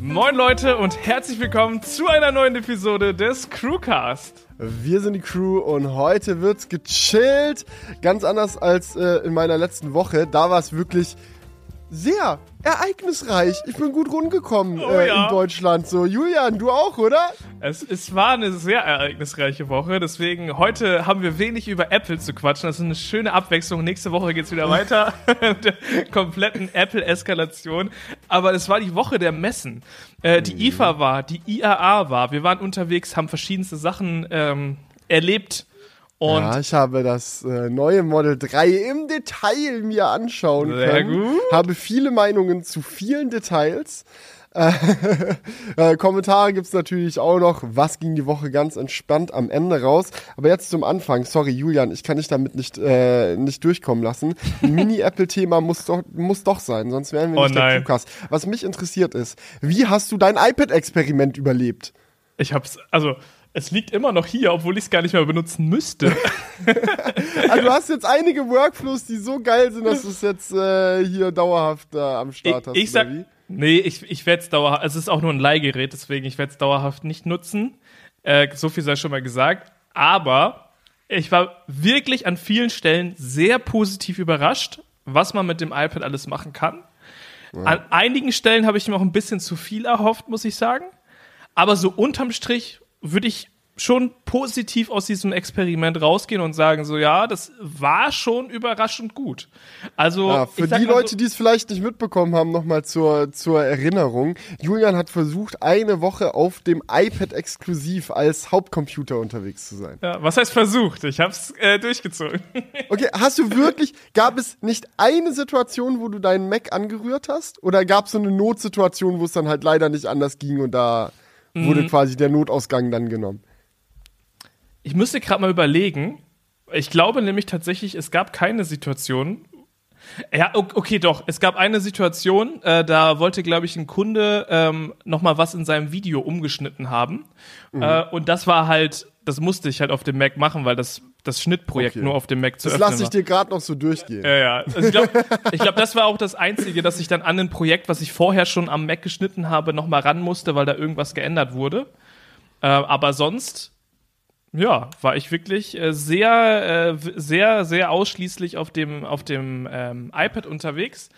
Moin Leute und herzlich willkommen zu einer neuen Episode des Crewcast. Wir sind die Crew und heute wird's gechillt. Ganz anders als äh, in meiner letzten Woche. Da war es wirklich sehr ereignisreich. Ich bin gut rumgekommen Oh äh, ja. in Deutschland. So, Julian, du auch, oder? Es, es war eine sehr ereignisreiche Woche, deswegen heute haben wir wenig über Apple zu quatschen. Das ist eine schöne Abwechslung. Nächste Woche geht's wieder weiter mit der kompletten Apple-Eskalation. Aber es war die Woche der Messen. Äh, die IFA war, die IAA war. Wir waren unterwegs, haben verschiedenste Sachen ähm, erlebt. Und ja, ich habe das äh, neue Model 3 im Detail mir anschauen Sehr können. gut. Habe viele Meinungen zu vielen Details. Äh, äh, Kommentare gibt's natürlich auch noch. Was ging die Woche ganz entspannt am Ende raus? Aber jetzt zum Anfang. Sorry, Julian, ich kann dich damit nicht, äh, nicht durchkommen lassen. Mini-Apple-Thema muss doch, muss doch sein, sonst wären wir Oh nicht der nein. Crewcast. Was mich interessiert ist, wie hast du dein iPad-Experiment überlebt? ich hab's, also es liegt immer noch hier, obwohl ich es gar nicht mehr benutzen müsste. Also du hast jetzt einige Workflows, die so geil sind, dass du es jetzt äh, hier dauerhaft äh, am ich, Start hast. ich sag, nee, ich, ich werde es dauerhaft, es ist auch nur ein Leihgerät, deswegen ich werde es dauerhaft nicht nutzen. Äh, so viel sei schon mal gesagt. Aber ich war wirklich an vielen Stellen sehr positiv überrascht, was man mit dem iPad alles machen kann. An einigen Stellen habe ich mir auch ein bisschen zu viel erhofft, muss ich sagen. Aber so unterm Strich würde ich schon positiv aus diesem Experiment rausgehen und sagen, so ja, das war schon überraschend gut. Also Ja, für die mal so- Leute, die es vielleicht nicht mitbekommen haben, nochmal zur, zur Erinnerung. Julian hat versucht, eine Woche auf dem iPad exklusiv als Hauptcomputer unterwegs zu sein. Ja, was heißt versucht? Ich hab's äh, durchgezogen. Okay, hast du wirklich, gab es nicht eine Situation, wo du deinen Mac angerührt hast? Oder gab es so eine Notsituation, wo es dann halt leider nicht anders ging und da wurde Mhm. quasi der Notausgang dann genommen? Ich müsste gerade mal überlegen. Ich glaube nämlich tatsächlich, es gab keine Situation. Ja, okay, doch. Es gab eine Situation, äh, da wollte, glaube ich, ein Kunde ähm, noch mal was in seinem Video umgeschnitten haben. Mhm. Äh, und das war halt, das musste ich halt auf dem Mac machen, weil das, das Schnittprojekt Okay. nur auf dem Mac zu Das öffnen lasse ich war. dir gerade noch so durchgehen. Ja, ja. Also ich glaube, ich glaub, das war auch das Einzige, dass ich dann an ein Projekt, was ich vorher schon am Mac geschnitten habe, noch mal ran musste, weil da irgendwas geändert wurde. Äh, aber sonst, ja, war ich wirklich äh, sehr, äh, sehr, sehr ausschließlich auf dem, auf dem ähm, iPad unterwegs.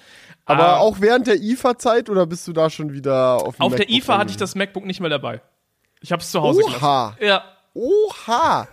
Aber Ah, auch während der IFA-Zeit oder bist du da schon wieder auf dem auf der MacBook IFA hatte ich das MacBook nicht mehr dabei. Ich habe es zu Hause Oha. gelassen. Ja, Oha!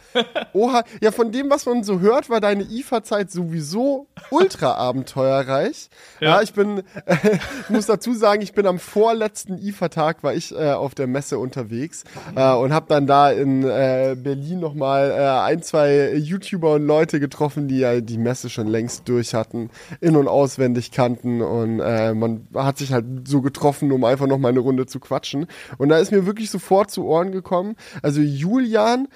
Oha! Ja, von dem, was man so hört, war deine IFA-Zeit sowieso ultra abenteuerreich. Ja. Ja. ich bin, äh, ich muss dazu sagen, ich bin am vorletzten IFA-Tag, war ich äh, auf der Messe unterwegs äh, und habe dann da in äh, Berlin nochmal äh, ein, zwei YouTuber und Leute getroffen, die ja die Messe schon längst durch hatten, in- und auswendig kannten und äh, man hat sich halt so getroffen, um einfach nochmal eine Runde zu quatschen. Und da ist mir wirklich sofort zu Ohren gekommen, also Julian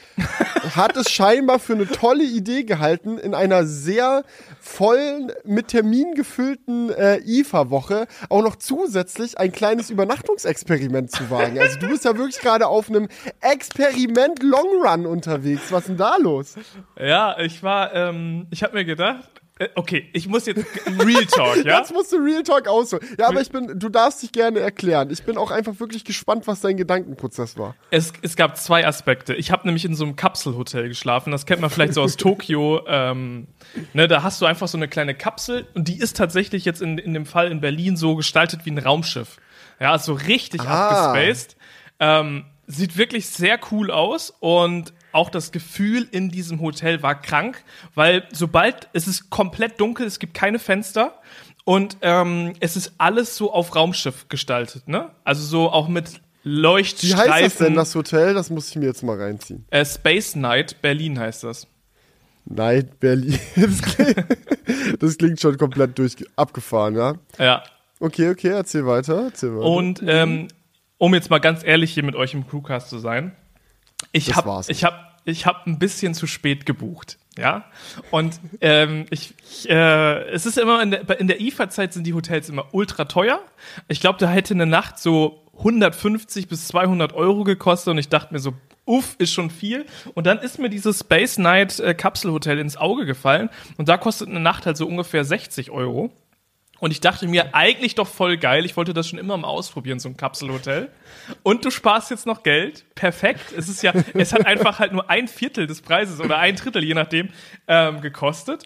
hat es scheinbar für eine tolle Idee gehalten, in einer sehr vollen, mit Termin gefüllten äh, IFA-Woche auch noch zusätzlich ein kleines Übernachtungsexperiment zu wagen. Also du bist ja wirklich gerade auf einem Experiment Long Run unterwegs. Was ist denn da los? ja, ich war, ähm, ich habe mir gedacht, okay, ich muss jetzt Real Talk, ja? Jetzt musst du Real Talk ausholen. Ja, aber ich bin, du darfst dich gerne erklären. Ich bin auch einfach wirklich gespannt, was dein Gedankenprozess war. Es, es gab zwei Aspekte. Ich habe nämlich in so einem Kapselhotel geschlafen. Das kennt man vielleicht so aus Tokio. Ähm, ne, da hast du einfach so eine kleine Kapsel und die ist tatsächlich jetzt in, in dem Fall in Berlin so gestaltet wie ein Raumschiff. Ja, so richtig Ah. abgespaced. Ähm, sieht wirklich sehr cool aus und auch das Gefühl in diesem Hotel war krank, weil sobald es ist komplett dunkel, es gibt keine Fenster und ähm, es ist alles so auf Raumschiff gestaltet, ne? Also so auch mit Wie Leuchtstreifen. heißt das denn, das Hotel? Das muss ich mir jetzt mal reinziehen. Äh, Space Night Berlin heißt das. Night Berlin. Das klingt, das klingt schon komplett durch abgefahren, ja? Ja. Okay, okay, erzähl weiter. Erzähl weiter. Und ähm, um jetzt mal ganz ehrlich hier mit euch im Crewcast zu sein, ich habe ich hab, ich hab ein bisschen zu spät gebucht. Ja, und ähm, ich, ich, äh, es ist immer in der, in der IFA-Zeit sind die Hotels immer ultra teuer. Ich glaube, da hätte eine Nacht so 150 bis 200 Euro gekostet und ich dachte mir so, uff, ist schon viel. Und dann ist mir dieses Space Night äh, Kapselhotel ins Auge gefallen und da kostet eine Nacht halt so ungefähr 60 Euro. Und ich dachte mir, eigentlich doch voll geil. Ich wollte das schon immer mal ausprobieren, so ein Kapselhotel. Und du sparst jetzt noch Geld. Perfekt. Es ist ja, es hat einfach halt nur ein Viertel des Preises oder ein Drittel, je nachdem, ähm, gekostet.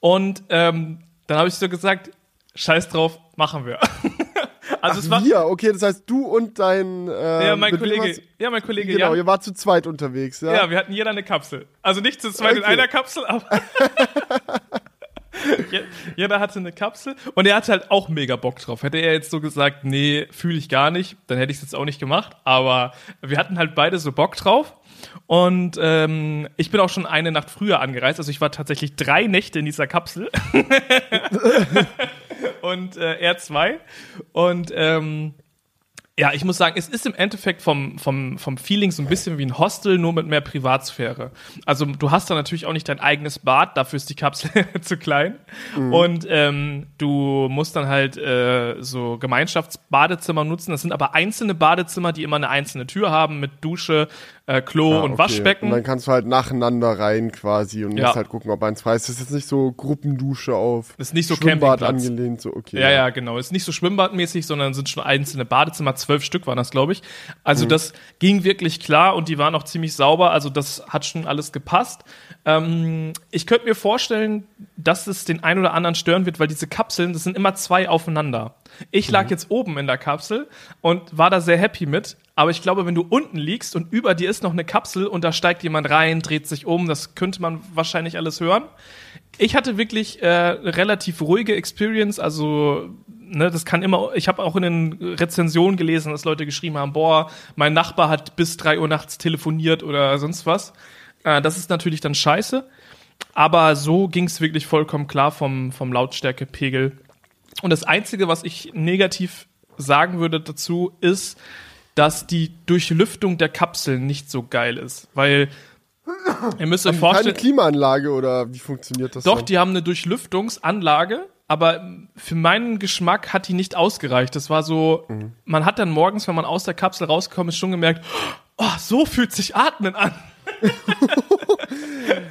Und ähm, dann habe ich so gesagt, scheiß drauf, machen wir. also Ach, es war wir, okay, das heißt du und dein äh, ja mein Kollege, ja mein Kollege, genau, Jan. ihr wart zu zweit unterwegs, ja. Ja, wir hatten jeder eine Kapsel. Also nicht zu zweit okay. in einer Kapsel, aber Jeder hatte eine Kapsel und er hatte halt auch mega Bock drauf. Hätte er jetzt so gesagt, nee, fühle ich gar nicht, dann hätte ich es jetzt auch nicht gemacht. Aber wir hatten halt beide so Bock drauf. Und ähm, ich bin auch schon eine Nacht früher angereist. Also ich war tatsächlich drei Nächte in dieser Kapsel. und äh, er zwei. Und ähm, ja, ich muss sagen, es ist im Endeffekt vom, vom, vom Feeling so ein bisschen wie ein Hostel, nur mit mehr Privatsphäre. Also du hast da natürlich auch nicht dein eigenes Bad, dafür ist die Kapsel zu klein. Mhm. Und ähm, du musst dann halt äh, so Gemeinschaftsbadezimmer nutzen. Das sind aber einzelne Badezimmer, die immer eine einzelne Tür haben mit Dusche, äh, Klo ja, und okay. Waschbecken. Und dann kannst du halt nacheinander rein quasi und ja. musst halt gucken, ob eins frei ist. Das ist jetzt nicht so Gruppendusche auf ist nicht so Schwimmbad angelehnt. So, okay, ja, ja, genau. Ist nicht so schwimmbadmäßig, sondern sind schon einzelne Badezimmer. Zwölf Stück waren das, glaube ich. Also mhm. das ging wirklich klar und die waren auch ziemlich sauber. Also das hat schon alles gepasst. Ähm, ich könnte mir vorstellen, dass es den einen oder anderen stören wird, weil diese Kapseln, das sind immer zwei aufeinander. Ich lag mhm. jetzt oben in der Kapsel und war da sehr happy mit. Aber ich glaube, wenn du unten liegst und über dir ist noch eine Kapsel und da steigt jemand rein, dreht sich um, das könnte man wahrscheinlich alles hören. Ich hatte wirklich äh, relativ ruhige Experience, also ne, das kann immer, ich habe auch in den Rezensionen gelesen, dass Leute geschrieben haben, boah, mein Nachbar hat bis drei Uhr nachts telefoniert oder sonst was. Äh, das ist natürlich dann scheiße. Aber so ging es wirklich vollkommen klar vom, vom Lautstärkepegel. Und das Einzige, was ich negativ sagen würde dazu, ist, dass die Durchlüftung der Kapseln nicht so geil ist, weil ihr müsst euch vorstellen. Keine Klimaanlage oder wie funktioniert das? Doch, dann? die haben eine Durchlüftungsanlage, aber für meinen Geschmack hat die nicht ausgereicht. Das war so, mhm. man hat dann morgens, wenn man aus der Kapsel rausgekommen ist, schon gemerkt, oh, so fühlt sich Atmen an.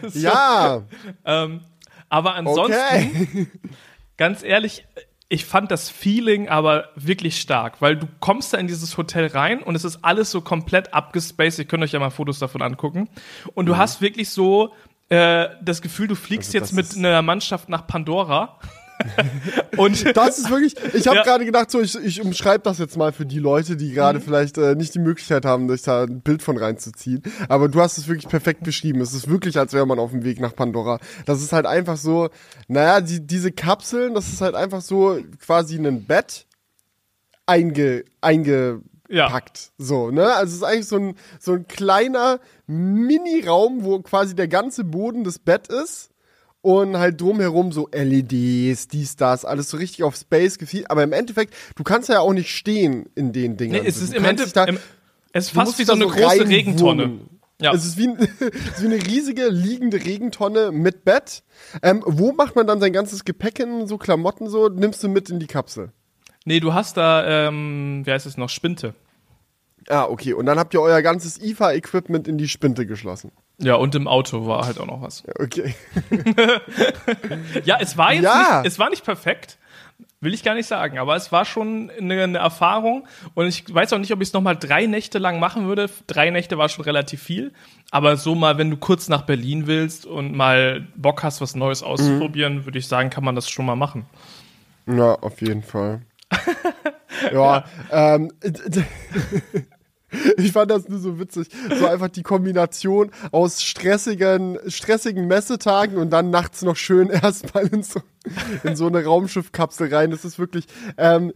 so, ja. Ähm, aber ansonsten, okay. ganz ehrlich, ich fand das Feeling aber wirklich stark, weil du kommst da in dieses Hotel rein und es ist alles so komplett abgespaced. Ihr könnt euch ja mal Fotos davon angucken. Und du mhm. hast wirklich so äh, das Gefühl, du fliegst also jetzt mit einer Mannschaft nach Pandora. und das ist wirklich, ich habe ja. gerade gedacht, so ich, ich umschreibe das jetzt mal für die Leute, die gerade mhm. vielleicht äh, nicht die Möglichkeit haben, sich da ein Bild von reinzuziehen. Aber du hast es wirklich perfekt beschrieben. Es ist wirklich, als wäre man auf dem Weg nach Pandora. Das ist halt einfach so, naja, die, diese Kapseln, das ist halt einfach so quasi ein Bett einge, einge ja. packt. So, ne? Also es ist eigentlich so ein, so ein kleiner Mini-Raum, wo quasi der ganze Boden des Bett ist und halt drumherum so LEDs, dies, das, alles so richtig auf Space gefiel. Aber im Endeffekt, du kannst ja auch nicht stehen in den Dingen. Nee, es ist im Endeffekt, da, es ist fast wie so eine so große Regentonne. Ja. Es ist wie, ein, es ist wie eine riesige liegende Regentonne mit Bett. Ähm, wo macht man dann sein ganzes Gepäck hin, so Klamotten so, nimmst du mit in die Kapsel? Nee, du hast da, ähm, wie heißt es noch, Spinte. Ah, okay. Und dann habt ihr euer ganzes IFA-Equipment in die Spinte geschlossen. Ja, und im Auto war halt auch noch was. Okay. ja, es war jetzt ja. nicht, es war nicht perfekt. Will ich gar nicht sagen, aber es war schon eine, eine Erfahrung und ich weiß auch nicht, ob ich es nochmal drei Nächte lang machen würde. Drei Nächte war schon relativ viel, aber so mal, wenn du kurz nach Berlin willst und mal Bock hast, was Neues auszuprobieren, mhm. würde ich sagen, kann man das schon mal machen. Ja, auf jeden Fall. ja, ja. Ähm, Ich fand das nur so witzig. So einfach die Kombination aus stressigen, stressigen Messetagen und dann nachts noch schön erstmal in so, in so eine Raumschiffkapsel rein. Das ist wirklich, ähm,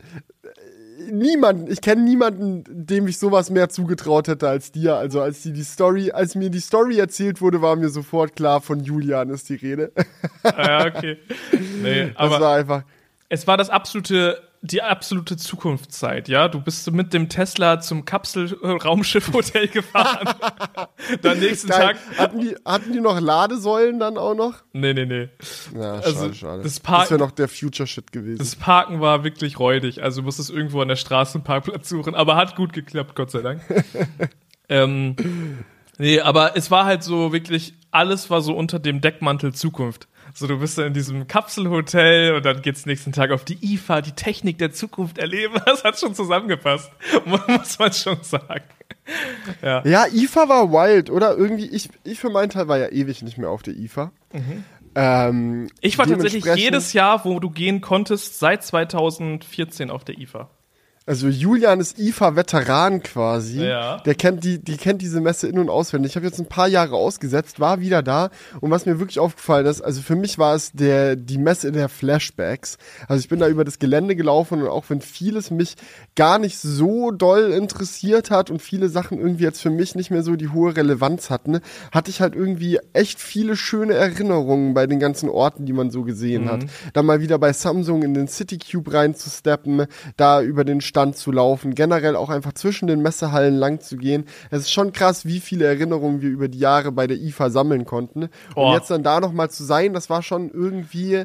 niemanden, ich kenne niemanden, dem ich sowas mehr zugetraut hätte als dir. Also als die, die Story, als mir die Story erzählt wurde, war mir sofort klar, von Julian ist die Rede. Ah, ja, okay. Nee, das aber war einfach. Es war das absolute die absolute Zukunftszeit, ja. Du bist mit dem Tesla zum Kapsel-Raumschiff-Hotel gefahren. dann nächsten Geil. Tag. Hatten die, hatten die noch Ladesäulen dann auch noch? Nee, nee, nee. Ja, schade, also, schade. Das, das wäre noch der Future-Shit gewesen. Das Parken war wirklich räudig. Also du musstest irgendwo an der Straße einen Parkplatz suchen. Aber hat gut geklappt, Gott sei Dank. ähm, nee, aber es war halt so wirklich, alles war so unter dem Deckmantel Zukunft. So, du bist dann in diesem Kapselhotel und dann geht's nächsten Tag auf die IFA, die Technik der Zukunft erleben. Das hat schon zusammengepasst, muss man schon sagen. Ja. ja, IFA war wild, oder? Irgendwie, ich, ich für meinen Teil war ja ewig nicht mehr auf der IFA. Mhm. Ähm, ich war tatsächlich jedes Jahr, wo du gehen konntest, seit 2014 auf der IFA. Also Julian ist IFA-Veteran quasi. Ja. Der kennt die, die kennt diese Messe in- und auswendig. Ich habe jetzt ein paar Jahre ausgesetzt, war wieder da und was mir wirklich aufgefallen ist, also für mich war es der, die Messe der Flashbacks. Also ich bin da über das Gelände gelaufen und auch wenn vieles mich gar nicht so doll interessiert hat und viele Sachen irgendwie jetzt für mich nicht mehr so die hohe Relevanz hatten, hatte ich halt irgendwie echt viele schöne Erinnerungen bei den ganzen Orten, die man so gesehen mhm. hat. Da mal wieder bei Samsung in den City Cube reinzusteppen, da über den Stand zu laufen, generell auch einfach zwischen den Messehallen lang zu gehen. Es ist schon krass, wie viele Erinnerungen wir über die Jahre bei der IFA sammeln konnten. Oh. Und jetzt dann da nochmal zu sein, das war schon irgendwie,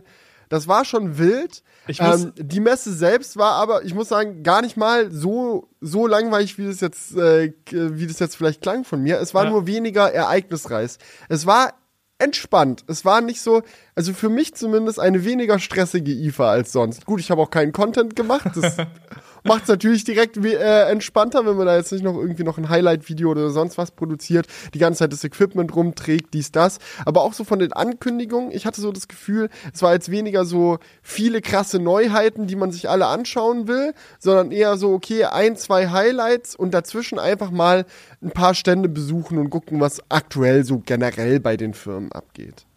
das war schon wild. Ähm, die Messe selbst war aber, ich muss sagen, gar nicht mal so, so langweilig, wie das jetzt, äh, wie das jetzt vielleicht klang von mir. Es war ja. nur weniger ereignisreich. Es war entspannt. Es war nicht so, also für mich zumindest eine weniger stressige IFA als sonst. Gut, ich habe auch keinen Content gemacht. Das macht es natürlich direkt äh, entspannter, wenn man da jetzt nicht noch irgendwie noch ein Highlight-Video oder sonst was produziert, die ganze Zeit das Equipment rumträgt, dies, das. Aber auch so von den Ankündigungen, ich hatte so das Gefühl, es war jetzt weniger so viele krasse Neuheiten, die man sich alle anschauen will, sondern eher so, okay, ein, zwei Highlights und dazwischen einfach mal ein paar Stände besuchen und gucken, was aktuell so generell bei den Firmen abgeht.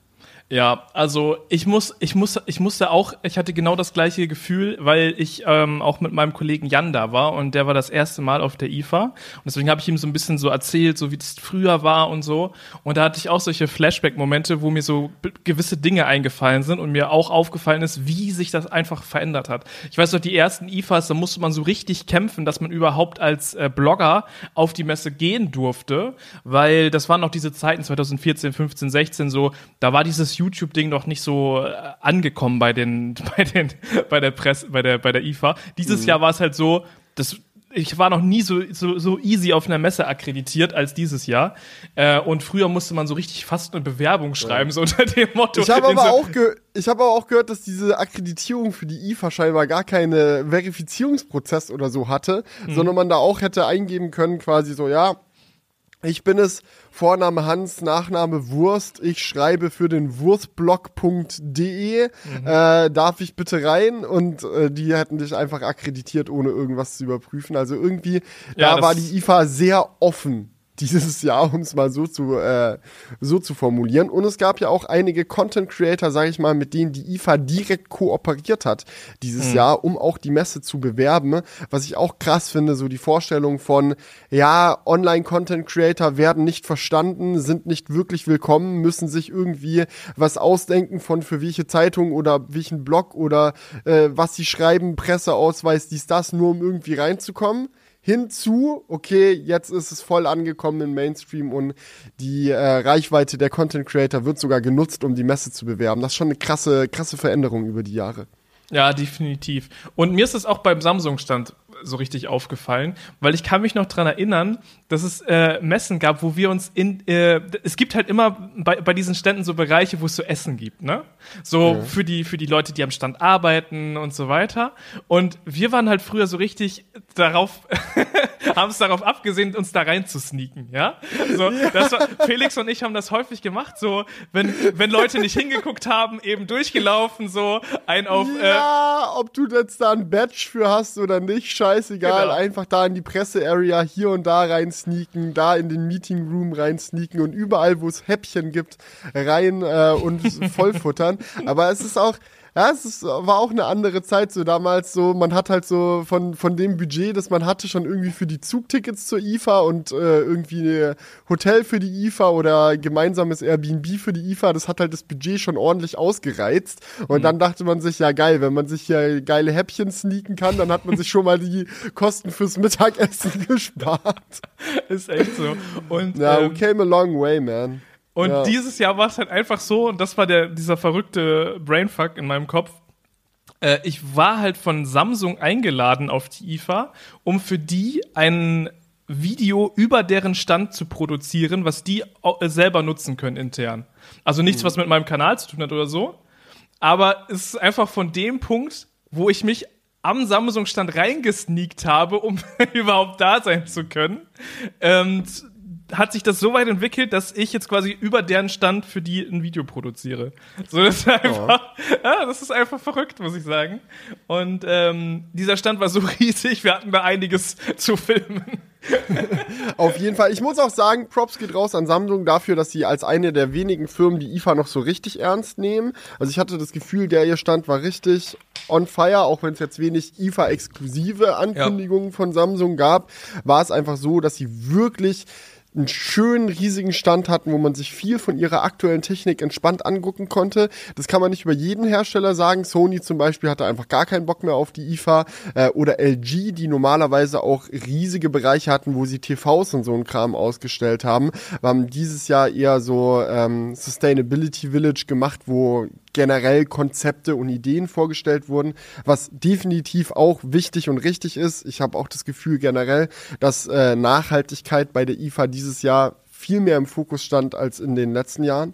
Ja, also ich muss, ich muss, ich musste auch, ich hatte genau das gleiche Gefühl, weil ich ähm, auch mit meinem Kollegen Jan da war und der war das erste Mal auf der IFA und deswegen habe ich ihm so ein bisschen so erzählt, so wie das früher war und so und da hatte ich auch solche Flashback-Momente, wo mir so gewisse Dinge eingefallen sind und mir auch aufgefallen ist, wie sich das einfach verändert hat. Ich weiß noch, die ersten IFAs, da musste man so richtig kämpfen, dass man überhaupt als äh, Blogger auf die Messe gehen durfte, weil das waren noch diese Zeiten 2014, 15, 16 so, da war dieses YouTube-Ding noch nicht so äh, angekommen bei den, bei den, bei der Presse, bei der, bei der IFA. Dieses mhm. Jahr war es halt so, das, ich war noch nie so, so, so easy auf einer Messe akkreditiert als dieses Jahr. Äh, und früher musste man so richtig fast eine Bewerbung schreiben, ja. so unter dem Motto. Ich habe aber, so auch ich hab aber auch gehört, dass diese Akkreditierung für die IFA scheinbar gar keinen Verifizierungsprozess oder so hatte, mhm. sondern man da auch hätte eingeben können, quasi so, ja, ich bin es, Vorname Hans, Nachname Wurst. Ich schreibe für den Wurstblog.de. Mhm. Äh, darf ich bitte rein? Und äh, die hätten dich einfach akkreditiert, ohne irgendwas zu überprüfen. Also irgendwie, ja, da war die IFA sehr offen dieses Jahr, um es mal so zu, äh, so zu formulieren. Und es gab ja auch einige Content Creator, sage ich mal, mit denen die IFA direkt kooperiert hat dieses mhm. Jahr, um auch die Messe zu bewerben. Was ich auch krass finde, so die Vorstellung von, ja, Online-Content Creator werden nicht verstanden, sind nicht wirklich willkommen, müssen sich irgendwie was ausdenken von für welche Zeitung oder welchen Blog oder äh, was sie schreiben, Presseausweis, dies, das, nur um irgendwie reinzukommen hinzu, okay, jetzt ist es voll angekommen im Mainstream und die äh, Reichweite der Content Creator wird sogar genutzt, um die Messe zu bewerben. Das ist schon eine krasse, krasse Veränderung über die Jahre. Ja, definitiv. Und mir ist es auch beim Samsung-Stand so richtig aufgefallen, weil ich kann mich noch dran erinnern, dass es äh, Messen gab, wo wir uns in, äh, es gibt halt immer bei, bei diesen Ständen so Bereiche, wo es so Essen gibt, ne? So ja. für die für die Leute, die am Stand arbeiten und so weiter. Und wir waren halt früher so richtig darauf, haben es darauf abgesehen, uns da rein zu sneaken, ja? So, war, Felix und ich haben das häufig gemacht, so wenn wenn Leute nicht hingeguckt haben, eben durchgelaufen, so ein auf. Ja, äh, ob du jetzt da ein Badge für hast oder nicht, scheiße scheißegal, genau. einfach da in die Presse-Area hier und da rein sneaken, da in den Meeting-Room rein sneaken und überall, wo es Häppchen gibt, rein äh, und vollfuttern. Aber es ist auch, ja, es war auch eine andere Zeit so damals so, man hat halt so von, von dem Budget, das man hatte, schon irgendwie für die Zugtickets zur IFA und äh, irgendwie ein Hotel für die IFA oder gemeinsames Airbnb für die IFA, das hat halt das Budget schon ordentlich ausgereizt und mhm. dann dachte man sich, ja geil, wenn man sich hier geile Häppchen sneaken kann, dann hat man sich schon mal die Kosten fürs Mittagessen gespart. ist echt so. Und, ja, ähm, we came a long way, man. Und ja. dieses Jahr war es halt einfach so, und das war der, dieser verrückte Brainfuck in meinem Kopf. Äh, ich war halt von Samsung eingeladen auf die IFA, um für die einen Video über deren Stand zu produzieren, was die äh, selber nutzen können intern. Also nichts, was mit meinem Kanal zu tun hat oder so. Aber es ist einfach von dem Punkt, wo ich mich am Samsung-Stand reingesneakt habe, um überhaupt da sein zu können. Und hat sich das so weit entwickelt, dass ich jetzt quasi über deren Stand für die ein Video produziere. So, das ist einfach, ja, das ist einfach verrückt, muss ich sagen. Und ähm, dieser Stand war so riesig, wir hatten da einiges zu filmen. Auf jeden Fall. Ich muss auch sagen, Props geht raus an Samsung dafür, dass sie als eine der wenigen Firmen die IFA noch so richtig ernst nehmen. Also ich hatte das Gefühl, der ihr Stand war richtig on fire, auch wenn es jetzt wenig IFA-exklusive Ankündigungen von Samsung gab, war es einfach so, dass sie wirklich einen schönen, riesigen Stand hatten, wo man sich viel von ihrer aktuellen Technik entspannt angucken konnte. Das kann man nicht über jeden Hersteller sagen. Sony zum Beispiel hatte einfach gar keinen Bock mehr auf die IFA äh, oder LG, die normalerweise auch riesige Bereiche hatten, wo sie TVs und so einen Kram ausgestellt haben, haben dieses Jahr eher so ähm, Sustainability Village gemacht, wo generell Konzepte und Ideen vorgestellt wurden, was definitiv auch wichtig und richtig ist. Ich habe auch das Gefühl generell, dass äh, Nachhaltigkeit bei der IFA dieses Jahr viel mehr im Fokus stand als in den letzten Jahren.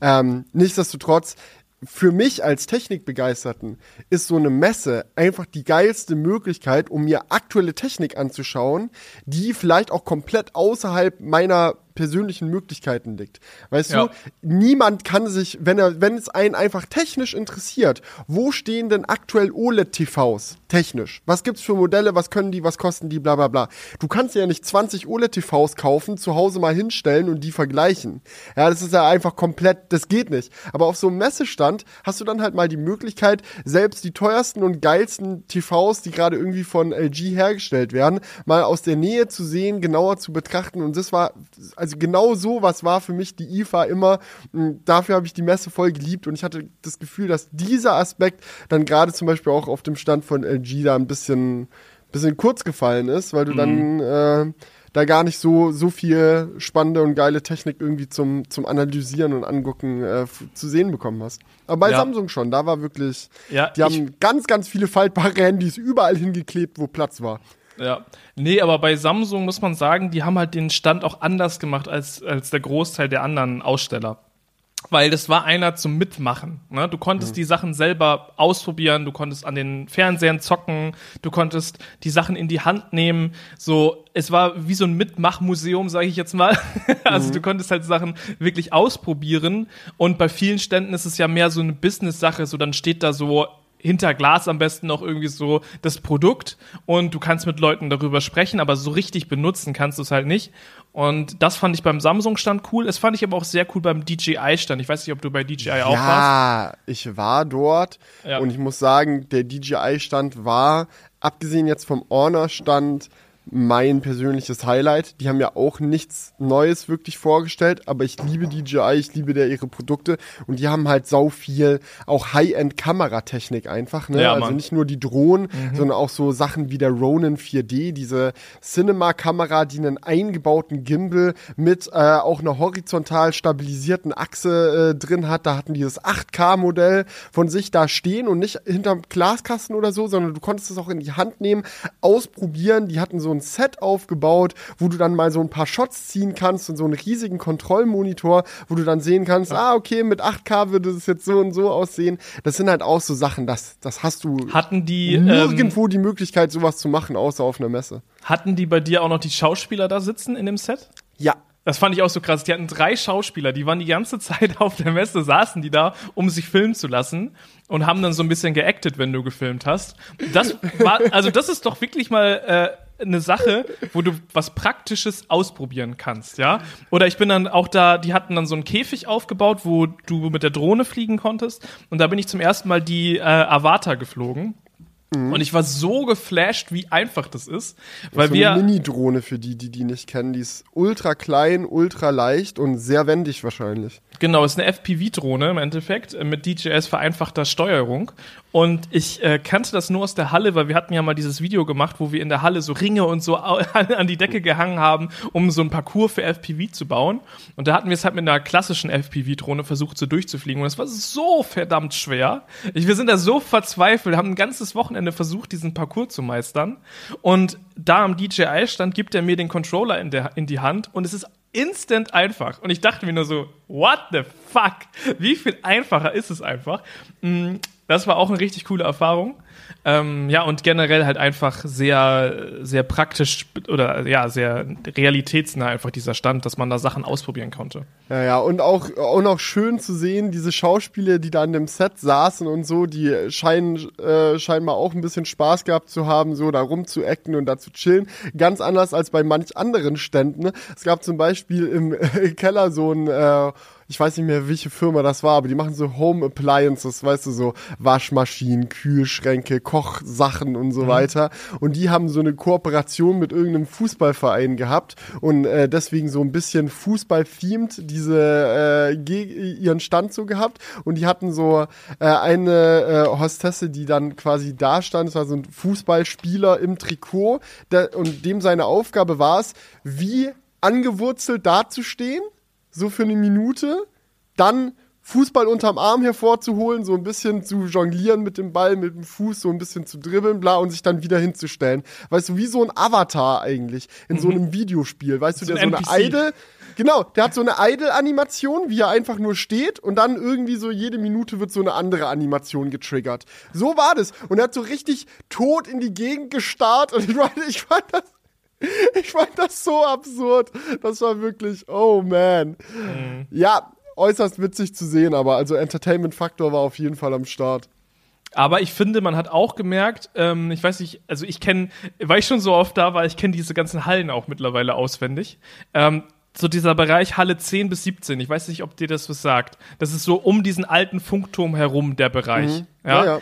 Ähm, nichtsdestotrotz, für mich als Technikbegeisterten ist so eine Messe einfach die geilste Möglichkeit, um mir aktuelle Technik anzuschauen, die vielleicht auch komplett außerhalb meiner persönlichen Möglichkeiten liegt. Weißt Ja. du, niemand kann sich, wenn er, wenn es einen einfach technisch interessiert, wo stehen denn aktuell OLED-TVs technisch? Was gibt's für Modelle, was können die, was kosten die, bla bla bla. Du kannst ja nicht 20 OLED-TVs kaufen, zu Hause mal hinstellen und die vergleichen. Ja, das ist ja einfach komplett, das geht nicht. Aber auf so einem Messestand hast du dann halt mal die Möglichkeit, selbst die teuersten und geilsten TVs, die gerade irgendwie von LG hergestellt werden, mal aus der Nähe zu sehen, genauer zu betrachten. Und das war, also genau so was war für mich die IFA immer. Und Dafür habe ich die Messe voll geliebt und ich hatte das Gefühl, dass dieser Aspekt dann gerade zum Beispiel auch auf dem Stand von LG da ein bisschen, bisschen kurz gefallen ist, weil du dann äh, da gar nicht so, so viel spannende und geile Technik irgendwie zum, zum Analysieren und Angucken äh, zu sehen bekommen hast. Aber bei Ja. Samsung schon, da war wirklich, Ja, die haben ganz, ganz viele faltbare Handys überall hingeklebt, wo Platz war. Ja. Nee, aber bei Samsung muss man sagen, die haben halt den Stand auch anders gemacht als, als der Großteil der anderen Aussteller. Weil das war einer zum Mitmachen. Ne? Du konntest die Sachen selber ausprobieren, du konntest an den Fernsehern zocken, du konntest die Sachen in die Hand nehmen. So, es war wie so ein Mitmachmuseum, sage ich jetzt mal. also du konntest halt Sachen wirklich ausprobieren. Und bei vielen Ständen ist es ja mehr so eine Business-Sache. So, dann steht da so hinter Glas am besten noch irgendwie so das Produkt und du kannst mit Leuten darüber sprechen, aber so richtig benutzen kannst du es halt nicht. Und das fand ich beim Samsung-Stand cool. Es fand ich aber auch sehr cool beim DJI-Stand. Ich weiß nicht, ob du bei DJI auch warst. Ja, ich war dort Ja. und ich muss sagen, der DJI-Stand war, abgesehen jetzt vom Honor-Stand, mein persönliches Highlight. Die haben ja auch nichts Neues wirklich vorgestellt, aber ich liebe DJI, ich liebe der ihre Produkte und die haben halt sau viel auch High-End-Kameratechnik einfach, ne? Ja, also nicht nur die Drohnen, sondern auch so Sachen wie der Ronin 4D, diese Cinema-Kamera, die einen eingebauten Gimbal mit äh, auch einer horizontal stabilisierten Achse äh, drin hat. Da hatten die das 8K-Modell von sich da stehen und nicht hinterm Glaskasten oder so, sondern du konntest es auch in die Hand nehmen, ausprobieren. Die hatten so ein Set aufgebaut, wo du dann mal so ein paar Shots ziehen kannst und so einen riesigen Kontrollmonitor, wo du dann sehen kannst, ah, okay, mit 8K würde es jetzt so und so aussehen. Das sind halt auch so Sachen, das, das hast du Hatten die, ähm, nirgendwo die Möglichkeit, sowas zu machen, außer auf einer Messe. hatten die bei dir auch noch die Schauspieler da sitzen in dem Set? Ja. Das fand ich auch so krass. Die hatten drei Schauspieler, die waren die ganze Zeit auf der Messe, saßen die da, um sich filmen zu lassen und haben dann so ein bisschen geactet, wenn du gefilmt hast. Das war, also das ist doch wirklich mal äh, eine Sache, wo du was Praktisches ausprobieren kannst, ja? Oder ich bin dann auch da, die hatten dann so einen Käfig aufgebaut, wo du mit der Drohne fliegen konntest und da bin ich zum ersten Mal die äh, Avatar geflogen. Und ich war so geflasht, wie einfach das ist, weil so wir eine Mini-Drohne für die, die die nicht kennen. Die ist ultra klein, ultra leicht und sehr wendig wahrscheinlich. Genau, ist eine FPV-Drohne im Endeffekt äh, mit DJS vereinfachter Steuerung. Und ich äh, kannte das nur aus der Halle, weil wir hatten ja mal dieses Video gemacht, wo wir in der Halle so Ringe und so an die Decke gehangen haben, um so ein Parcours für FPV zu bauen. Und da hatten wir es halt mit einer klassischen FPV-Drohne versucht, so durchzufliegen. Und es war so verdammt schwer. Ich, wir sind da so verzweifelt, haben ein ganzes Wochenende versucht, diesen Parcours zu meistern. Und da am DJI-Stand gibt er mir den Controller in, der, in die Hand und es ist instant einfach. Und ich dachte mir nur so, what the fuck? Wie viel einfacher ist es einfach? Das war auch eine richtig coole Erfahrung. Ähm, ja, und generell halt einfach sehr, sehr praktisch oder ja, sehr realitätsnah einfach dieser Stand, dass man da Sachen ausprobieren konnte. Ja, ja, und auch, auch noch schön zu sehen, diese Schauspieler, die da an dem Set saßen und so, die scheinen äh, scheinbar auch ein bisschen Spaß gehabt zu haben, so da rumzuecken und da zu chillen. Ganz anders als bei manch anderen Ständen. Es gab zum Beispiel im Keller so ein äh, ich weiß nicht mehr, welche Firma das war, aber die machen so Home Appliances, weißt du, so Waschmaschinen, Kühlschränke, Kochsachen und so mhm. weiter. Und die haben so eine Kooperation mit irgendeinem Fußballverein gehabt und äh, deswegen so ein bisschen Fußball-themed diese äh, ihren Stand so gehabt. Und die hatten so äh, eine äh, Hostesse, die dann quasi da stand, das war so ein Fußballspieler im Trikot der, und dem seine Aufgabe war es, wie angewurzelt dazustehen so für eine Minute, dann Fußball unterm Arm hervorzuholen, so ein bisschen zu jonglieren mit dem Ball, mit dem Fuß, so ein bisschen zu dribbeln, bla, und sich dann wieder hinzustellen. Weißt du, wie so ein Avatar eigentlich in mhm. so einem Videospiel. Weißt du, der so, so eine Idle, genau, der hat so eine Idle-Animation, wie er einfach nur steht und dann irgendwie so jede Minute wird so eine andere Animation getriggert. So war das. Und er hat so richtig tot in die Gegend gestarrt und ich meine, ich fand das Ich fand das so absurd. Das war wirklich, oh man. Mhm. Ja, äußerst witzig zu sehen, aber also Entertainment-Faktor war auf jeden Fall am Start. Aber ich finde, man hat auch gemerkt, ähm, ich weiß nicht, also ich kenne, weil ich schon so oft da war, ich kenne diese ganzen Hallen auch mittlerweile auswendig. Ähm, so dieser Bereich Halle 10 bis 17, ich weiß nicht, ob dir das was sagt. Das ist so um diesen alten Funkturm herum der Bereich. Mhm. Ja? ja, ja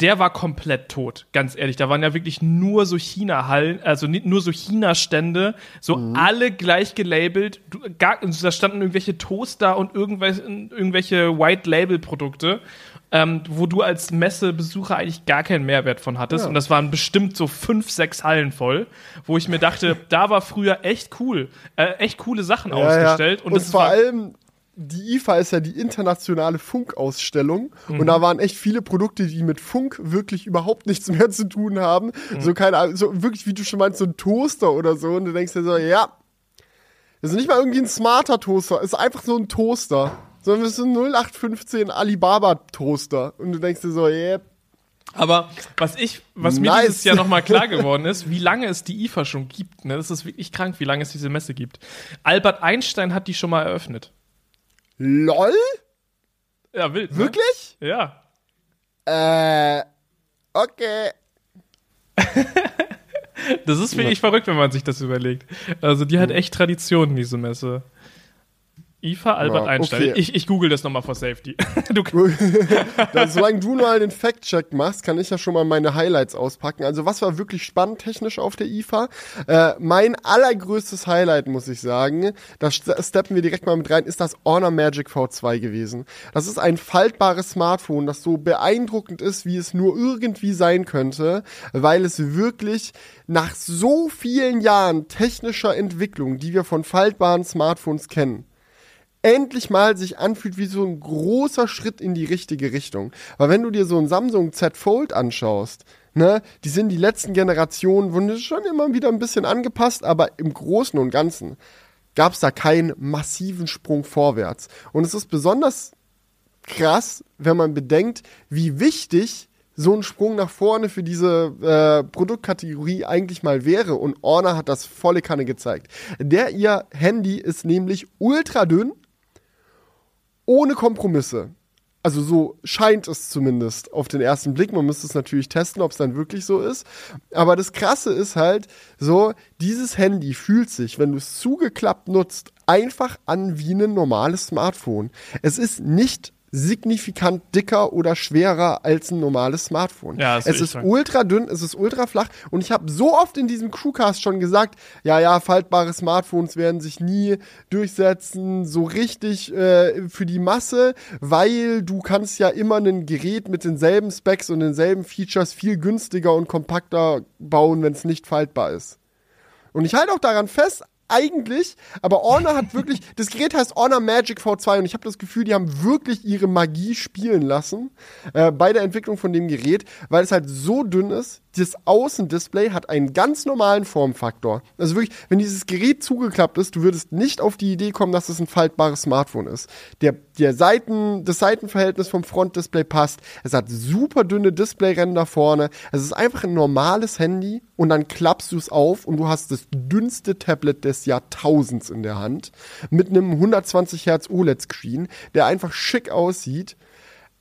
der war komplett tot, ganz ehrlich. Da waren ja wirklich nur so China-Hallen, also nur so China-Stände, so mhm. alle gleich gelabelt. Gar, da standen irgendwelche Toaster und irgendwelche, irgendwelche White-Label-Produkte, ähm, wo du als Messebesucher eigentlich gar keinen Mehrwert von hattest. Ja. Und das waren bestimmt so fünf, sechs Hallen voll, wo ich mir dachte, da war früher echt cool, äh, echt coole Sachen ja, ausgestellt. Ja. Und, und vor allem die IFA ist ja die internationale Funkausstellung mhm. und da waren echt viele Produkte, die mit Funk wirklich überhaupt nichts mehr zu tun haben. Mhm. So keine Ahnung, so wirklich, wie du schon meinst, so ein Toaster oder so und du denkst dir so, ja, das ist nicht mal irgendwie ein smarter Toaster, ist einfach so ein Toaster. Sondern es ist ein 0815 Alibaba Toaster und du denkst dir so, yeah, aber was ich, was nice. mir dieses Jahr nochmal klar geworden ist, wie lange es die IFA schon gibt, ne? Das ist wirklich krank, wie lange es diese Messe gibt. Albert Einstein hat die schon mal eröffnet. LOL? Ja, wild. Ne? Wirklich? Ja. Äh, okay. das ist wirklich verrückt, wenn man sich das überlegt. Also, die hat echt Tradition, diese Messe. IFA Albert ja, Einstein. Okay. Ich, ich google das nochmal for Safety. du solange du mal den Fact-Check machst, kann ich ja schon mal meine Highlights auspacken. Also was war wirklich spannend technisch auf der IFA? Äh, mein allergrößtes Highlight, muss ich sagen, da steppen wir direkt mal mit rein, ist das Honor Magic V2 gewesen. Das ist ein faltbares Smartphone, das so beeindruckend ist, wie es nur irgendwie sein könnte, weil es wirklich nach so vielen Jahren technischer Entwicklung, die wir von faltbaren Smartphones kennen, endlich mal sich anfühlt wie so ein großer Schritt in die richtige Richtung. Weil wenn du dir so ein Samsung Z Fold anschaust, ne, die sind die letzten Generationen, wurden schon immer wieder ein bisschen angepasst, aber im Großen und Ganzen gab es da keinen massiven Sprung vorwärts. Und es ist besonders krass, wenn man bedenkt, wie wichtig so ein Sprung nach vorne für diese äh, Produktkategorie eigentlich mal wäre. Und Orner hat das volle Kanne gezeigt. Der ihr Handy ist nämlich ultra dünn, ohne Kompromisse. Also so scheint es zumindest auf den ersten Blick. Man müsste es natürlich testen, ob es dann wirklich so ist. Aber das Krasse ist halt so, dieses Handy fühlt sich, wenn du es zugeklappt nutzt, einfach an wie ein normales Smartphone. Es ist nicht signifikant dicker oder schwerer als ein normales Smartphone. Ja, es ist sagen. ultra dünn, es ist ultra flach und ich habe so oft in diesem Crewcast schon gesagt, ja, ja, faltbare Smartphones werden sich nie durchsetzen, so richtig äh, für die Masse, weil du kannst ja immer ein Gerät mit denselben Specs und denselben Features viel günstiger und kompakter bauen, wenn es nicht faltbar ist. Und ich halte auch daran fest, eigentlich, aber Honor hat wirklich, das Gerät heißt Honor Magic V2 und ich habe das Gefühl, die haben wirklich ihre Magie spielen lassen äh, bei der Entwicklung von dem Gerät, weil es halt so dünn ist. Das Außendisplay hat einen ganz normalen Formfaktor. Also wirklich, wenn dieses Gerät zugeklappt ist, du würdest nicht auf die Idee kommen, dass es ein faltbares Smartphone ist. Der, der Seiten, das Seitenverhältnis vom Frontdisplay passt. Es hat super dünne Displayränder vorne. Es ist einfach ein normales Handy und dann klappst du es auf und du hast das dünnste Tablet des Jahrtausends in der Hand mit einem 120 Hertz OLED-Screen, der einfach schick aussieht.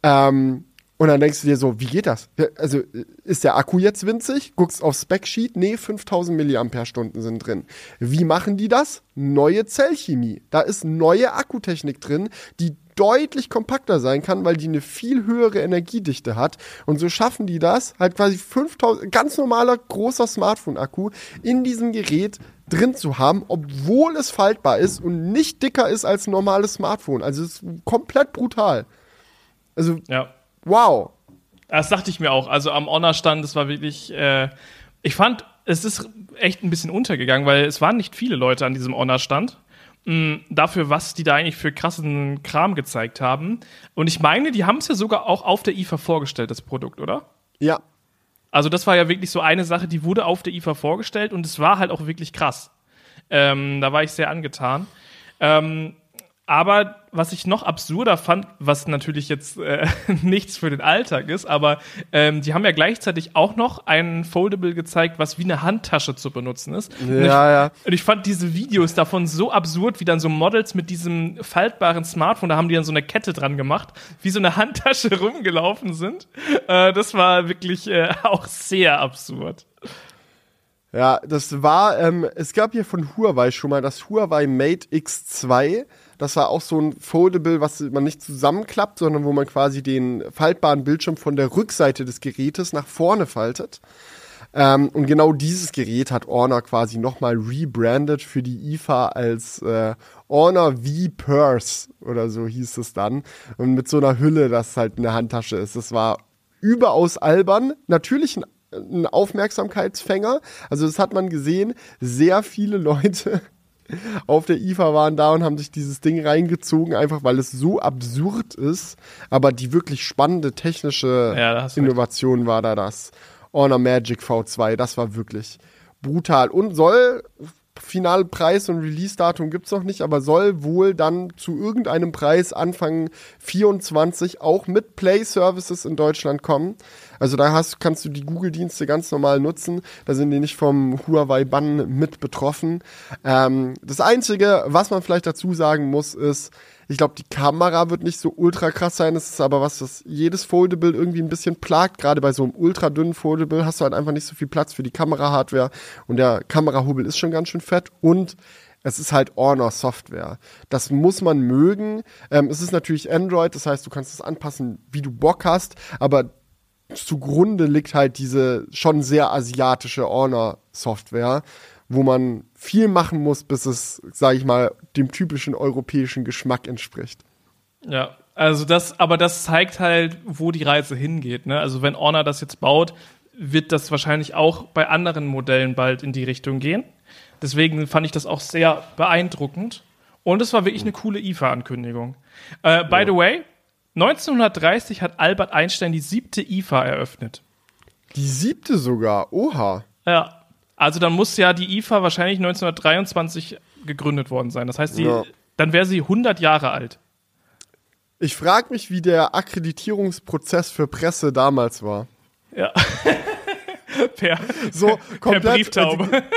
Ähm, und dann denkst du dir so, wie geht das? Also ist der Akku jetzt winzig? Guckst auf Specsheet? Nee, 5000 Milliampere-Stunden sind drin. Wie machen die das? Neue Zellchemie. Da ist neue Akkutechnik drin, die deutlich kompakter sein kann, weil die eine viel höhere Energiedichte hat. Und so schaffen die das, halt quasi 5000, ganz normaler großer Smartphone-Akku in diesem Gerät drin zu haben, obwohl es faltbar ist und nicht dicker ist als ein normales Smartphone. Also es ist komplett brutal. Also, Ja. wow. Das dachte ich mir auch. Also am Honor-Stand, das war wirklich, äh, ich fand, es ist echt ein bisschen untergegangen, weil es waren nicht viele Leute an diesem Honor-Stand. Mh, Dafür, was die da eigentlich für krassen Kram gezeigt haben. Und ich meine, die haben es ja sogar auch auf der IFA vorgestellt, das Produkt, oder? Ja, Also das war ja wirklich so eine Sache, die wurde auf der IFA vorgestellt und es war halt auch wirklich krass. Ähm, da war ich sehr angetan. Ähm, aber was ich noch absurder fand, was natürlich jetzt äh, nichts für den Alltag ist, aber ähm, die haben ja gleichzeitig auch noch ein Foldable gezeigt, was wie eine Handtasche zu benutzen ist. Und ich, Ja, ja. Und ich fand diese Videos davon so absurd, wie dann so Models mit diesem faltbaren Smartphone, da haben die dann so eine Kette dran gemacht, wie so eine Handtasche rumgelaufen sind. Äh, das war wirklich äh, auch sehr absurd. Ja, das war, ähm, es gab hier von Huawei schon mal das Huawei Mate X2. Das war auch so ein Foldable, was man nicht zusammenklappt, sondern wo man quasi den faltbaren Bildschirm von der Rückseite des Gerätes nach vorne faltet. Ähm, und genau dieses Gerät hat Honor quasi nochmal rebranded für die IFA als äh, Honor V Purse oder so hieß es dann. Und mit so einer Hülle, das halt eine Handtasche ist. Das war überaus albern. Natürlich ein, ein Aufmerksamkeitsfänger. Also das hat man gesehen. Sehr viele Leute auf der IFA waren da und haben sich dieses Ding reingezogen, einfach weil es so absurd ist. Aber die wirklich spannende technische Ja, du recht. Innovation war da das. Honor Magic V2, das war wirklich brutal. Und soll, finale Preis und Release-Datum gibt's noch nicht, aber soll wohl dann zu irgendeinem Preis Anfang 24 auch mit Play-Services in Deutschland kommen. Also da hast, kannst du die Google-Dienste ganz normal nutzen. Da sind die nicht vom Huawei-Bann mit betroffen. Ähm, das Einzige, was man vielleicht dazu sagen muss, ist, ich glaube, die Kamera wird nicht so ultra krass sein. Das ist aber was, das jedes Foldable irgendwie ein bisschen plagt. Gerade bei so einem ultra dünnen Foldable hast du halt einfach nicht so viel Platz für die Kamera-Hardware. Und der Kamerahubel ist schon ganz schön fett. Und es ist halt Honor Software. Das muss man mögen. Ähm, es ist natürlich Android, das heißt, du kannst es anpassen, wie du Bock hast. Aber zugrunde liegt halt diese schon sehr asiatische Honor-Software, wo man viel machen muss, bis es, sage ich mal, dem typischen europäischen Geschmack entspricht. Ja, also das, aber das zeigt halt, wo die Reise hingeht. Ne? Also wenn Honor das jetzt baut, wird das wahrscheinlich auch bei anderen Modellen bald in die Richtung gehen. Deswegen fand ich das auch sehr beeindruckend. Und es war wirklich eine coole IFA-Ankündigung. Äh, by the way, 1930 hat Albert Einstein die siebte IFA eröffnet. Die siebte sogar, oha. Ja, also dann muss ja die IFA wahrscheinlich 1923 gegründet worden sein. Das heißt, die, Ja. dann wäre sie 100 Jahre alt. Ich frage mich, wie der Akkreditierungsprozess für Presse damals war. Ja. per, So per komplett. Brieftaube.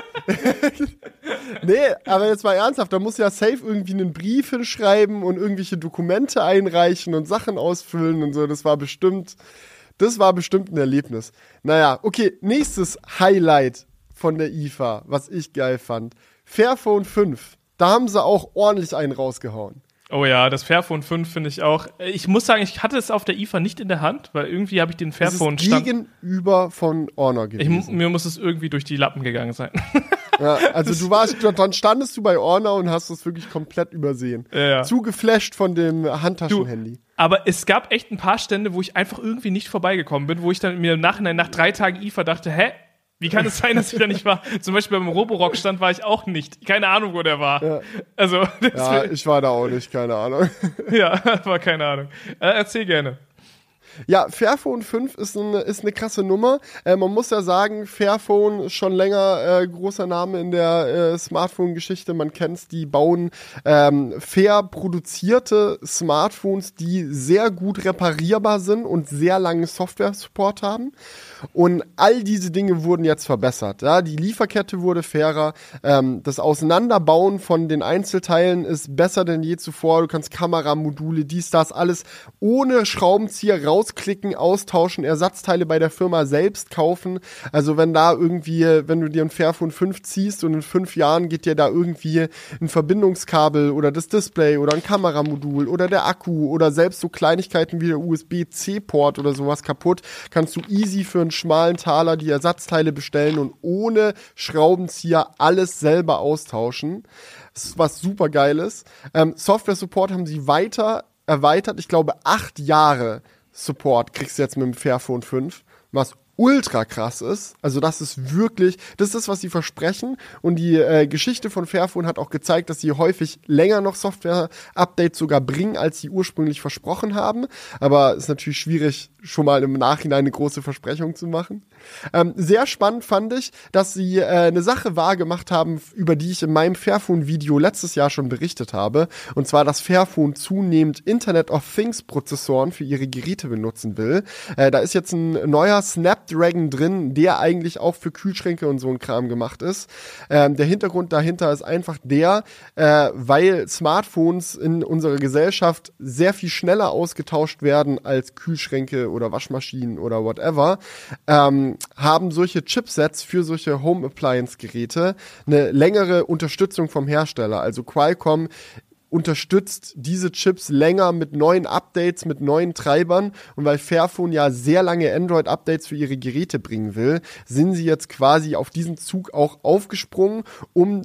Nee, aber jetzt mal ernsthaft, da muss ja safe irgendwie einen Brief hinschreiben und irgendwelche Dokumente einreichen und Sachen ausfüllen und so. Das war bestimmt, das war bestimmt ein Erlebnis. Naja, okay, nächstes Highlight von der IFA, was ich geil fand. Fairphone 5. Da haben sie auch ordentlich einen rausgehauen. Oh ja, das Fairphone 5 finde ich auch. Ich muss sagen, ich hatte es auf der IFA nicht in der Hand, weil irgendwie habe ich den Fairphone das ist gegenüber von Honor gewesen. Ich, mir muss es irgendwie durch die Lappen gegangen sein. Ja, also du warst, dann standest du bei Honor und hast es wirklich komplett übersehen. Ja, ja. Zu geflasht von dem Handtaschenhandy. Aber es gab echt ein paar Stände, wo ich einfach irgendwie nicht vorbeigekommen bin, wo ich dann mir im Nachhinein nach drei Tagen IFA dachte, hä, wie kann es sein, dass ich da nicht war? Zum Beispiel beim Roborock-Stand war ich auch nicht. Keine Ahnung, wo der war. Ja. Also, Ja, ich war da auch nicht, keine Ahnung. ja, war keine Ahnung. Äh, erzähl gerne. Ja, Fairphone 5 ist, ein, ist eine krasse Nummer. Äh, man muss ja sagen, Fairphone ist schon länger äh, großer Name in der äh, Smartphone-Geschichte. Man kennt's, die bauen ähm, fair produzierte Smartphones, die sehr gut reparierbar sind und sehr langen Software-Support haben. Und all diese Dinge wurden jetzt verbessert. Ja? Die Lieferkette wurde fairer. Ähm, das Auseinanderbauen von den Einzelteilen ist besser denn je zuvor. Du kannst Kameramodule, dies, das, alles ohne Schraubenzieher rausklicken, austauschen, Ersatzteile bei der Firma selbst kaufen. Also wenn da irgendwie, wenn du dir ein Fairphone 5 ziehst und in fünf Jahren geht dir da irgendwie ein Verbindungskabel oder das Display oder ein Kameramodul oder der Akku oder selbst so Kleinigkeiten wie der USB-C-Port oder sowas kaputt, kannst du easy für einen schmalen Taler die Ersatzteile bestellen und ohne Schraubenzieher alles selber austauschen. Ist was super geiles. Ähm, Software Support haben sie weiter erweitert. Ich glaube, acht Jahre Support kriegst du jetzt mit dem Fairphone 5, was ultra krass ist. Also das ist wirklich, das ist das, was sie versprechen. Und die äh, Geschichte von Fairphone hat auch gezeigt, dass sie häufig länger noch Software-Updates sogar bringen, als sie ursprünglich versprochen haben. Aber ist natürlich schwierig, schon mal im Nachhinein eine große Versprechung zu machen. Ähm, sehr spannend fand ich, dass sie äh, eine Sache wahrgemacht haben, über die ich in meinem Fairphone-Video letztes Jahr schon berichtet habe. Und zwar, dass Fairphone zunehmend Internet of Things-Prozessoren für ihre Geräte benutzen will. Äh, da ist jetzt ein neuer Snapdragon drin, der eigentlich auch für Kühlschränke und so ein Kram gemacht ist. Ähm, der Hintergrund dahinter ist einfach der, äh, weil Smartphones in unserer Gesellschaft sehr viel schneller ausgetauscht werden als Kühlschränke oder Waschmaschinen oder whatever. Ähm, haben solche Chipsets für solche Home Appliance Geräte eine längere Unterstützung vom Hersteller. Also Qualcomm unterstützt diese Chips länger mit neuen Updates, mit neuen Treibern. Und weil Fairphone ja sehr lange Android-Updates für ihre Geräte bringen will, sind sie jetzt quasi auf diesen Zug auch aufgesprungen, um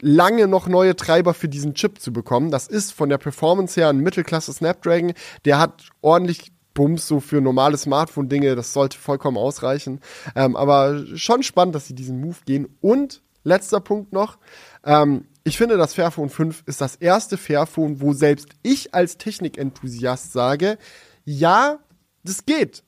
lange noch neue Treiber für diesen Chip zu bekommen. Das ist von der Performance her ein Mittelklasse Snapdragon. Der hat ordentlich Bums so für normale Smartphone-Dinge. Das sollte vollkommen ausreichen. Ähm, aber schon spannend, dass sie diesen Move gehen. Und letzter Punkt noch. Ähm, ich finde, das Fairphone 5 ist das erste Fairphone, wo selbst ich als Technikenthusiast sage, ja, das geht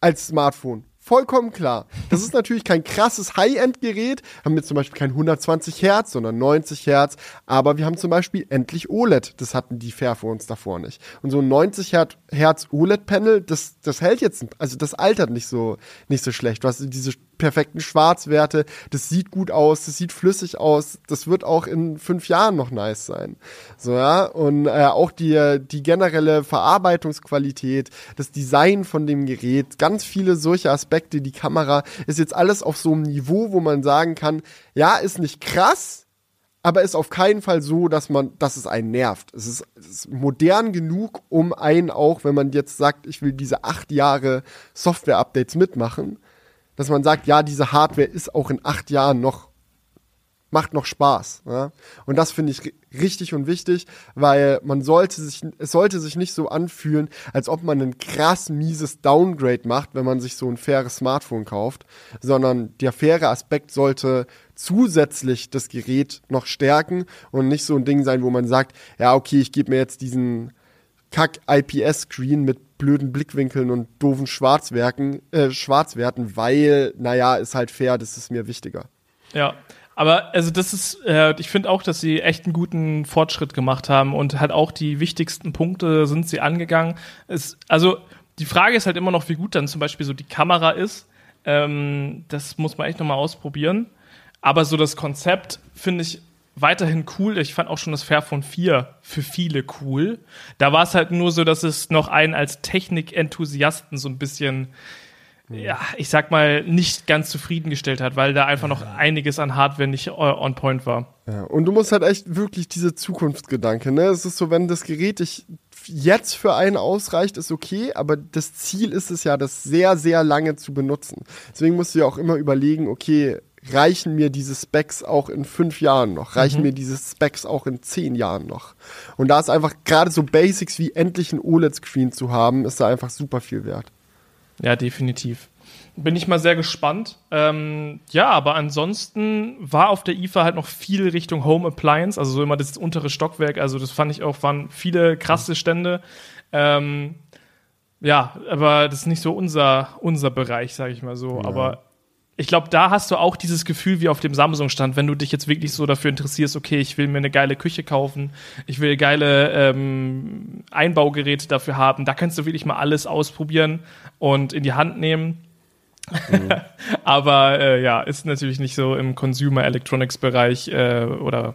als Smartphone. Vollkommen klar. Das ist natürlich kein krasses High-End-Gerät. Haben wir zum Beispiel kein 120 Hertz, sondern 90 Hertz. Aber wir haben zum Beispiel endlich OLED. Das hatten die Fairphones davor nicht. Und so ein 90 Hertz OLED-Panel, das, das hält jetzt, also das altert nicht so, nicht so schlecht. Du hast diese perfekten Schwarzwerte. Das sieht gut aus, das sieht flüssig aus. Das wird auch in fünf Jahren noch nice sein. So, ja. Und äh, auch die, die generelle Verarbeitungsqualität, das Design von dem Gerät, ganz viele solche Aspekte. Die Kamera ist jetzt alles auf so einem Niveau, wo man sagen kann, ja, ist nicht krass, aber ist auf keinen Fall so, dass man, dass es einen nervt. Es ist, es ist, modern genug, um einen auch, wenn man jetzt sagt, ich will diese acht Jahre Software-Updates mitmachen, dass man sagt, ja, diese Hardware ist auch in acht Jahren noch, macht noch Spaß. Ja? Und das finde ich richtig und wichtig, weil man sollte sich, es sollte sich nicht so anfühlen, als ob man ein krass mieses Downgrade macht, wenn man sich so ein faires Smartphone kauft, sondern der faire Aspekt sollte zusätzlich das Gerät noch stärken und nicht so ein Ding sein, wo man sagt, ja, okay, ich gebe mir jetzt diesen Kack-IPS-Screen mit blöden Blickwinkeln und doofen Schwarzwerken, äh, Schwarzwerten, weil, naja, ist halt fair, das ist mir wichtiger. Ja, aber also das ist, äh, ich finde auch, dass sie echt einen guten Fortschritt gemacht haben und halt auch die wichtigsten Punkte sind sie angegangen. Es, also die Frage ist halt immer noch, wie gut dann zum Beispiel so die Kamera ist. Ähm, das muss man echt nochmal ausprobieren. Aber so das Konzept finde ich weiterhin cool. Ich fand auch schon das Fairphone 4 für viele cool. Da war es halt nur so, dass es noch einen als Technikenthusiasten so ein bisschen ja, ich sag mal, nicht ganz zufriedengestellt hat, weil da einfach noch einiges an Hardware nicht äh, on point war. Ja, und du musst halt echt wirklich diese Zukunftsgedanke, ne? Es ist so, wenn das Gerät dich jetzt für einen ausreicht, ist okay, aber das Ziel ist es ja, das sehr, sehr lange zu benutzen. Deswegen musst du ja auch immer überlegen, okay, reichen mir diese Specs auch in fünf Jahren noch? Reichen mhm. mir diese Specs auch in zehn Jahren noch? Und da ist einfach gerade so Basics wie endlich ein OLED-Screen zu haben, ist da einfach super viel wert. Ja, definitiv. Bin ich mal sehr gespannt. Ähm, ja, aber ansonsten war auf der IFA halt noch viel Richtung Home Appliance, also so immer das untere Stockwerk. Also das fand ich auch, waren viele krasse Stände. Ähm, ja, aber das ist nicht so unser, unser Bereich, sage ich mal so. Ja. Aber ich glaube, da hast du auch dieses Gefühl wie auf dem Samsung-Stand, wenn du dich jetzt wirklich so dafür interessierst, okay, ich will mir eine geile Küche kaufen, ich will geile ähm, Einbaugeräte dafür haben, da kannst du wirklich mal alles ausprobieren und in die Hand nehmen. Mhm. Aber äh, ja, ist natürlich nicht so im Consumer Electronics Bereich äh, oder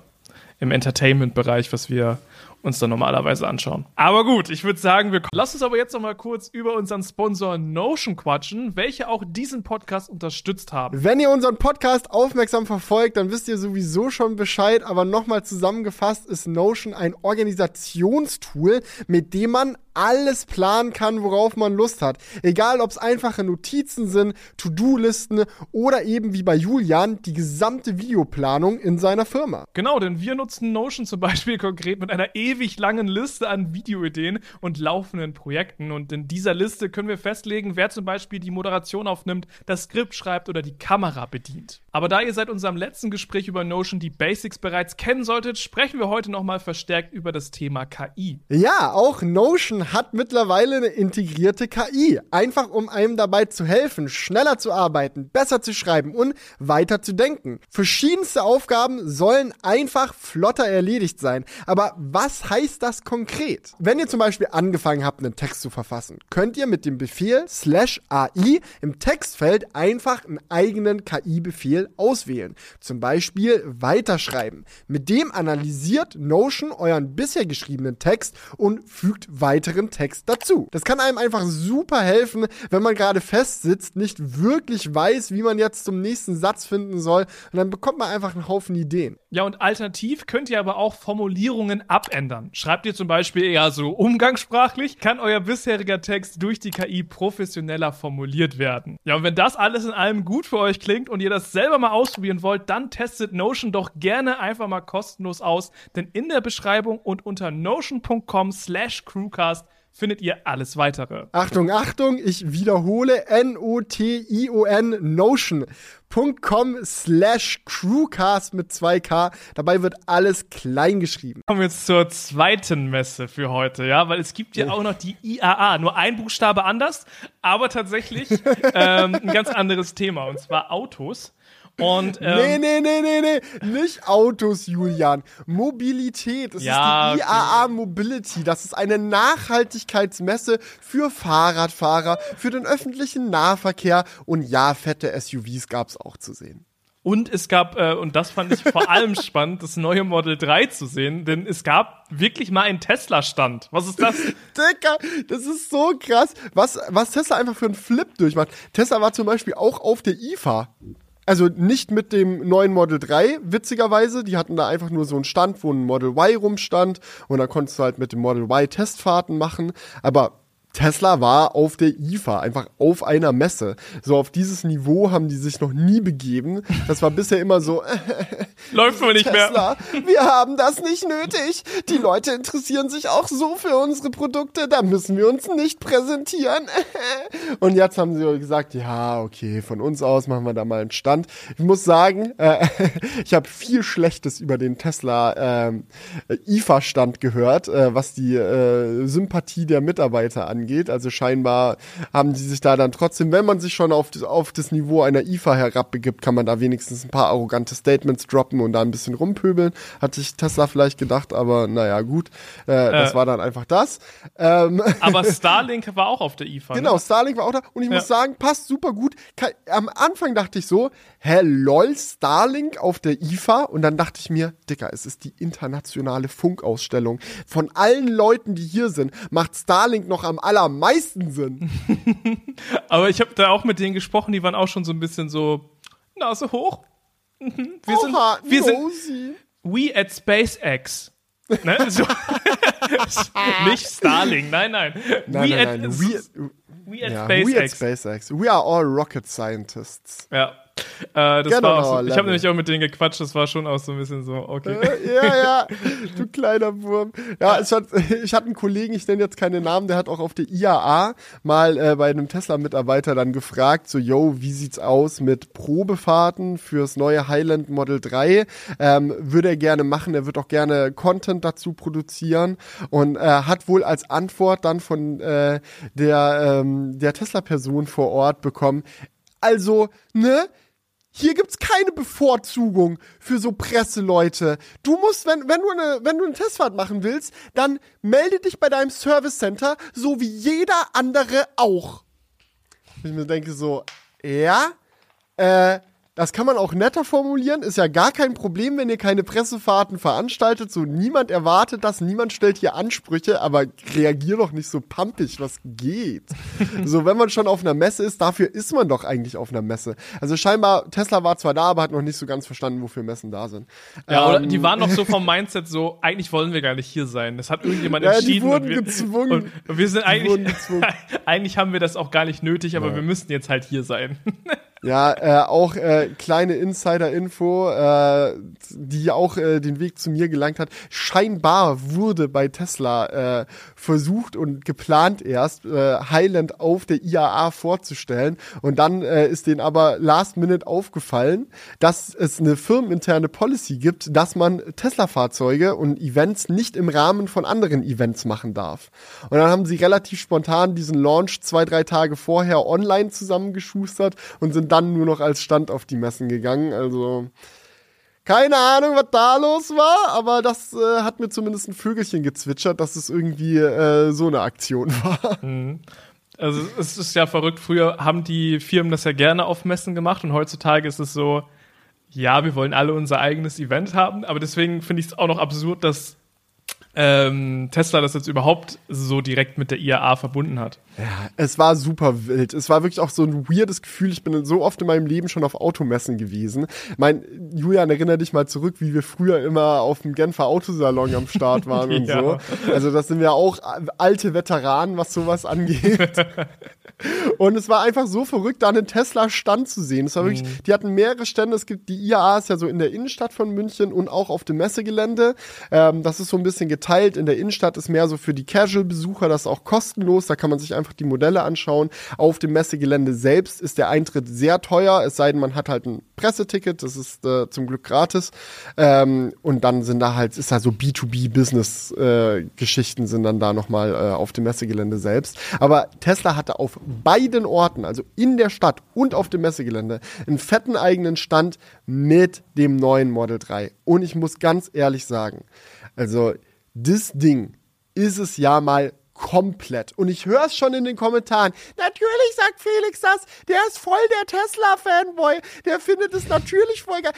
im Entertainment Bereich, was wir uns dann normalerweise anschauen. Aber gut, ich würde sagen, wir lass uns aber jetzt noch mal kurz über unseren Sponsor Notion quatschen, welche auch diesen Podcast unterstützt haben. Wenn ihr unseren Podcast aufmerksam verfolgt, dann wisst ihr sowieso schon Bescheid, aber nochmal zusammengefasst ist Notion ein Organisationstool, mit dem man alles planen kann, worauf man Lust hat. Egal, ob es einfache Notizen sind, To-Do-Listen oder eben wie bei Julian die gesamte Videoplanung in seiner Firma. Genau, denn wir nutzen Notion zum Beispiel konkret mit einer ewig langen Liste an Videoideen und laufenden Projekten. Und in dieser Liste können wir festlegen, wer zum Beispiel die Moderation aufnimmt, das Skript schreibt oder die Kamera bedient. Aber da ihr seit unserem letzten Gespräch über Notion die Basics bereits kennen solltet, sprechen wir heute nochmal verstärkt über das Thema KI. Ja, auch Notion hat mittlerweile eine integrierte KI. Einfach um einem dabei zu helfen, schneller zu arbeiten, besser zu schreiben und weiter zu denken. Verschiedenste Aufgaben sollen einfach flotter erledigt sein. Aber was heißt das konkret? Wenn ihr zum Beispiel angefangen habt, einen Text zu verfassen, könnt ihr mit dem Befehl slash AI im Textfeld einfach einen eigenen KI-Befehl auswählen. Zum Beispiel weiterschreiben. Mit dem analysiert Notion euren bisher geschriebenen Text und fügt weitere weiteren Text dazu. Das kann einem einfach super helfen, wenn man gerade festsitzt, nicht wirklich weiß, wie man jetzt zum nächsten Satz finden soll. Und dann bekommt man einfach einen Haufen Ideen. Ja, und alternativ könnt ihr aber auch Formulierungen abändern. Schreibt ihr zum Beispiel eher so umgangssprachlich, kann euer bisheriger Text durch die KI professioneller formuliert werden. Ja, und wenn das alles in allem gut für euch klingt und ihr das selber mal ausprobieren wollt, dann testet Notion doch gerne einfach mal kostenlos aus, denn in der Beschreibung und unter notion.com slash crewcast findet ihr alles weitere. Achtung, Achtung, ich wiederhole N-O-T-I-O-N Notion.com slash Crewcast mit 2K. Dabei wird alles klein geschrieben. Kommen wir jetzt zur zweiten Messe für heute, ja, weil es gibt ja oh. auch noch die IAA. Nur ein Buchstabe anders, aber tatsächlich ähm, ein ganz anderes Thema und zwar Autos. Und, ähm, nee, nee, nee, nee, nee. Nicht Autos, Julian. Mobilität. Das ja, ist die IAA. Mobility. Das ist eine Nachhaltigkeitsmesse für Fahrradfahrer, für den öffentlichen Nahverkehr und ja, fette SUVs gab's auch zu sehen. Und es gab, äh, und das fand ich vor allem spannend, das neue Model 3 zu sehen, denn es gab wirklich mal einen Tesla-Stand. Was ist das? Dicker, das ist so krass, was, was Tesla einfach für einen Flip durchmacht. Tesla war zum Beispiel auch auf der IFA. Also nicht mit dem neuen Model 3, witzigerweise. Die hatten da einfach nur so einen Stand, wo ein Model Y rumstand. Und da konntest du halt mit dem Model Y Testfahrten machen. Aber Tesla war auf der IFA, einfach auf einer Messe. So auf dieses Niveau haben die sich noch nie begeben. Das war bisher immer so. Läuft wohl nicht Tesla, mehr. Wir haben das nicht nötig. Die Leute interessieren sich auch so für unsere Produkte. Da müssen wir uns nicht präsentieren. Und jetzt haben sie gesagt, ja, okay, von uns aus machen wir da mal einen Stand. Ich muss sagen, äh, ich habe viel Schlechtes über den Tesla äh, IFA-Stand gehört, äh, was die äh, Sympathie der Mitarbeiter angeht angeht. Also scheinbar haben die sich da dann trotzdem, wenn man sich schon auf, auf das Niveau einer IFA herabbegibt, kann man da wenigstens ein paar arrogante Statements droppen und da ein bisschen rumpöbeln. Hat sich Tesla vielleicht gedacht, aber naja, gut. Äh, äh, das war dann einfach das. Ähm aber Starlink war auch auf der IFA. Genau, ne? Starlink war auch da. Und ich ja. muss sagen, passt super gut. Am Anfang dachte ich so, hä, lol, Starlink auf der IFA? Und dann dachte ich mir, Dicker, es ist die internationale Funkausstellung. Von allen Leuten, die hier sind, macht Starlink noch am allermeisten sind. Aber ich habe da auch mit denen gesprochen, die waren auch schon so ein bisschen so Nase hoch. Wir sind, Oha, wir sind we at SpaceX. Ne? So. Nicht Starling, nein, nein. Nein, we, nein, at, nein. We, we at ja, SpaceX. we at SpaceX. We are all rocket scientists. Ja. Äh, das Get war so. Ich habe nämlich auch mit denen gequatscht, das war schon auch so ein bisschen so, okay. Äh, ja, ja, du kleiner Wurm. Ja, es hat, ich hatte einen Kollegen, ich nenne jetzt keine Namen, der hat auch auf der IAA mal äh, bei einem Tesla-Mitarbeiter dann gefragt, so, yo, wie sieht's aus mit Probefahrten fürs neue Highland Model 3? Ähm, würde er gerne machen, er wird auch gerne Content dazu produzieren und äh, hat wohl als Antwort dann von äh, der, ähm, der Tesla-Person vor Ort bekommen, also, ne, hier gibt's keine Bevorzugung für so Presseleute. Du musst, wenn, wenn du eine, wenn du eine Testfahrt machen willst, dann melde dich bei deinem Service Center, so wie jeder andere auch. Ich mir denke so, ja, äh, das kann man auch netter formulieren, ist ja gar kein Problem, wenn ihr keine Pressefahrten veranstaltet. So, niemand erwartet das, niemand stellt hier Ansprüche, aber reagier doch nicht so pampig, was geht. so, wenn man schon auf einer Messe ist, dafür ist man doch eigentlich auf einer Messe. Also scheinbar, Tesla war zwar da, aber hat noch nicht so ganz verstanden, wofür Messen da sind. Ja, oder Ähm, die waren noch so vom Mindset so, eigentlich wollen wir gar nicht hier sein. Das hat irgendjemand Ja, die entschieden. wurden und wir, gezwungen. Und wir sind eigentlich, gezwungen. eigentlich haben wir das auch gar nicht nötig, aber wir müssten jetzt halt hier sein. Ja, äh, auch äh, kleine Insider-Info, äh, die auch äh, den Weg zu mir gelangt hat. Scheinbar wurde bei Tesla äh, versucht und geplant erst, äh, Highland auf der IAA vorzustellen. Und dann äh, ist denen aber last minute aufgefallen, dass es eine firmeninterne Policy gibt, dass man Tesla-Fahrzeuge und Events nicht im Rahmen von anderen Events machen darf. Und dann haben sie relativ spontan diesen Launch zwei, drei Tage vorher online zusammengeschustert und sind dann nur noch als Stand auf die Messen gegangen. Also keine Ahnung, was da los war, aber das äh, hat mir zumindest ein Vögelchen gezwitschert, dass es irgendwie äh, so eine Aktion war. Also es ist ja verrückt, früher haben die Firmen das ja gerne auf Messen gemacht und heutzutage ist es so, ja, wir wollen alle unser eigenes Event haben, aber deswegen finde ich es auch noch absurd, dass ähm, Tesla das jetzt überhaupt so direkt mit der IAA verbunden hat. Ja, es war super wild. Es war wirklich auch so ein weirdes Gefühl. Ich bin so oft in meinem Leben schon auf Automessen gewesen. Mein, Julian, erinnere dich mal zurück, wie wir früher immer auf dem Genfer Autosalon am Start waren und Ja. so. Also das sind ja auch alte Veteranen, was sowas angeht. Und es war einfach so verrückt, da einen Tesla-Stand zu sehen. Es war wirklich, die hatten mehrere Stände. Es gibt, die IAA ist ja so in der Innenstadt von München und auch auf dem Messegelände. Ähm, das ist so ein bisschen geteilt. In der Innenstadt ist mehr so für die Casual-Besucher, das ist auch kostenlos. Da kann man sich einfach die Modelle anschauen. Auf dem Messegelände selbst ist der Eintritt sehr teuer, es sei denn, man hat halt ein Presseticket, das ist äh, zum Glück gratis. Ähm, und dann sind da halt, ist da so B2B-Business-Geschichten sind dann da nochmal äh, auf dem Messegelände selbst. Aber Tesla hatte auf beiden Orten, also in der Stadt und auf dem Messegelände, einen fetten eigenen Stand mit dem neuen Model 3. Und ich muss ganz ehrlich sagen, also das Ding ist es ja mal komplett. Und ich höre es schon in den Kommentaren. Natürlich sagt Felix das. Der ist voll der Tesla-Fanboy. Der findet es natürlich voll geil.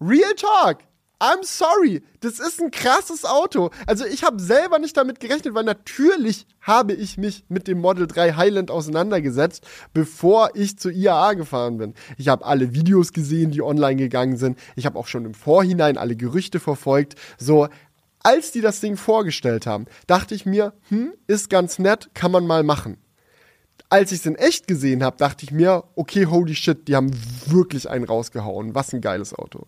Real Talk. I'm sorry, das ist ein krasses Auto. Also ich habe selber nicht damit gerechnet, weil natürlich habe ich mich mit dem Model 3 Highland auseinandergesetzt, bevor ich zur IAA gefahren bin. Ich habe alle Videos gesehen, die online gegangen sind. Ich habe auch schon im Vorhinein alle Gerüchte verfolgt. So, als die das Ding vorgestellt haben, dachte ich mir, hm, ist ganz nett, kann man mal machen. Als ich es in echt gesehen habe, dachte ich mir, okay, holy shit, die haben wirklich einen rausgehauen. Was ein geiles Auto.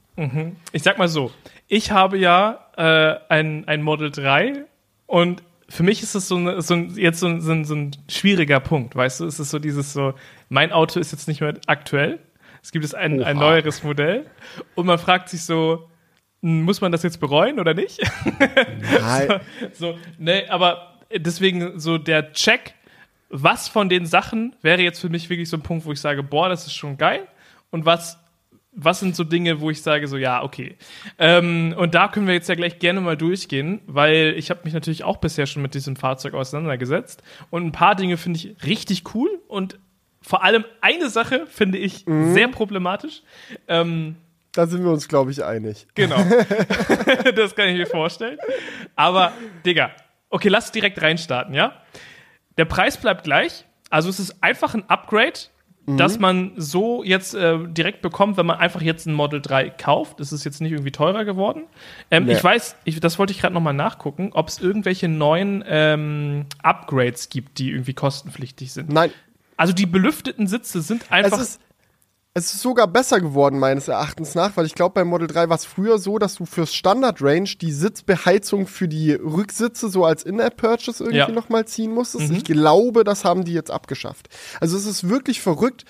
Ich sag mal so, ich habe ja äh, ein, ein Model 3 und für mich ist es so, eine, so ein, jetzt so ein, so, ein, so ein schwieriger Punkt, weißt du? Es ist so dieses so, mein Auto ist jetzt nicht mehr aktuell. Es gibt jetzt ein, ein neueres Modell und man fragt sich so, muss man das jetzt bereuen oder nicht? Nein. so, ne, aber deswegen so der Check, was von den Sachen wäre jetzt für mich wirklich so ein Punkt, wo ich sage, boah, das ist schon geil und was was sind so Dinge, wo ich sage, so ja, okay. Ähm, und da können wir jetzt ja gleich gerne mal durchgehen, weil ich habe mich natürlich auch bisher schon mit diesem Fahrzeug auseinandergesetzt. Und ein paar Dinge finde ich richtig cool und vor allem eine Sache finde ich sehr problematisch. Ähm, Da sind wir uns, glaube ich, einig. Genau. das kann ich mir vorstellen. Aber, Digga, okay, lass direkt reinstarten, ja? Der Preis bleibt gleich. Also es ist einfach ein Upgrade, Mhm. das man so jetzt äh, direkt bekommt, wenn man einfach jetzt ein Model 3 kauft. Das ist jetzt nicht irgendwie teurer geworden. Ähm, Nee. Ich weiß, ich, das wollte ich gerade nochmal nachgucken, ob es irgendwelche neuen ähm, Upgrades gibt, die irgendwie kostenpflichtig sind. Nein, Also die belüfteten Sitze sind einfach. Es ist, sogar besser geworden, meines Erachtens nach, weil ich glaube, beim Model 3 war es früher so, dass du fürs Standard-Range die Sitzbeheizung für die Rücksitze so als In-App-Purchase irgendwie Ja. nochmal ziehen musstest. Ich glaube, das haben die jetzt abgeschafft. Also es ist wirklich verrückt.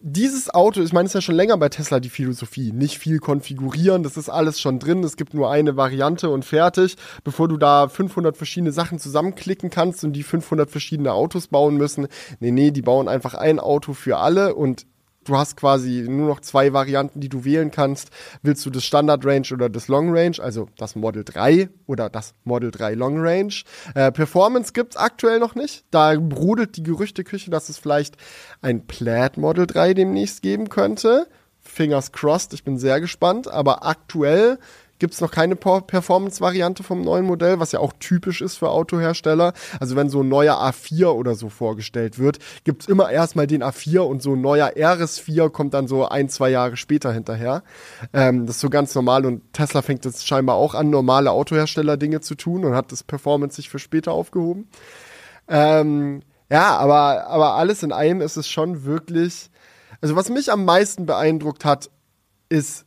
Dieses Auto, ich meine, es ist ja schon länger bei Tesla die Philosophie. Nicht viel konfigurieren, das ist alles schon drin. Es gibt nur eine Variante und fertig. Bevor du da 500 verschiedene Sachen zusammenklicken kannst und die 500 verschiedene Autos bauen müssen. Nee, nee, die bauen einfach ein Auto für alle und du hast quasi nur noch zwei Varianten, die du wählen kannst. Willst du das Standard Range oder das Long Range, also das Model 3 oder das Model 3 Long Range? Äh, Performance gibt's aktuell noch nicht. Da brodelt die Gerüchteküche, dass es vielleicht ein Plaid Model 3 demnächst geben könnte. Fingers crossed, ich bin sehr gespannt. Aber aktuell gibt's noch keine Performance-Variante vom neuen Modell, was ja auch typisch ist für Autohersteller. Also wenn so ein neuer A4 oder so vorgestellt wird, gibt's immer erstmal den A4 und so ein neuer RS4 kommt dann so ein, zwei Jahre später hinterher. Ähm, das ist so ganz normal und Tesla fängt jetzt scheinbar auch an, normale Autohersteller Dinge zu tun und hat das Performance sich für später aufgehoben. Ähm, ja, aber, aber alles in allem ist es schon wirklich. Also, was mich am meisten beeindruckt hat, ist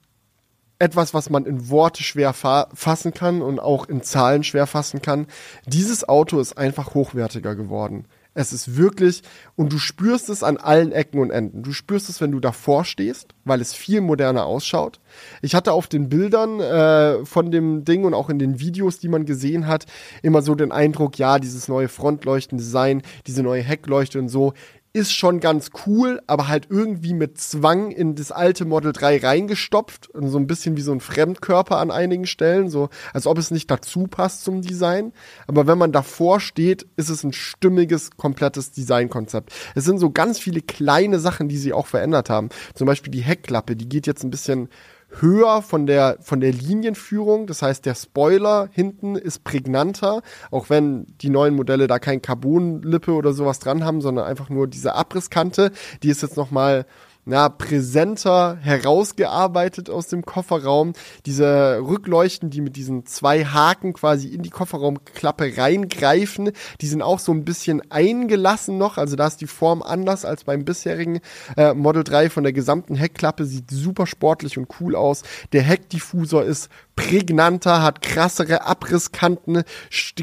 etwas, was man in Worte schwer fa fassen kann und auch in Zahlen schwer fassen kann. Dieses Auto ist einfach hochwertiger geworden. Es ist wirklich, und du spürst es an allen Ecken und Enden. Du spürst es, wenn du davor stehst, weil es viel moderner ausschaut. Ich hatte auf den Bildern äh, von dem Ding und auch in den Videos, die man gesehen hat, immer so den Eindruck, ja, dieses neue Frontleuchtendesign, diese neue Heckleuchte und so, ist schon ganz cool, aber halt irgendwie mit Zwang in das alte Model 3 reingestopft und so ein bisschen wie so ein Fremdkörper an einigen Stellen, so als ob es nicht dazu passt zum Design. Aber wenn man davor steht, ist es ein stimmiges, komplettes Designkonzept. Es sind so ganz viele kleine Sachen, die sie auch verändert haben. Zum Beispiel die Heckklappe, die geht jetzt ein bisschen höher von der, von der Linienführung. Das heißt, der Spoiler hinten ist prägnanter, auch wenn die neuen Modelle da kein Carbonlippe oder sowas dran haben, sondern einfach nur diese Abrisskante. Die ist jetzt nochmal na, präsenter herausgearbeitet aus dem Kofferraum. Diese Rückleuchten, die mit diesen zwei Haken quasi in die Kofferraumklappe reingreifen, die sind auch so ein bisschen eingelassen noch. Also da ist die Form anders als beim bisherigen äh, Model 3 von der gesamten Heckklappe. Sieht super sportlich und cool aus. Der Heckdiffusor ist prägnanter, hat krassere Abrisskanten,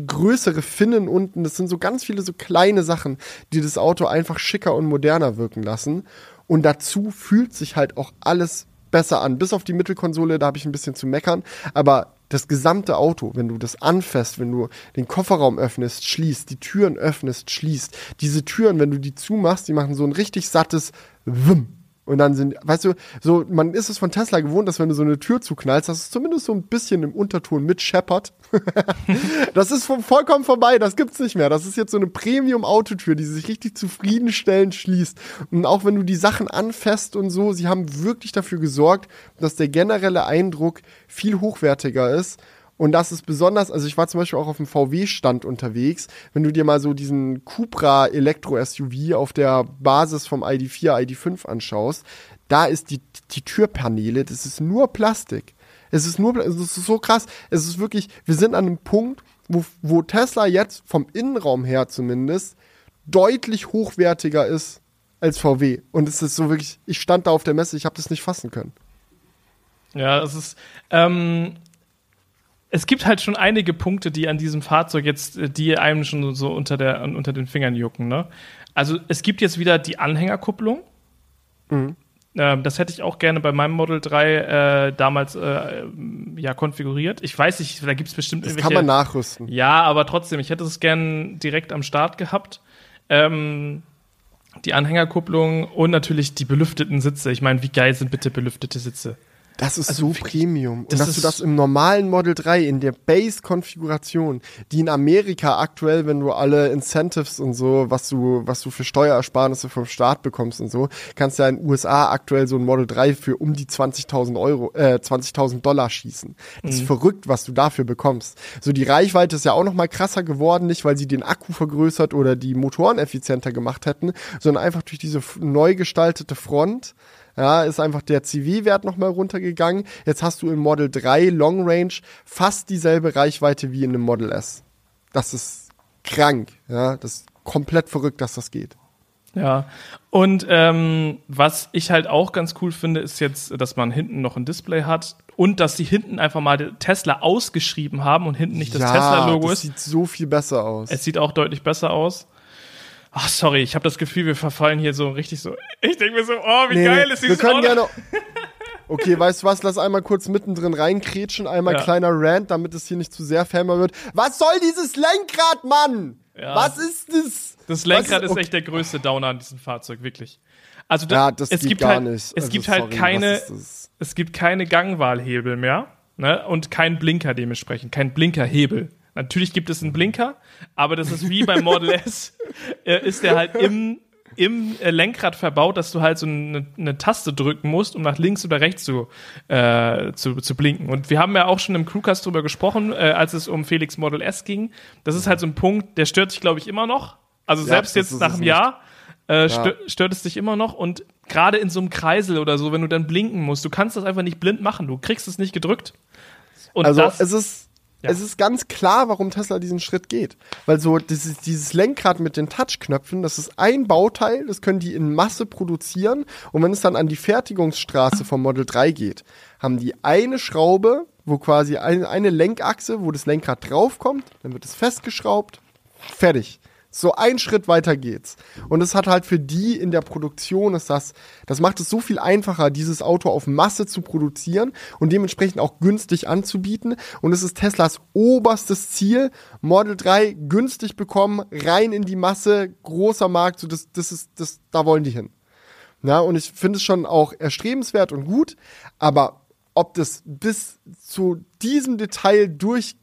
größere Finnen unten. Das sind so ganz viele so kleine Sachen, die das Auto einfach schicker und moderner wirken lassen. Und dazu fühlt sich halt auch alles besser an. Bis auf die Mittelkonsole, da habe ich ein bisschen zu meckern. Aber das gesamte Auto, wenn du das anfasst, wenn du den Kofferraum öffnest, schließt, die Türen öffnest, schließt, diese Türen, wenn du die zumachst, die machen so ein richtig sattes Wumm. Und dann sind, weißt du, so, man ist es von Tesla gewohnt, dass wenn du so eine Tür zuknallst, dass es zumindest so ein bisschen im Unterton mit scheppert. das ist vollkommen vorbei, das gibt's nicht mehr. Das ist jetzt so eine Premium-Autotür, die sich richtig zufriedenstellend schließt. Und auch wenn du die Sachen anfasst und so, sie haben wirklich dafür gesorgt, dass der generelle Eindruck viel hochwertiger ist. Und das ist besonders, also ich war zum Beispiel auch auf dem VW-Stand unterwegs. Wenn du dir mal so diesen Cupra Elektro-SUV auf der Basis vom ID4, ID5 anschaust, da ist die, die Türpaneele, das ist nur Plastik. Es ist nur, es ist so krass. Es ist wirklich, wir sind an einem Punkt, wo, wo Tesla jetzt vom Innenraum her zumindest deutlich hochwertiger ist als VW. Und es ist so wirklich, ich stand da auf der Messe, ich habe das nicht fassen können. Ja, es ist. Ähm, es gibt halt schon einige Punkte, die an diesem Fahrzeug jetzt, äh, die einem schon so unter, der, unter den Fingern jucken. Ne? Also es gibt jetzt wieder die Anhängerkupplung. Mhm. Ähm, das hätte ich auch gerne bei meinem Model 3 äh, damals äh, ja, konfiguriert. Ich weiß nicht, da gibt es bestimmt Das kann man nachrüsten. Ja, aber trotzdem, ich hätte es gern direkt am Start gehabt. Ähm, die Anhängerkupplung und natürlich die belüfteten Sitze. Ich meine, wie geil sind bitte belüftete Sitze? Das ist Also so Premium. Und das dass ist- du das im normalen Model 3 in der Base-Konfiguration, die in Amerika aktuell, wenn du alle Incentives und so, was du, was du für Steuerersparnisse vom Staat bekommst und so, kannst du ja in den USA aktuell so ein Model 3 für um die 20.000 Euro, äh, 20.000 Dollar schießen. Das ist verrückt, was du dafür bekommst. So die Reichweite ist ja auch noch mal krasser geworden, nicht weil sie den Akku vergrößert oder die Motoren effizienter gemacht hätten, sondern einfach durch diese neu gestaltete Front. Ja, ist einfach der CW-Wert nochmal runtergegangen. Jetzt hast du im Model 3 Long Range fast dieselbe Reichweite wie in einem Model S. Das ist krank. Ja, das ist komplett verrückt, dass das geht. Ja. Und ähm, was ich halt auch ganz cool finde, ist jetzt, dass man hinten noch ein Display hat und dass sie hinten einfach mal Tesla ausgeschrieben haben und hinten nicht das ja, Tesla-Logo das ist. sieht so viel besser aus. Es sieht auch deutlich besser aus. Ach, sorry, ich habe das Gefühl, wir verfallen hier so richtig so. Ich denke mir so, oh, wie Nee, geil ist wir dieses können Auto. gerne. Okay, weißt du was? Lass einmal kurz mittendrin reinkrätschen, einmal Ja. kleiner Rant, damit es hier nicht zu sehr Fammer wird. Was soll dieses Lenkrad, Mann? Ja. Was ist das? Das Lenkrad ist okay. echt der größte Downer an diesem Fahrzeug, wirklich. Also da, Ja, das es gibt gar halt, nicht. Es Also, gibt halt sorry, keine, ist das? es gibt keine Gangwahlhebel mehr, ne? Und kein Blinker dementsprechend, kein Blinkerhebel. Natürlich gibt es einen Blinker, aber das ist wie beim Model S, äh, ist der halt im im äh, Lenkrad verbaut, dass du halt so eine, eine Taste drücken musst, um nach links oder rechts zu, äh, zu, zu blinken. Und wir haben ja auch schon im Crewcast drüber gesprochen, äh, als es um Felix Model S ging. Das ist halt so ein Punkt, der stört dich, glaube ich, immer noch. Also Ja, selbst jetzt nach einem. Jahr äh, stö stört es dich immer noch. Und gerade in so einem Kreisel oder so, wenn du dann blinken musst, du kannst das einfach nicht blind machen. Du kriegst es nicht gedrückt. Und Also das, es ist Ja. es ist ganz klar, warum Tesla diesen Schritt geht, weil so dieses, dieses Lenkrad mit den Touchknöpfen, das ist ein Bauteil, das können die in Masse produzieren und wenn es dann an die Fertigungsstraße vom Model 3 geht, haben die eine Schraube, wo quasi eine, eine Lenkachse, wo das Lenkrad draufkommt, dann wird es festgeschraubt, fertig. So ein Schritt weiter geht's. Und es hat halt für die in der Produktion ist das, das macht es so viel einfacher, dieses Auto auf Masse zu produzieren und dementsprechend auch günstig anzubieten. Und es ist Teslas oberstes Ziel, Model 3 günstig bekommen, rein in die Masse, großer Markt, so das, das ist, das, da wollen die hin. Ja, und ich finde es schon auch erstrebenswert und gut, aber ob das bis zu diesem Detail durch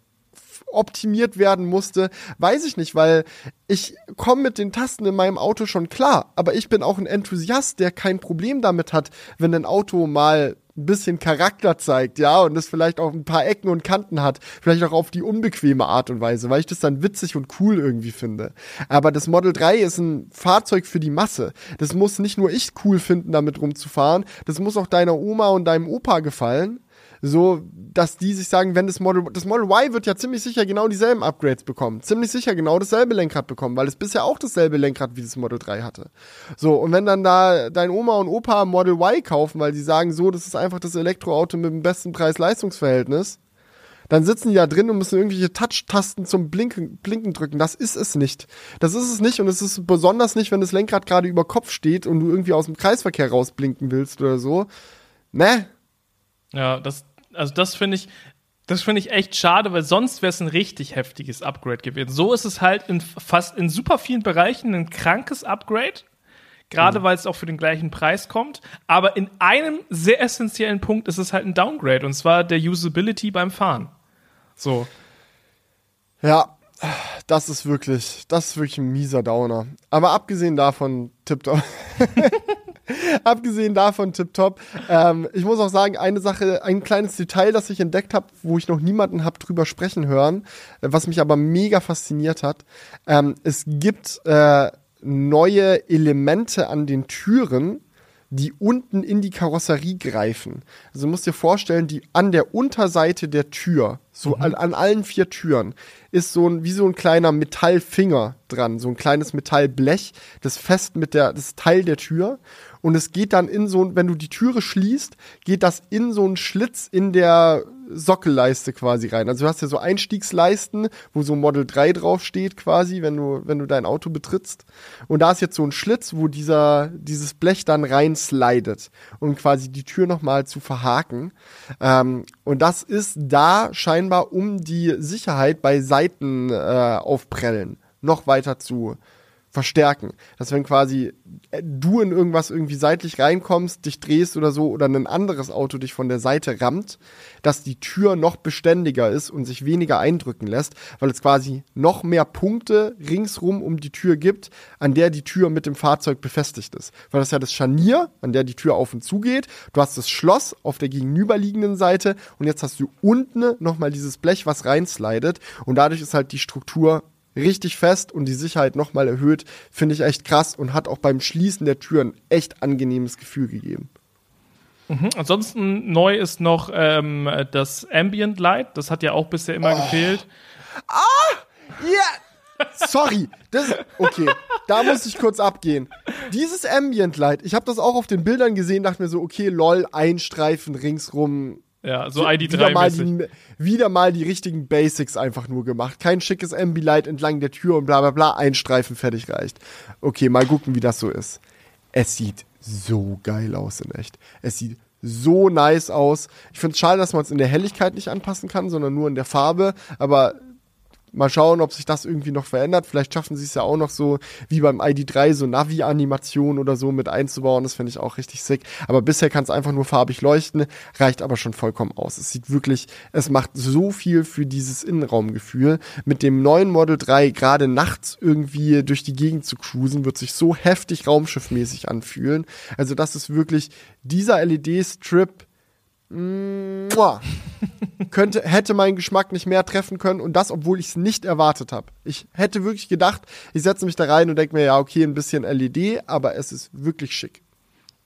optimiert werden musste, weiß ich nicht, weil ich komme mit den Tasten in meinem Auto schon klar, aber ich bin auch ein Enthusiast, der kein Problem damit hat, wenn ein Auto mal ein bisschen Charakter zeigt, ja, und es vielleicht auch ein paar Ecken und Kanten hat, vielleicht auch auf die unbequeme Art und Weise, weil ich das dann witzig und cool irgendwie finde. Aber das Model 3 ist ein Fahrzeug für die Masse. Das muss nicht nur ich cool finden, damit rumzufahren, das muss auch deiner Oma und deinem Opa gefallen so, dass die sich sagen, wenn das Model, das Model Y wird ja ziemlich sicher genau dieselben Upgrades bekommen, ziemlich sicher genau dasselbe Lenkrad bekommen, weil es bisher auch dasselbe Lenkrad wie das Model 3 hatte. So, und wenn dann da dein Oma und Opa Model Y kaufen, weil die sagen, so, das ist einfach das Elektroauto mit dem besten Preis-Leistungsverhältnis, dann sitzen die da drin und müssen irgendwelche Touch-Tasten zum Blinken, Blinken drücken. Das ist es nicht. Das ist es nicht und es ist besonders nicht, wenn das Lenkrad gerade über Kopf steht und du irgendwie aus dem Kreisverkehr rausblinken willst oder so. Ne? Ja, das, also das finde ich, das finde ich echt schade, weil sonst wäre es ein richtig heftiges Upgrade gewesen. So ist es halt in fast in super vielen Bereichen ein krankes Upgrade. Gerade weil es auch für den gleichen Preis kommt. Aber in einem sehr essentiellen Punkt ist es halt ein Downgrade. Und zwar der Usability beim Fahren. So. Ja, das ist wirklich, das ist wirklich ein mieser Downer. Aber abgesehen davon, tipptopp. abgesehen davon, tipptopp. Ähm, ich muss auch sagen, eine Sache, ein kleines Detail, das ich entdeckt habe, wo ich noch niemanden habe drüber sprechen hören, äh, was mich aber mega fasziniert hat. Ähm, es gibt äh, neue Elemente an den Türen, die unten in die Karosserie greifen. Also du musst dir vorstellen, die an der Unterseite der Tür, so an, an allen vier Türen, ist so ein, wie so ein kleiner Metallfinger dran, so ein kleines Metallblech, das fest mit der, das Teil der Tür. Und es geht dann in so, ein- wenn du die Türe schließt, geht das in so einen Schlitz in der Sockelleiste quasi rein. Also du hast ja so Einstiegsleisten, wo so Model 3 draufsteht quasi, wenn du, wenn du dein Auto betrittst. Und da ist jetzt so ein Schlitz, wo dieser, dieses Blech dann rein slidet, um quasi die Tür nochmal zu verhaken. Ähm, und das ist da scheinbar, um die Sicherheit bei Seitenaufprellen äh, Aufprellen noch weiter zu, verstärken. Dass wenn quasi äh, du in irgendwas irgendwie seitlich reinkommst, dich drehst oder so oder ein anderes Auto dich von der Seite rammt, dass die Tür noch beständiger ist und sich weniger eindrücken lässt, weil es quasi noch mehr Punkte ringsrum um die Tür gibt, an der die Tür mit dem Fahrzeug befestigt ist. Weil das ja das Scharnier, an der die Tür auf und zu geht. Du hast das Schloss auf der gegenüberliegenden Seite und jetzt hast du unten nochmal dieses Blech, was reinslidet und dadurch ist halt die Struktur richtig fest und die Sicherheit nochmal erhöht, finde ich echt krass und hat auch beim Schließen der Türen echt angenehmes Gefühl gegeben. Mhm. Ansonsten neu ist noch ähm, das Ambient Light. Das hat ja auch bisher immer oh. gefehlt. Ah! Ja! Yeah. Sorry, das okay. Da muss ich kurz abgehen. Dieses Ambient Light, ich habe das auch auf den Bildern gesehen, dachte mir so, okay, lol, ein Streifen ringsrum, ja, so ID3 wieder mal, die, wieder mal die richtigen Basics einfach nur gemacht. Kein schickes Ambilight entlang der Tür und bla bla bla, ein Streifen fertig reicht. Okay, mal gucken, wie das so ist. Es sieht so geil aus in echt. Es sieht so nice aus. Ich finde es schade, dass man es in der Helligkeit nicht anpassen kann, sondern nur in der Farbe. Aber Mal schauen, ob sich das irgendwie noch verändert. Vielleicht schaffen sie es ja auch noch so wie beim ID3 so Navi-Animation oder so mit einzubauen. Das finde ich auch richtig sick. Aber bisher kann es einfach nur farbig leuchten, reicht aber schon vollkommen aus. Es sieht wirklich, es macht so viel für dieses Innenraumgefühl. Mit dem neuen Model 3 gerade nachts irgendwie durch die Gegend zu cruisen, wird sich so heftig raumschiffmäßig anfühlen. Also das ist wirklich dieser LED-Strip könnte, hätte meinen Geschmack nicht mehr treffen können und das, obwohl ich es nicht erwartet habe. Ich hätte wirklich gedacht, ich setze mich da rein und denke mir, ja, okay, ein bisschen LED, aber es ist wirklich schick.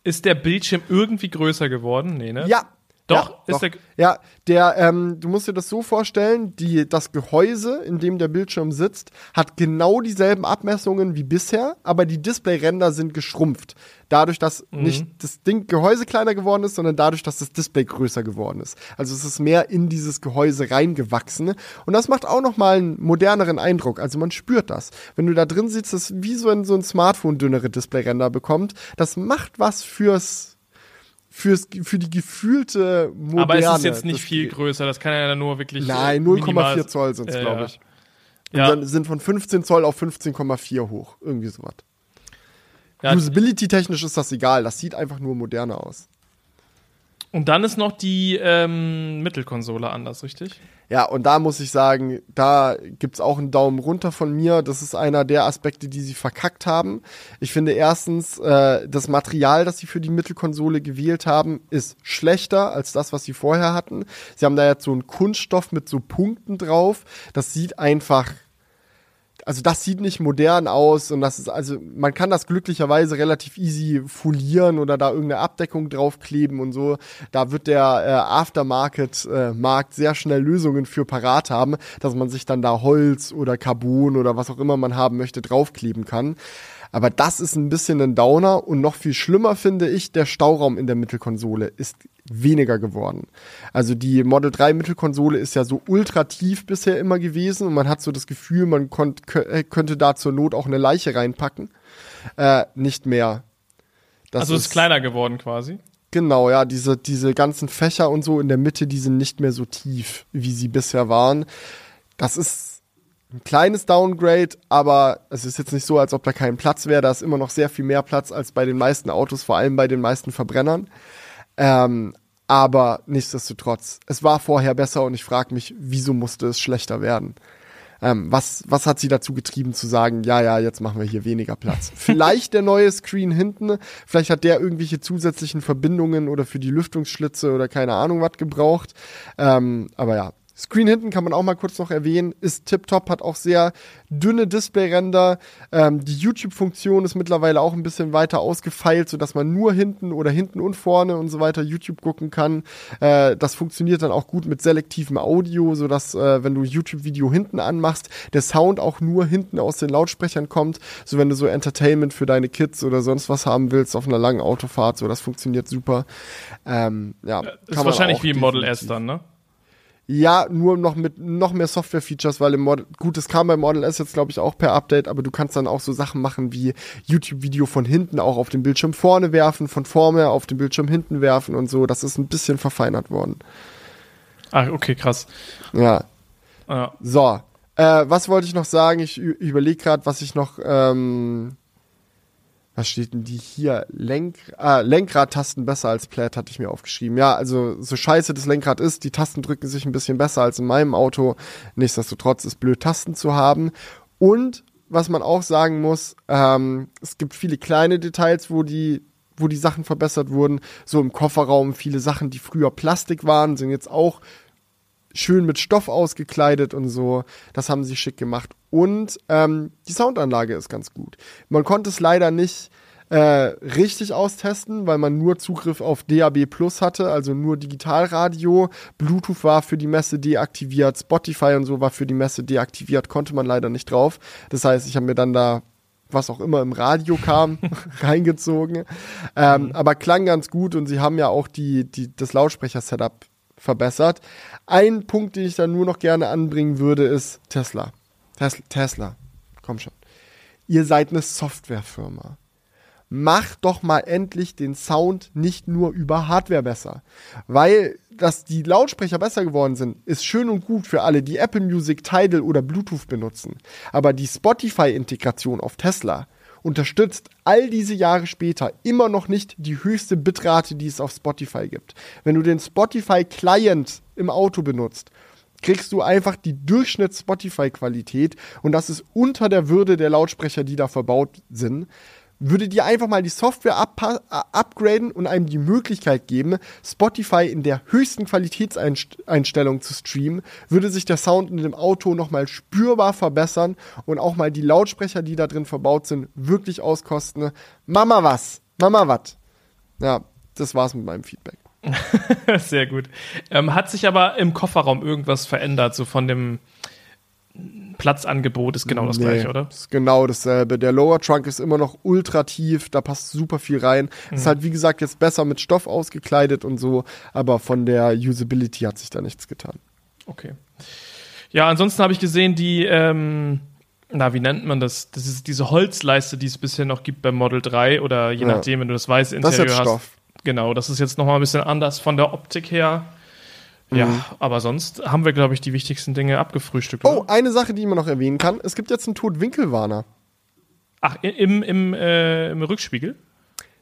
Ist der Bildschirm irgendwie größer geworden? Nee, ne? Ja, doch, ja, ist doch. der. Ja, der, ähm, du musst dir das so vorstellen, die, das Gehäuse, in dem der Bildschirm sitzt, hat genau dieselben Abmessungen wie bisher, aber die Displayränder sind geschrumpft. Dadurch, dass mhm. nicht das Ding Gehäuse kleiner geworden ist, sondern dadurch, dass das Display größer geworden ist. Also es ist mehr in dieses Gehäuse reingewachsen. Und das macht auch nochmal einen moderneren Eindruck. Also man spürt das. Wenn du da drin sitzt, ist wie so ein, so ein Smartphone dünnere Displayränder bekommt. Das macht was fürs fürs, für die gefühlte moderne. Aber es ist jetzt nicht viel größer, das kann ja dann nur wirklich. Nein, 0,4 Zoll sind es, äh, glaube ich. Und ja. dann sind von 15 Zoll auf 15,4 hoch. Irgendwie sowas. Ja, Usability-technisch ist das egal, das sieht einfach nur moderner aus. Und dann ist noch die ähm, Mittelkonsole anders, richtig? Ja, und da muss ich sagen, da gibt's auch einen Daumen runter von mir. Das ist einer der Aspekte, die sie verkackt haben. Ich finde erstens, äh, das Material, das sie für die Mittelkonsole gewählt haben, ist schlechter als das, was sie vorher hatten. Sie haben da jetzt so einen Kunststoff mit so Punkten drauf. Das sieht einfach also das sieht nicht modern aus und das ist, also man kann das glücklicherweise relativ easy folieren oder da irgendeine Abdeckung draufkleben und so. Da wird der äh, Aftermarket-Markt äh, sehr schnell Lösungen für parat haben, dass man sich dann da Holz oder Carbon oder was auch immer man haben möchte draufkleben kann. Aber das ist ein bisschen ein Downer und noch viel schlimmer finde ich, der Stauraum in der Mittelkonsole ist weniger geworden. Also die Model 3 Mittelkonsole ist ja so ultra tief bisher immer gewesen und man hat so das Gefühl, man konnt, äh, könnte da zur Not auch eine Leiche reinpacken. Äh, nicht mehr. Das also ist, ist kleiner geworden quasi. Genau, ja, diese, diese ganzen Fächer und so in der Mitte, die sind nicht mehr so tief, wie sie bisher waren. Das ist ein kleines Downgrade, aber es ist jetzt nicht so, als ob da kein Platz wäre. Da ist immer noch sehr viel mehr Platz als bei den meisten Autos, vor allem bei den meisten Verbrennern. Ähm, aber nichtsdestotrotz, es war vorher besser und ich frage mich, wieso musste es schlechter werden? Ähm, was, was hat sie dazu getrieben zu sagen, ja, ja, jetzt machen wir hier weniger Platz? Vielleicht der neue Screen hinten, vielleicht hat der irgendwelche zusätzlichen Verbindungen oder für die Lüftungsschlitze oder keine Ahnung was gebraucht. Ähm, aber ja, Screen hinten kann man auch mal kurz noch erwähnen, ist tipptopp, hat auch sehr dünne Displayränder. Ähm, die YouTube-Funktion ist mittlerweile auch ein bisschen weiter ausgefeilt, sodass man nur hinten oder hinten und vorne und so weiter YouTube gucken kann. Äh, das funktioniert dann auch gut mit selektivem Audio, sodass, äh, wenn du YouTube-Video hinten anmachst, der Sound auch nur hinten aus den Lautsprechern kommt. So wenn du so Entertainment für deine Kids oder sonst was haben willst auf einer langen Autofahrt, so das funktioniert super. Ähm, ja, ist wahrscheinlich wie im Model S dann, ne? Ja, nur noch mit noch mehr Software-Features, weil im Model, gut, es kam beim Model S jetzt, glaube ich, auch per Update, aber du kannst dann auch so Sachen machen wie YouTube-Video von hinten auch auf den Bildschirm vorne werfen, von vorne auf den Bildschirm hinten werfen und so. Das ist ein bisschen verfeinert worden. Ah, okay, krass. Ja. ja. So. Äh, was wollte ich noch sagen? Ich überlege gerade, was ich noch. Ähm, was steht denn die hier? Lenk, ah, Lenkradtasten besser als Plaid hatte ich mir aufgeschrieben. Ja, also so scheiße das Lenkrad ist, die Tasten drücken sich ein bisschen besser als in meinem Auto. Nichtsdestotrotz ist blöd, Tasten zu haben. Und was man auch sagen muss, ähm, es gibt viele kleine Details, wo die wo die Sachen verbessert wurden. So im Kofferraum viele Sachen, die früher Plastik waren, sind jetzt auch schön mit Stoff ausgekleidet und so. Das haben sie schick gemacht. Und ähm, die Soundanlage ist ganz gut. Man konnte es leider nicht äh, richtig austesten, weil man nur Zugriff auf DAB Plus hatte, also nur Digitalradio. Bluetooth war für die Messe deaktiviert, Spotify und so war für die Messe deaktiviert, konnte man leider nicht drauf. Das heißt, ich habe mir dann da was auch immer im Radio kam, reingezogen. Ähm, mhm. Aber klang ganz gut und sie haben ja auch die, die, das Lautsprecher-Setup verbessert. Ein Punkt, den ich da nur noch gerne anbringen würde, ist Tesla. Tesla, Tesla. komm schon. Ihr seid eine Softwarefirma. Macht doch mal endlich den Sound nicht nur über Hardware besser. Weil, dass die Lautsprecher besser geworden sind, ist schön und gut für alle, die Apple Music, Tidal oder Bluetooth benutzen. Aber die Spotify-Integration auf Tesla unterstützt all diese Jahre später immer noch nicht die höchste Bitrate, die es auf Spotify gibt. Wenn du den Spotify Client im Auto benutzt, kriegst du einfach die Durchschnitts-Spotify-Qualität und das ist unter der Würde der Lautsprecher, die da verbaut sind würde dir einfach mal die Software up upgraden und einem die Möglichkeit geben, Spotify in der höchsten Qualitätseinstellung zu streamen, würde sich der Sound in dem Auto nochmal spürbar verbessern und auch mal die Lautsprecher, die da drin verbaut sind, wirklich auskosten. Mama was, Mama was. Ja, das war's mit meinem Feedback. Sehr gut. Ähm, hat sich aber im Kofferraum irgendwas verändert, so von dem Platzangebot ist genau das nee, gleiche, oder? Ist genau dasselbe. Der Lower Trunk ist immer noch ultra tief, da passt super viel rein. Mhm. Ist halt, wie gesagt, jetzt besser mit Stoff ausgekleidet und so, aber von der Usability hat sich da nichts getan. Okay. Ja, ansonsten habe ich gesehen, die, ähm, na, wie nennt man das? Das ist diese Holzleiste, die es bisher noch gibt beim Model 3 oder je ja. nachdem, wenn du das weiße Interieur das ist jetzt hast. Stoff. Genau, das ist jetzt nochmal ein bisschen anders von der Optik her. Ja, mhm. aber sonst haben wir, glaube ich, die wichtigsten Dinge abgefrühstückt. Oh, oder? eine Sache, die man noch erwähnen kann. Es gibt jetzt einen Totwinkelwarner. Ach, im, im, äh, im Rückspiegel?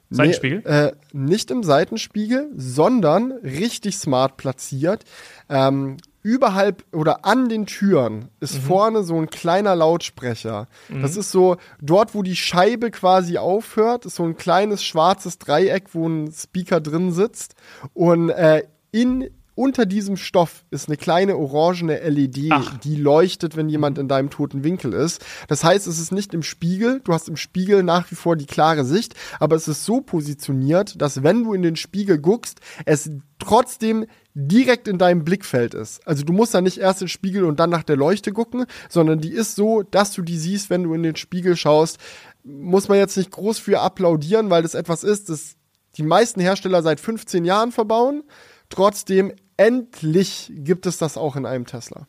Seitenspiegel? Nee, äh, nicht im Seitenspiegel, sondern richtig smart platziert. Ähm, überhalb oder an den Türen ist mhm. vorne so ein kleiner Lautsprecher. Mhm. Das ist so, dort wo die Scheibe quasi aufhört, ist so ein kleines schwarzes Dreieck, wo ein Speaker drin sitzt. Und äh, in unter diesem Stoff ist eine kleine orangene LED, Ach. die leuchtet, wenn jemand in deinem toten Winkel ist. Das heißt, es ist nicht im Spiegel. Du hast im Spiegel nach wie vor die klare Sicht, aber es ist so positioniert, dass wenn du in den Spiegel guckst, es trotzdem direkt in deinem Blickfeld ist. Also du musst da nicht erst in den Spiegel und dann nach der Leuchte gucken, sondern die ist so, dass du die siehst, wenn du in den Spiegel schaust. Muss man jetzt nicht groß für applaudieren, weil das etwas ist, das die meisten Hersteller seit 15 Jahren verbauen. Trotzdem endlich gibt es das auch in einem Tesla.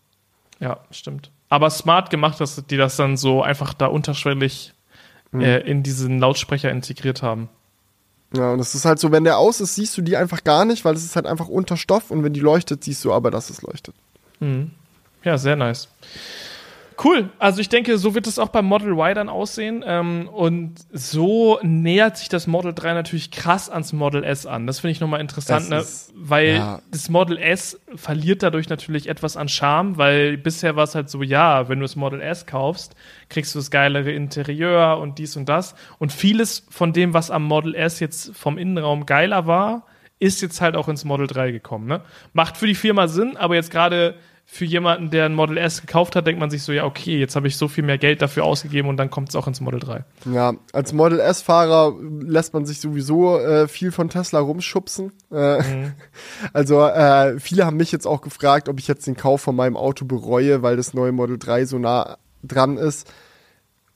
Ja, stimmt. Aber smart gemacht, dass die das dann so einfach da unterschwellig mhm. äh, in diesen Lautsprecher integriert haben. Ja, und es ist halt so, wenn der aus ist, siehst du die einfach gar nicht, weil es ist halt einfach unter Stoff und wenn die leuchtet, siehst du aber, dass es leuchtet. Mhm. Ja, sehr nice. Cool. Also ich denke, so wird es auch beim Model Y dann aussehen. Ähm, und so nähert sich das Model 3 natürlich krass ans Model S an. Das finde ich nochmal interessant, ne? ist, weil ja. das Model S verliert dadurch natürlich etwas an Charme, weil bisher war es halt so, ja, wenn du das Model S kaufst, kriegst du das geilere Interieur und dies und das. Und vieles von dem, was am Model S jetzt vom Innenraum geiler war, ist jetzt halt auch ins Model 3 gekommen. Ne? Macht für die Firma Sinn, aber jetzt gerade für jemanden, der ein Model S gekauft hat, denkt man sich so, ja, okay, jetzt habe ich so viel mehr Geld dafür ausgegeben und dann kommt es auch ins Model 3. Ja, als Model S-Fahrer lässt man sich sowieso äh, viel von Tesla rumschubsen. Äh, mhm. Also äh, viele haben mich jetzt auch gefragt, ob ich jetzt den Kauf von meinem Auto bereue, weil das neue Model 3 so nah dran ist.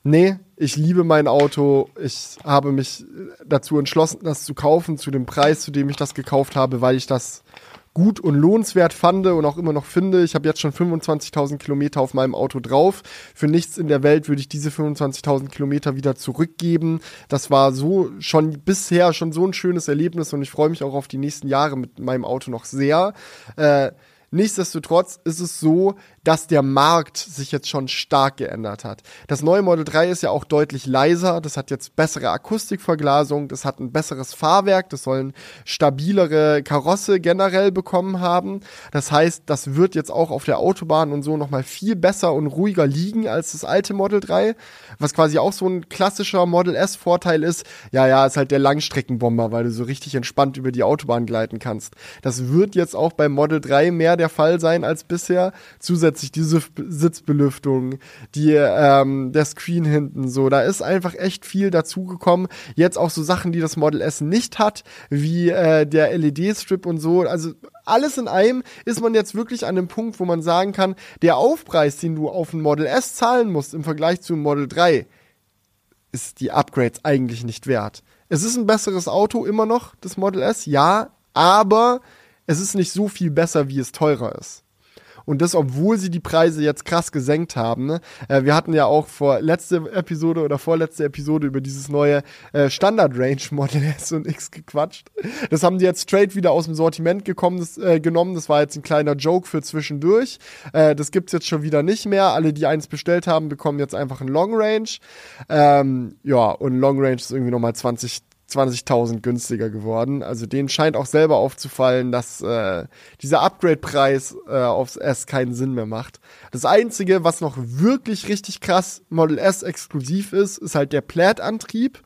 Nee, ich liebe mein Auto. Ich habe mich dazu entschlossen, das zu kaufen, zu dem Preis, zu dem ich das gekauft habe, weil ich das gut und lohnenswert fand und auch immer noch finde. Ich habe jetzt schon 25.000 Kilometer auf meinem Auto drauf. Für nichts in der Welt würde ich diese 25.000 Kilometer wieder zurückgeben. Das war so schon bisher schon so ein schönes Erlebnis und ich freue mich auch auf die nächsten Jahre mit meinem Auto noch sehr. Äh, Nichtsdestotrotz ist es so, dass der Markt sich jetzt schon stark geändert hat. Das neue Model 3 ist ja auch deutlich leiser, das hat jetzt bessere Akustikverglasung, das hat ein besseres Fahrwerk, das sollen stabilere Karosse generell bekommen haben. Das heißt, das wird jetzt auch auf der Autobahn und so nochmal viel besser und ruhiger liegen als das alte Model 3, was quasi auch so ein klassischer Model S Vorteil ist. Ja, ja, ist halt der Langstreckenbomber, weil du so richtig entspannt über die Autobahn gleiten kannst. Das wird jetzt auch beim Model 3 mehr der Fall sein als bisher. Zusätzlich diese Sitzbelüftung, die, ähm, der Screen hinten, so, da ist einfach echt viel dazugekommen. Jetzt auch so Sachen, die das Model S nicht hat, wie äh, der LED-Strip und so. Also alles in einem ist man jetzt wirklich an dem Punkt, wo man sagen kann, der Aufpreis, den du auf ein Model S zahlen musst im Vergleich zu einem Model 3, ist die Upgrades eigentlich nicht wert. Es ist ein besseres Auto immer noch, das Model S, ja, aber es ist nicht so viel besser, wie es teurer ist. Und das, obwohl sie die Preise jetzt krass gesenkt haben. Ne? Äh, wir hatten ja auch vor letzte Episode oder vorletzte Episode über dieses neue äh, Standard Range Model S und X gequatscht. Das haben die jetzt straight wieder aus dem Sortiment gekommen, das, äh, genommen. Das war jetzt ein kleiner Joke für zwischendurch. Äh, das gibt's jetzt schon wieder nicht mehr. Alle, die eins bestellt haben, bekommen jetzt einfach ein Long Range. Ähm, ja, und Long Range ist irgendwie nochmal 20, 20.000 günstiger geworden. Also denen scheint auch selber aufzufallen, dass äh, dieser Upgrade-Preis äh, aufs S keinen Sinn mehr macht. Das Einzige, was noch wirklich richtig krass Model S exklusiv ist, ist halt der Plaid-Antrieb.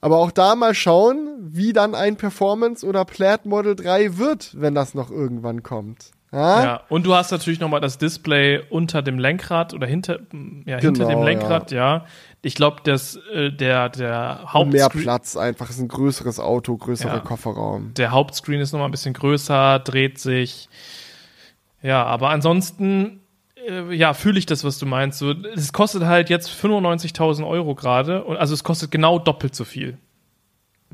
Aber auch da mal schauen, wie dann ein Performance oder Plaid Model 3 wird, wenn das noch irgendwann kommt. Ja? ja, und du hast natürlich nochmal das Display unter dem Lenkrad oder hinter, ja, hinter dem genau, Lenkrad, ja. ja. Ich glaube, dass äh, der, der Hauptscreen. Mehr Platz einfach, ist ein größeres Auto, größerer ja. Kofferraum. Der Hauptscreen ist nochmal ein bisschen größer, dreht sich. Ja, aber ansonsten, äh, ja, fühle ich das, was du meinst. So, es kostet halt jetzt 95.000 Euro gerade. Also es kostet genau doppelt so viel.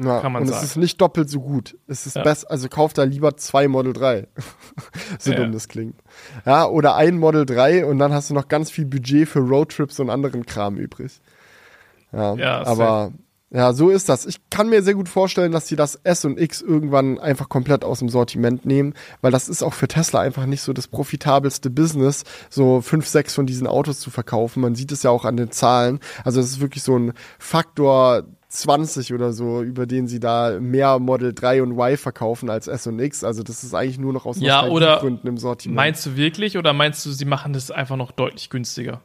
Ja, kann man und sagen. es ist nicht doppelt so gut. Es ist ja. besser, also kauft da lieber zwei Model 3. so ja. dumm das klingt. Ja, oder ein Model 3 und dann hast du noch ganz viel Budget für Roadtrips und anderen Kram übrig. Ja, ja aber ja, so ist das. Ich kann mir sehr gut vorstellen, dass sie das S und X irgendwann einfach komplett aus dem Sortiment nehmen, weil das ist auch für Tesla einfach nicht so das profitabelste Business, so fünf, sechs von diesen Autos zu verkaufen. Man sieht es ja auch an den Zahlen. Also es ist wirklich so ein Faktor 20 oder so, über den sie da mehr Model 3 und Y verkaufen als S und X. Also das ist eigentlich nur noch aus ja, oder Gründen im Sortiment. Meinst du wirklich oder meinst du, sie machen das einfach noch deutlich günstiger?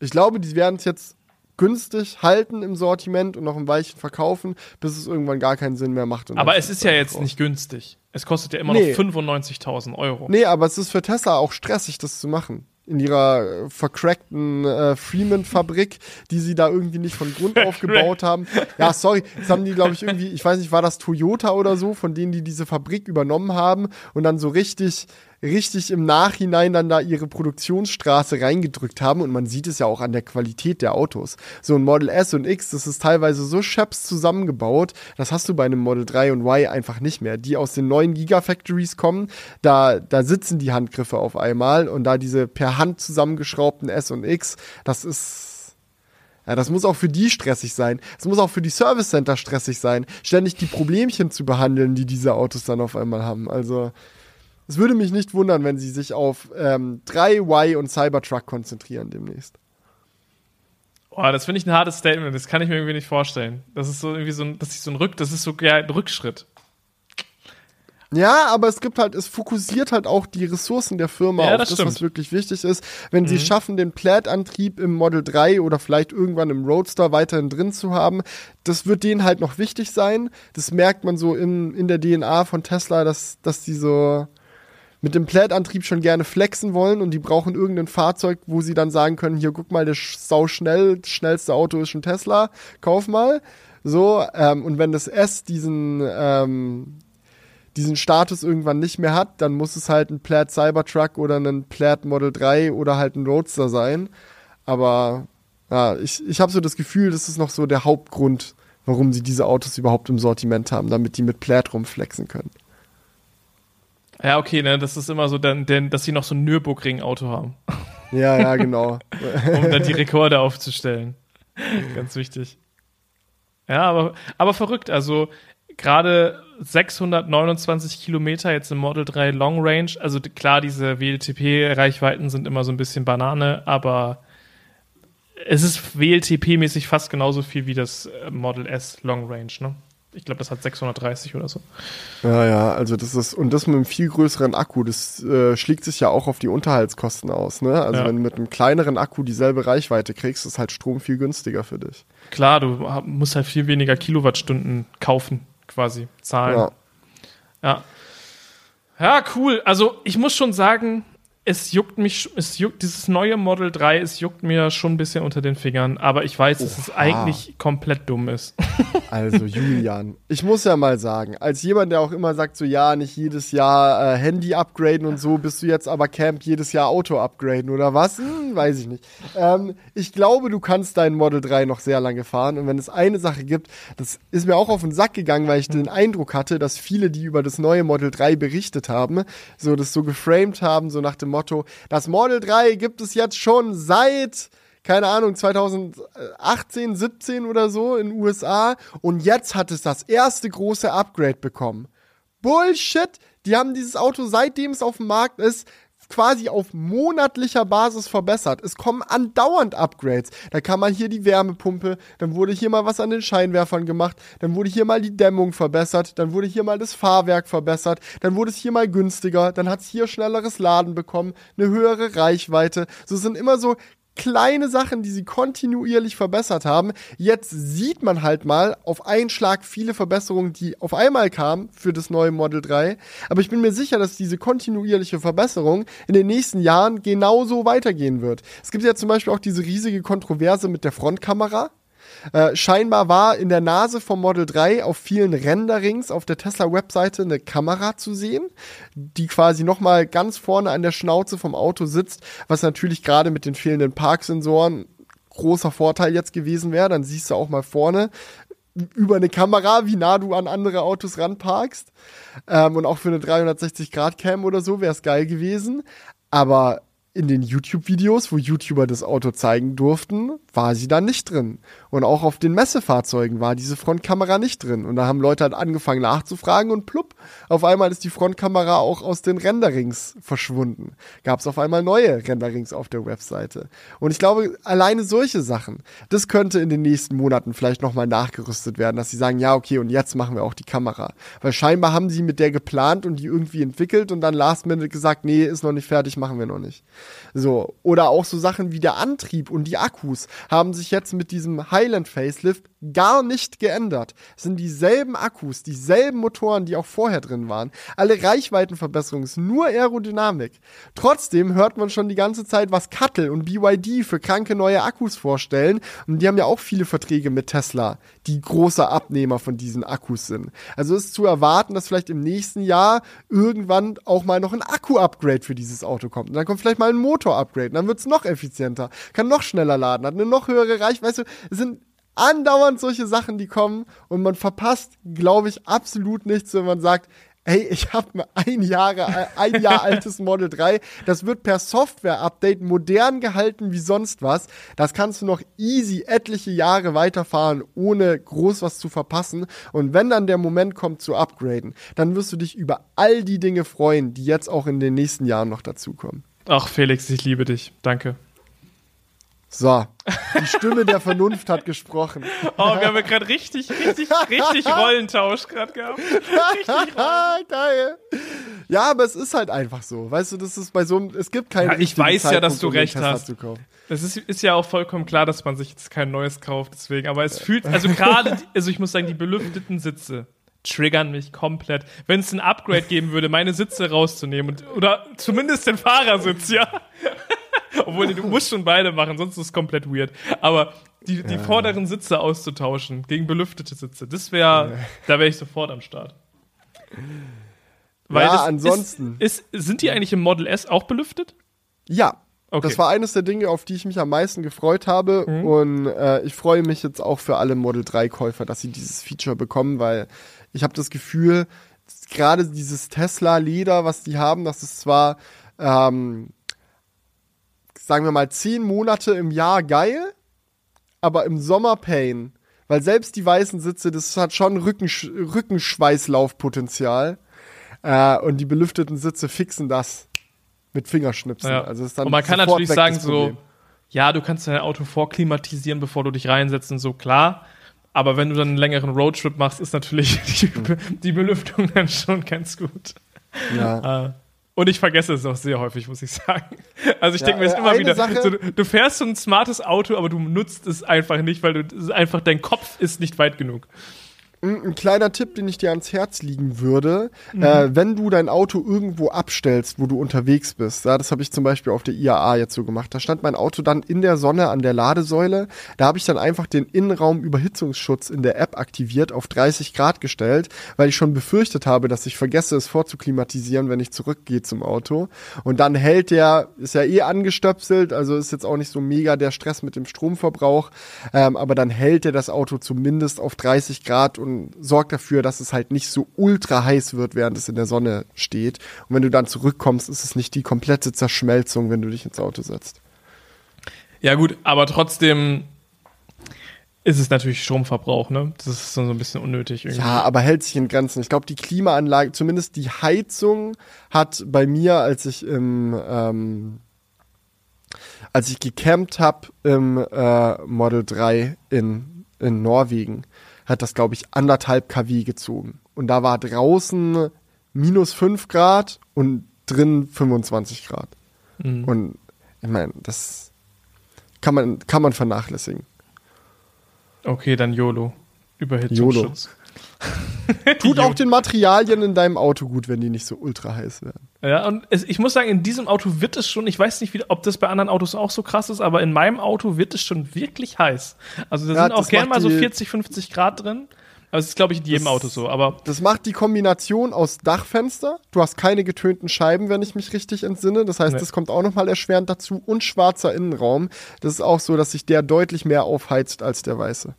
Ich glaube, die werden es jetzt günstig halten im Sortiment und noch im Weichen verkaufen, bis es irgendwann gar keinen Sinn mehr macht. aber es ist ja jetzt nicht günstig. Es kostet ja immer nee. noch 95.000 Euro. Nee, aber es ist für Tesla auch stressig, das zu machen in ihrer äh, vercrackten äh, Freeman-Fabrik, die sie da irgendwie nicht von Grund auf gebaut haben. Ja, sorry, das haben die, glaube ich, irgendwie, ich weiß nicht, war das Toyota oder so, von denen die diese Fabrik übernommen haben und dann so richtig richtig im Nachhinein dann da ihre Produktionsstraße reingedrückt haben und man sieht es ja auch an der Qualität der Autos. So ein Model S und X, das ist teilweise so scheps zusammengebaut, das hast du bei einem Model 3 und Y einfach nicht mehr. Die aus den neuen Gigafactories kommen, da, da sitzen die Handgriffe auf einmal und da diese per Hand zusammengeschraubten S und X, das ist ja, das muss auch für die stressig sein. Es muss auch für die Service Center stressig sein, ständig die Problemchen zu behandeln, die diese Autos dann auf einmal haben. Also, es würde mich nicht wundern, wenn sie sich auf ähm, 3Y und Cybertruck konzentrieren demnächst. Oh, das finde ich ein hartes Statement. Das kann ich mir irgendwie nicht vorstellen. Das ist so irgendwie so ein, das ist so ein Rück, das ist so ja, ein Rückschritt. Ja, aber es gibt halt, es fokussiert halt auch die Ressourcen der Firma ja, auf das, das was wirklich wichtig ist. Wenn mhm. sie schaffen, den Plaid-Antrieb im Model 3 oder vielleicht irgendwann im Roadster weiterhin drin zu haben, das wird denen halt noch wichtig sein. Das merkt man so in, in der DNA von Tesla, dass, dass die so, mit dem Plaid-Antrieb schon gerne flexen wollen und die brauchen irgendein Fahrzeug, wo sie dann sagen können, hier guck mal, das sau schnell, das schnellste Auto ist ein Tesla, kauf mal. So, ähm, und wenn das S diesen, ähm, diesen Status irgendwann nicht mehr hat, dann muss es halt ein Plaid Cybertruck oder ein Plaid Model 3 oder halt ein Roadster sein. Aber ja, ich, ich habe so das Gefühl, das ist noch so der Hauptgrund, warum sie diese Autos überhaupt im Sortiment haben, damit die mit Plaid rumflexen können. Ja, okay, ne, das ist immer so, denn, denn, dass sie noch so ein Nürburgring-Auto haben. Ja, ja, genau. um dann die Rekorde aufzustellen. Ganz wichtig. Ja, aber, aber verrückt. Also, gerade 629 Kilometer jetzt im Model 3 Long Range. Also klar, diese WLTP-Reichweiten sind immer so ein bisschen Banane, aber es ist WLTP-mäßig fast genauso viel wie das äh, Model S Long Range, ne? Ich glaube, das hat 630 oder so. Ja, ja, also das ist, und das mit einem viel größeren Akku, das äh, schlägt sich ja auch auf die Unterhaltskosten aus, ne? Also Ja. wenn du mit einem kleineren Akku dieselbe Reichweite kriegst, ist halt Strom viel günstiger für dich. Klar, du musst halt viel weniger Kilowattstunden kaufen, quasi, zahlen. Ja. Ja. Ja, cool. Also ich muss schon sagen, es juckt mich, es juckt, dieses neue Model 3, es juckt mir schon ein bisschen unter den Fingern, aber ich weiß, dass es Oha. eigentlich komplett dumm ist. Also Julian, ich muss ja mal sagen, als jemand, der auch immer sagt, so ja, nicht jedes Jahr äh, Handy upgraden und so, bist du jetzt aber Camp jedes Jahr Auto upgraden oder was? Hm, weiß ich nicht. Ähm, ich glaube, du kannst dein Model 3 noch sehr lange fahren und wenn es eine Sache gibt, das ist mir auch auf den Sack gegangen, weil ich den Eindruck hatte, dass viele, die über das neue Model 3 berichtet haben, so das so geframed haben, so nach dem Motto, das Model 3 gibt es jetzt schon seit keine Ahnung, 2018, 17 oder so in den USA und jetzt hat es das erste große Upgrade bekommen. Bullshit! Die haben dieses Auto, seitdem es auf dem Markt ist, quasi auf monatlicher Basis verbessert. Es kommen andauernd Upgrades. Da kann man hier die Wärmepumpe, dann wurde hier mal was an den Scheinwerfern gemacht, dann wurde hier mal die Dämmung verbessert, dann wurde hier mal das Fahrwerk verbessert, dann wurde es hier mal günstiger, dann hat es hier schnelleres Laden bekommen, eine höhere Reichweite. So sind immer so kleine Sachen, die sie kontinuierlich verbessert haben. Jetzt sieht man halt mal auf einen Schlag viele Verbesserungen, die auf einmal kamen für das neue Model 3. Aber ich bin mir sicher, dass diese kontinuierliche Verbesserung in den nächsten Jahren genauso weitergehen wird. Es gibt ja zum Beispiel auch diese riesige Kontroverse mit der Frontkamera. Äh, scheinbar war in der Nase vom Model 3 auf vielen Renderings auf der Tesla-Webseite eine Kamera zu sehen, die quasi nochmal ganz vorne an der Schnauze vom Auto sitzt, was natürlich gerade mit den fehlenden Parksensoren großer Vorteil jetzt gewesen wäre. Dann siehst du auch mal vorne über eine Kamera, wie nah du an andere Autos ranparkst. Ähm, und auch für eine 360-Grad-Cam oder so wäre es geil gewesen. Aber in den YouTube-Videos, wo YouTuber das Auto zeigen durften, war sie da nicht drin. Und auch auf den Messefahrzeugen war diese Frontkamera nicht drin. Und da haben Leute halt angefangen nachzufragen und plupp, auf einmal ist die Frontkamera auch aus den Renderings verschwunden. Gab es auf einmal neue Renderings auf der Webseite. Und ich glaube, alleine solche Sachen, das könnte in den nächsten Monaten vielleicht nochmal nachgerüstet werden, dass sie sagen, ja, okay, und jetzt machen wir auch die Kamera. Weil scheinbar haben sie mit der geplant und die irgendwie entwickelt und dann last minute gesagt, nee, ist noch nicht fertig, machen wir noch nicht. So, oder auch so Sachen wie der Antrieb und die Akkus haben sich jetzt mit diesem Highland Facelift gar nicht geändert. Es sind dieselben Akkus, dieselben Motoren, die auch vorher drin waren. Alle Reichweitenverbesserungen, nur Aerodynamik. Trotzdem hört man schon die ganze Zeit, was Cuttle und BYD für kranke neue Akkus vorstellen. Und die haben ja auch viele Verträge mit Tesla, die großer Abnehmer von diesen Akkus sind. Also ist zu erwarten, dass vielleicht im nächsten Jahr irgendwann auch mal noch ein Akku-Upgrade für dieses Auto kommt. Und dann kommt vielleicht mal ein Motor-Upgrade. Dann wird es noch effizienter, kann noch schneller laden, hat eine noch höhere Reichweite. Weißt du, es sind andauernd solche Sachen, die kommen und man verpasst, glaube ich, absolut nichts, wenn man sagt, Ey, ich habe ein ein Jahr altes Model 3. Das wird per Software-Update modern gehalten wie sonst was. Das kannst du noch easy etliche Jahre weiterfahren, ohne groß was zu verpassen. Und wenn dann der Moment kommt zu upgraden, dann wirst du dich über all die Dinge freuen, die jetzt auch in den nächsten Jahren noch dazukommen. Ach, Felix, ich liebe dich. Danke. So, die Stimme der Vernunft hat gesprochen. Oh, wir haben ja gerade richtig, richtig, richtig Rollentausch gerade gehabt. Richtig Geil. Ja, aber es ist halt einfach so. Weißt du, das ist bei so einem, es gibt keinen Ja, ich weiß ja, dass Zeitpunkt, du um recht hast. zu kaufen. Es ist, ist ja auch vollkommen klar, dass man sich jetzt kein neues kauft, deswegen. Aber es fühlt, also gerade, also ich muss sagen, die belüfteten Sitze triggern mich komplett. Wenn es ein Upgrade geben würde, meine Sitze rauszunehmen und, oder zumindest den Fahrersitz, ja. Obwohl, du musst schon beide machen, sonst ist es komplett weird. Aber die, die vorderen Sitze auszutauschen gegen belüftete Sitze, das wäre, da wäre ich sofort am Start. Ja, das ansonsten. Ist, ist, sind die eigentlich im Model S auch belüftet? Ja. Okay. Das war eines der Dinge, auf die ich mich am meisten gefreut habe. Mhm. Und äh, ich freue mich jetzt auch für alle Model 3-Käufer, dass sie dieses Feature bekommen, weil ich habe das Gefühl, gerade dieses Tesla-Leder, was die haben, das ist zwar, ähm, sagen wir mal, zehn Monate im Jahr geil, aber im Sommer Pain. Weil selbst die weißen Sitze, das hat schon Rückensch Rückenschweißlaufpotenzial. Äh, und die belüfteten Sitze fixen das mit Fingerschnipsen. Ja. Also ist dann und man kann natürlich sagen so, ja, du kannst dein Auto vorklimatisieren, bevor du dich reinsetzt und so, klar. Aber wenn du dann einen längeren Roadtrip machst, ist natürlich die, die Belüftung dann schon ganz gut. Ja. Und ich vergesse es auch sehr häufig, muss ich sagen. Also ich Ja, denke mir jetzt äh, immer wieder, so, du, fährst so ein smartes Auto, aber du nutzt es einfach nicht, weil du einfach dein Kopf ist nicht weit genug. Ein ein kleiner Tipp, den ich dir ans Herz liegen würde, Mhm. äh, wenn du dein Auto irgendwo abstellst, wo du unterwegs bist, ja, das habe ich zum Beispiel auf der IAA jetzt so gemacht, da stand mein Auto dann in der Sonne an der Ladesäule, da habe ich dann einfach den Innenraum-Überhitzungsschutz in der App aktiviert, auf 30 Grad gestellt, weil ich schon befürchtet habe, dass ich vergesse, es vorzuklimatisieren, wenn ich zurückgehe zum Auto. Und dann hält der, ist ja eh angestöpselt, also ist jetzt auch nicht so mega der Stress mit dem Stromverbrauch, ähm, aber dann hält er das Auto zumindest auf 30 Grad und sorgt dafür, dass es halt nicht so ultra heiß wird, während es in der Sonne steht. Und wenn du dann zurückkommst, ist es nicht die komplette Zerschmelzung, wenn du dich ins Auto setzt. Ja gut, aber trotzdem ist es natürlich Stromverbrauch, ne? Das ist so ein bisschen unnötig irgendwie. Ja, aber hält sich in Grenzen. Ich glaube, die Klimaanlage, zumindest die Heizung, hat bei mir, als ich im ähm, als ich gecampt habe im äh, Model 3 in, in Norwegen, hat das, glaube ich, anderthalb kW gezogen. Und da war draußen minus 5 Grad und drin 25 Grad. Mhm. Und ich meine, das kann man, kann man vernachlässigen. Okay, dann YOLO. Überhitzungsschutz. Tut auch den Materialien in deinem Auto gut, wenn die nicht so ultra heiß werden. Ja, und es, ich muss sagen, in diesem Auto wird es schon, ich weiß nicht, wie, ob das bei anderen Autos auch so krass ist, aber in meinem Auto wird es schon wirklich heiß. Also da Ja, sind auch gerne mal so die- 40, 50 Grad drin. Aber es ist, glaube ich, in jedem Das- Auto so. Aber Das macht die Kombination aus Dachfenster. Du hast keine getönten Scheiben, wenn ich mich richtig entsinne. Das heißt, Nee. das kommt auch nochmal erschwerend dazu. Und schwarzer Innenraum. Das ist auch so, dass sich der deutlich mehr aufheizt als der weiße.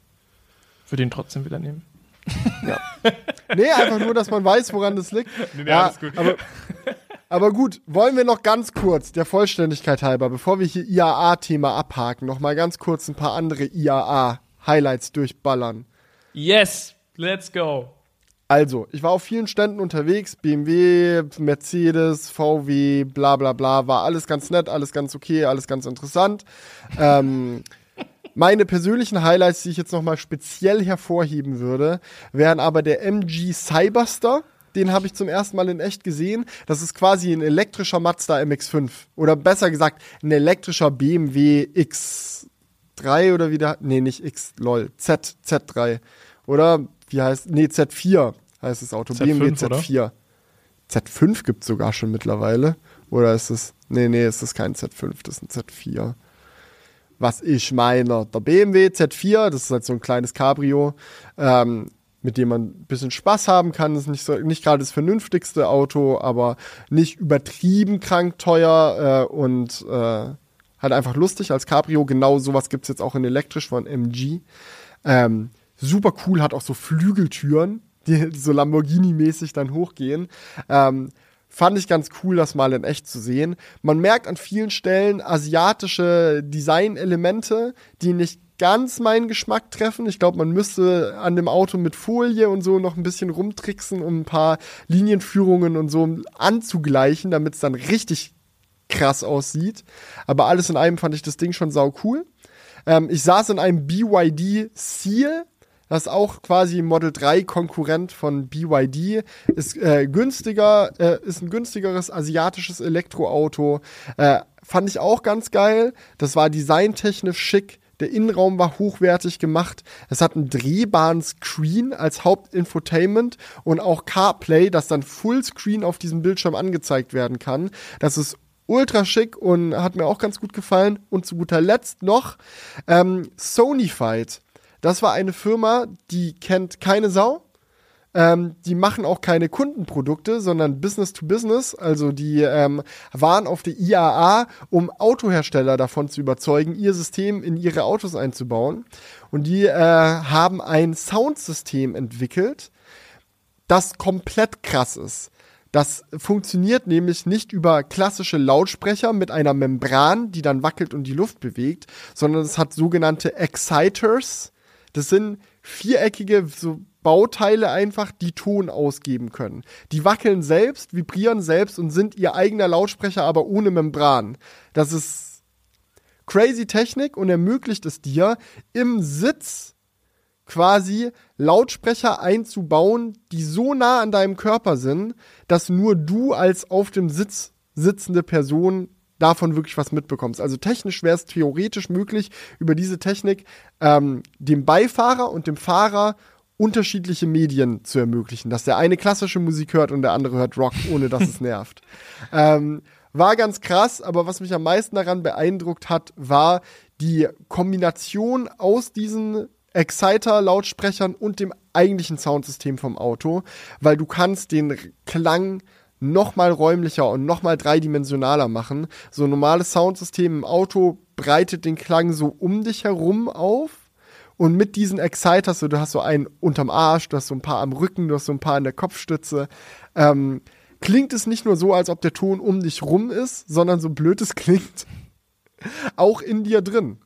würde ihn trotzdem wieder nehmen. Nee, einfach nur, dass man weiß, woran das liegt. Nee, nee, alles gut. Aber, aber gut, wollen wir noch ganz kurz, der Vollständigkeit halber, bevor wir hier IAA-Thema abhaken, noch mal ganz kurz ein paar andere IAA-Highlights durchballern. Yes, let's go. Also, ich war auf vielen Ständen unterwegs, BMW, Mercedes, VW, bla bla bla, war alles ganz nett, alles ganz okay, alles ganz interessant. Ähm, meine persönlichen Highlights, die ich jetzt nochmal speziell hervorheben würde, wären aber der MG Cyberster. Den habe ich zum ersten Mal in echt gesehen. Das ist quasi ein elektrischer Mazda MX5. Oder besser gesagt, ein elektrischer BMW X3 oder wie der, nee, nicht X, lol, Z, Z3. Oder, wie heißt, nee, Z4 heißt das Auto. Z5, BMW oder? Z4. Z5 gibt es sogar schon mittlerweile. Oder ist es, nee, nee, es ist kein Z5, das ist ein Z4 was ich meine. Der BMW Z4, das ist halt so ein kleines Cabrio, ähm, mit dem man ein bisschen Spaß haben kann. Das ist nicht, so, nicht gerade das vernünftigste Auto, aber nicht übertrieben krank teuer äh, und äh, halt einfach lustig als Cabrio. Genau sowas gibt es jetzt auch in elektrisch von MG. Ähm, super cool, hat auch so Flügeltüren, die so Lamborghini-mäßig dann hochgehen. Ähm, fand ich ganz cool, das mal in echt zu sehen. Man merkt an vielen Stellen asiatische Designelemente, die nicht ganz meinen Geschmack treffen. Ich glaube, man müsste an dem Auto mit Folie und so noch ein bisschen rumtricksen, um ein paar Linienführungen und so anzugleichen, damit es dann richtig krass aussieht. Aber alles in allem fand ich das Ding schon sau cool. Ähm, ich saß in einem BYD Seal. Das ist auch quasi Model 3 Konkurrent von BYD. Ist äh, günstiger, äh, ist ein günstigeres asiatisches Elektroauto. Äh, fand ich auch ganz geil. Das war designtechnisch schick. Der Innenraum war hochwertig gemacht. Es hat einen drehbaren Screen als Hauptinfotainment und auch CarPlay, das dann Fullscreen auf diesem Bildschirm angezeigt werden kann. Das ist ultra schick und hat mir auch ganz gut gefallen. Und zu guter Letzt noch ähm, Sonyfied. Das war eine Firma, die kennt keine Sau. Ähm, die machen auch keine Kundenprodukte, sondern Business to Business. Also die ähm, waren auf der IAA, um Autohersteller davon zu überzeugen, ihr System in ihre Autos einzubauen. Und die äh, haben ein Soundsystem entwickelt, das komplett krass ist. Das funktioniert nämlich nicht über klassische Lautsprecher mit einer Membran, die dann wackelt und die Luft bewegt, sondern es hat sogenannte Exciters. Das sind viereckige so Bauteile einfach, die Ton ausgeben können. Die wackeln selbst, vibrieren selbst und sind ihr eigener Lautsprecher, aber ohne Membran. Das ist crazy Technik und ermöglicht es dir, im Sitz quasi Lautsprecher einzubauen, die so nah an deinem Körper sind, dass nur du als auf dem Sitz sitzende Person davon wirklich was mitbekommst. Also technisch wäre es theoretisch möglich, über diese Technik ähm, dem Beifahrer und dem Fahrer unterschiedliche Medien zu ermöglichen, dass der eine klassische Musik hört und der andere hört Rock, ohne dass es nervt. Ähm, war ganz krass, aber was mich am meisten daran beeindruckt hat, war die Kombination aus diesen Exciter-Lautsprechern und dem eigentlichen Soundsystem vom Auto, weil du kannst den Klang noch mal räumlicher und noch mal dreidimensionaler machen. So ein normales Soundsystem im Auto breitet den Klang so um dich herum auf. Und mit diesen Exciters, so, du hast so einen unterm Arsch, du hast so ein paar am Rücken, du hast so ein paar in der Kopfstütze, ähm, klingt es nicht nur so, als ob der Ton um dich rum ist, sondern so blöd es klingt, auch in dir drin.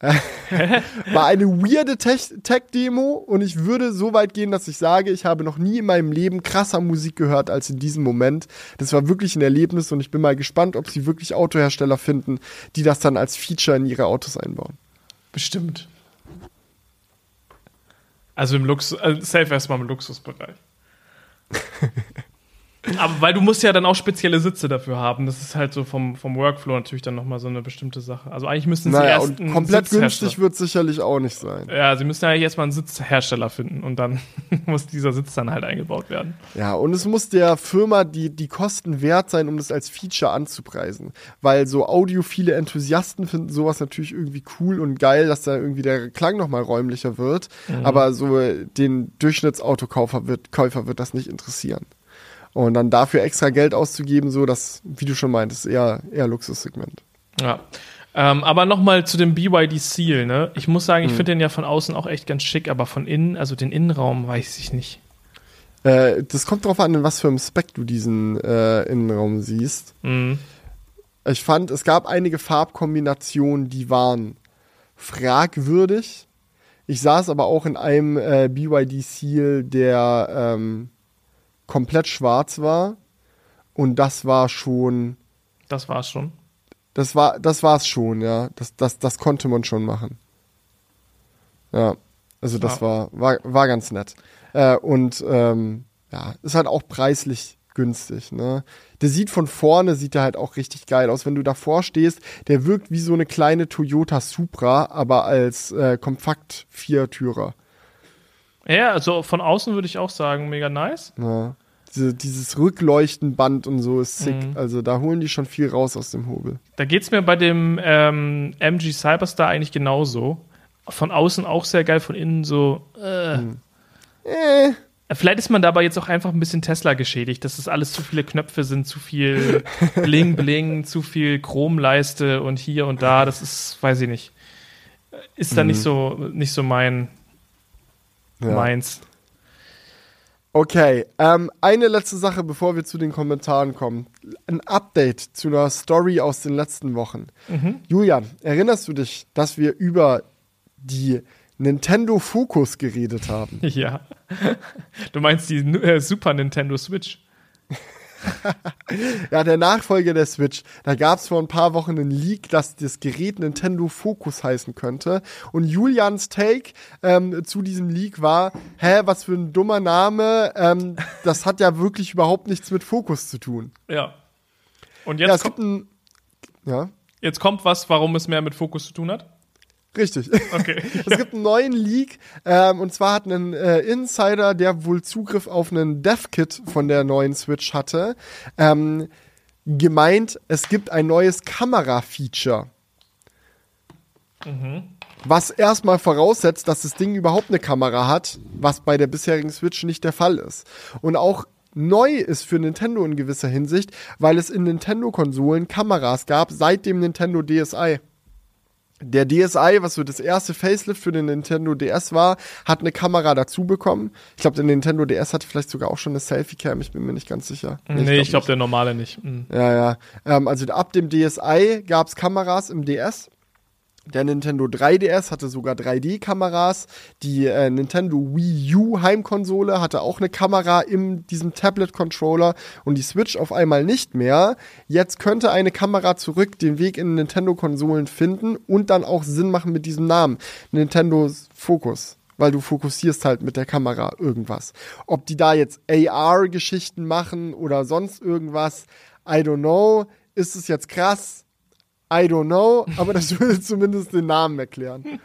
war eine weirde Tech-Demo und ich würde so weit gehen, dass ich sage, ich habe noch nie in meinem Leben krasser Musik gehört als in diesem Moment. Das war wirklich ein Erlebnis und ich bin mal gespannt, ob sie wirklich Autohersteller finden, die das dann als Feature in ihre Autos einbauen. Bestimmt. Also im Luxus, also safe erstmal im Luxusbereich. Aber weil du musst ja dann auch spezielle Sitze dafür haben. Das ist halt so vom, vom Workflow natürlich dann nochmal so eine bestimmte Sache. Also eigentlich müssten sie naja, erst und komplett günstig wird sicherlich auch nicht sein. Ja, sie müssen ja eigentlich erstmal einen Sitzhersteller finden und dann muss dieser Sitz dann halt eingebaut werden. Ja, und es muss der Firma die, die Kosten wert sein, um das als Feature anzupreisen. Weil so audiophile Enthusiasten finden sowas natürlich irgendwie cool und geil, dass da irgendwie der Klang nochmal räumlicher wird. Mhm. Aber so den Durchschnittsautokaufer wird, Käufer wird das nicht interessieren. Und dann dafür extra Geld auszugeben, so das, wie du schon meintest, eher, eher Luxussegment. Ja. Ähm, aber nochmal zu dem BYD Seal, ne? Ich muss sagen, ich mhm. finde den ja von außen auch echt ganz schick, aber von innen, also den Innenraum, weiß ich nicht. Äh, das kommt drauf an, in was für einem Spec du diesen äh, Innenraum siehst. Mhm. Ich fand, es gab einige Farbkombinationen, die waren fragwürdig. Ich saß aber auch in einem äh, BYD Seal, der ähm, komplett schwarz war. Und das war schon. Das war's schon. Das war, das war's schon, ja. Das, das, das konnte man schon machen. Ja. Also das ja. war, war, war ganz nett. Äh, und ähm, ja, ist halt auch preislich günstig, ne? Der sieht von vorne, sieht er halt auch richtig geil aus. Wenn du davor stehst, der wirkt wie so eine kleine Toyota Supra, aber als äh, kompakt Viertürer. Ja, also von außen würde ich auch sagen, mega nice. Ja. Diese, dieses Rückleuchtenband und so ist sick. Mhm. Also da holen die schon viel raus aus dem Hobel. Da geht es mir bei dem ähm, MG Cyberstar eigentlich genauso. Von außen auch sehr geil, von innen so. Äh. Mhm. Äh. Vielleicht ist man dabei jetzt auch einfach ein bisschen Tesla geschädigt, dass es alles zu viele Knöpfe sind, zu viel Bling Bling, zu viel Chromleiste und hier und da. Das ist, weiß ich nicht, ist da mhm. nicht so nicht so mein ja. meins. Okay, ähm, eine letzte Sache, bevor wir zu den Kommentaren kommen. Ein Update zu einer Story aus den letzten Wochen. Mhm. Julian, erinnerst du dich, dass wir über die Nintendo Focus geredet haben? Ja. Du meinst die äh, Super Nintendo Switch? ja, der Nachfolger der Switch. Da gab es vor ein paar Wochen einen Leak, dass das Gerät Nintendo Focus heißen könnte. Und Julians Take ähm, zu diesem Leak war, hä, was für ein dummer Name. Ähm, das hat ja wirklich überhaupt nichts mit Focus zu tun. Ja. Und jetzt ja, kommt ein, ja. Jetzt kommt was, warum es mehr mit Fokus zu tun hat? Richtig. Okay. es gibt einen neuen Leak ähm, und zwar hat ein äh, Insider, der wohl Zugriff auf einen Dev-Kit von der neuen Switch hatte, ähm, gemeint, es gibt ein neues Kamera-Feature. Mhm. Was erstmal voraussetzt, dass das Ding überhaupt eine Kamera hat, was bei der bisherigen Switch nicht der Fall ist. Und auch neu ist für Nintendo in gewisser Hinsicht, weil es in Nintendo-Konsolen Kameras gab seit dem Nintendo DSi. Der DSi, was so das erste Facelift für den Nintendo DS war, hat eine Kamera dazu bekommen. Ich glaube, der Nintendo DS hatte vielleicht sogar auch schon eine Selfie-Cam, ich bin mir nicht ganz sicher. Nee, nee ich glaube glaub, der normale nicht. Mhm. Ja, ja. Ähm, also ab dem DSi gab es Kameras im DS. Der Nintendo 3DS hatte sogar 3D-Kameras. Die äh, Nintendo Wii U Heimkonsole hatte auch eine Kamera in diesem Tablet-Controller und die Switch auf einmal nicht mehr. Jetzt könnte eine Kamera zurück den Weg in Nintendo-Konsolen finden und dann auch Sinn machen mit diesem Namen. Nintendo Focus weil du fokussierst halt mit der Kamera irgendwas. Ob die da jetzt AR-Geschichten machen oder sonst irgendwas, I don't know. Ist es jetzt krass? I don't know, aber das würde zumindest den Namen erklären.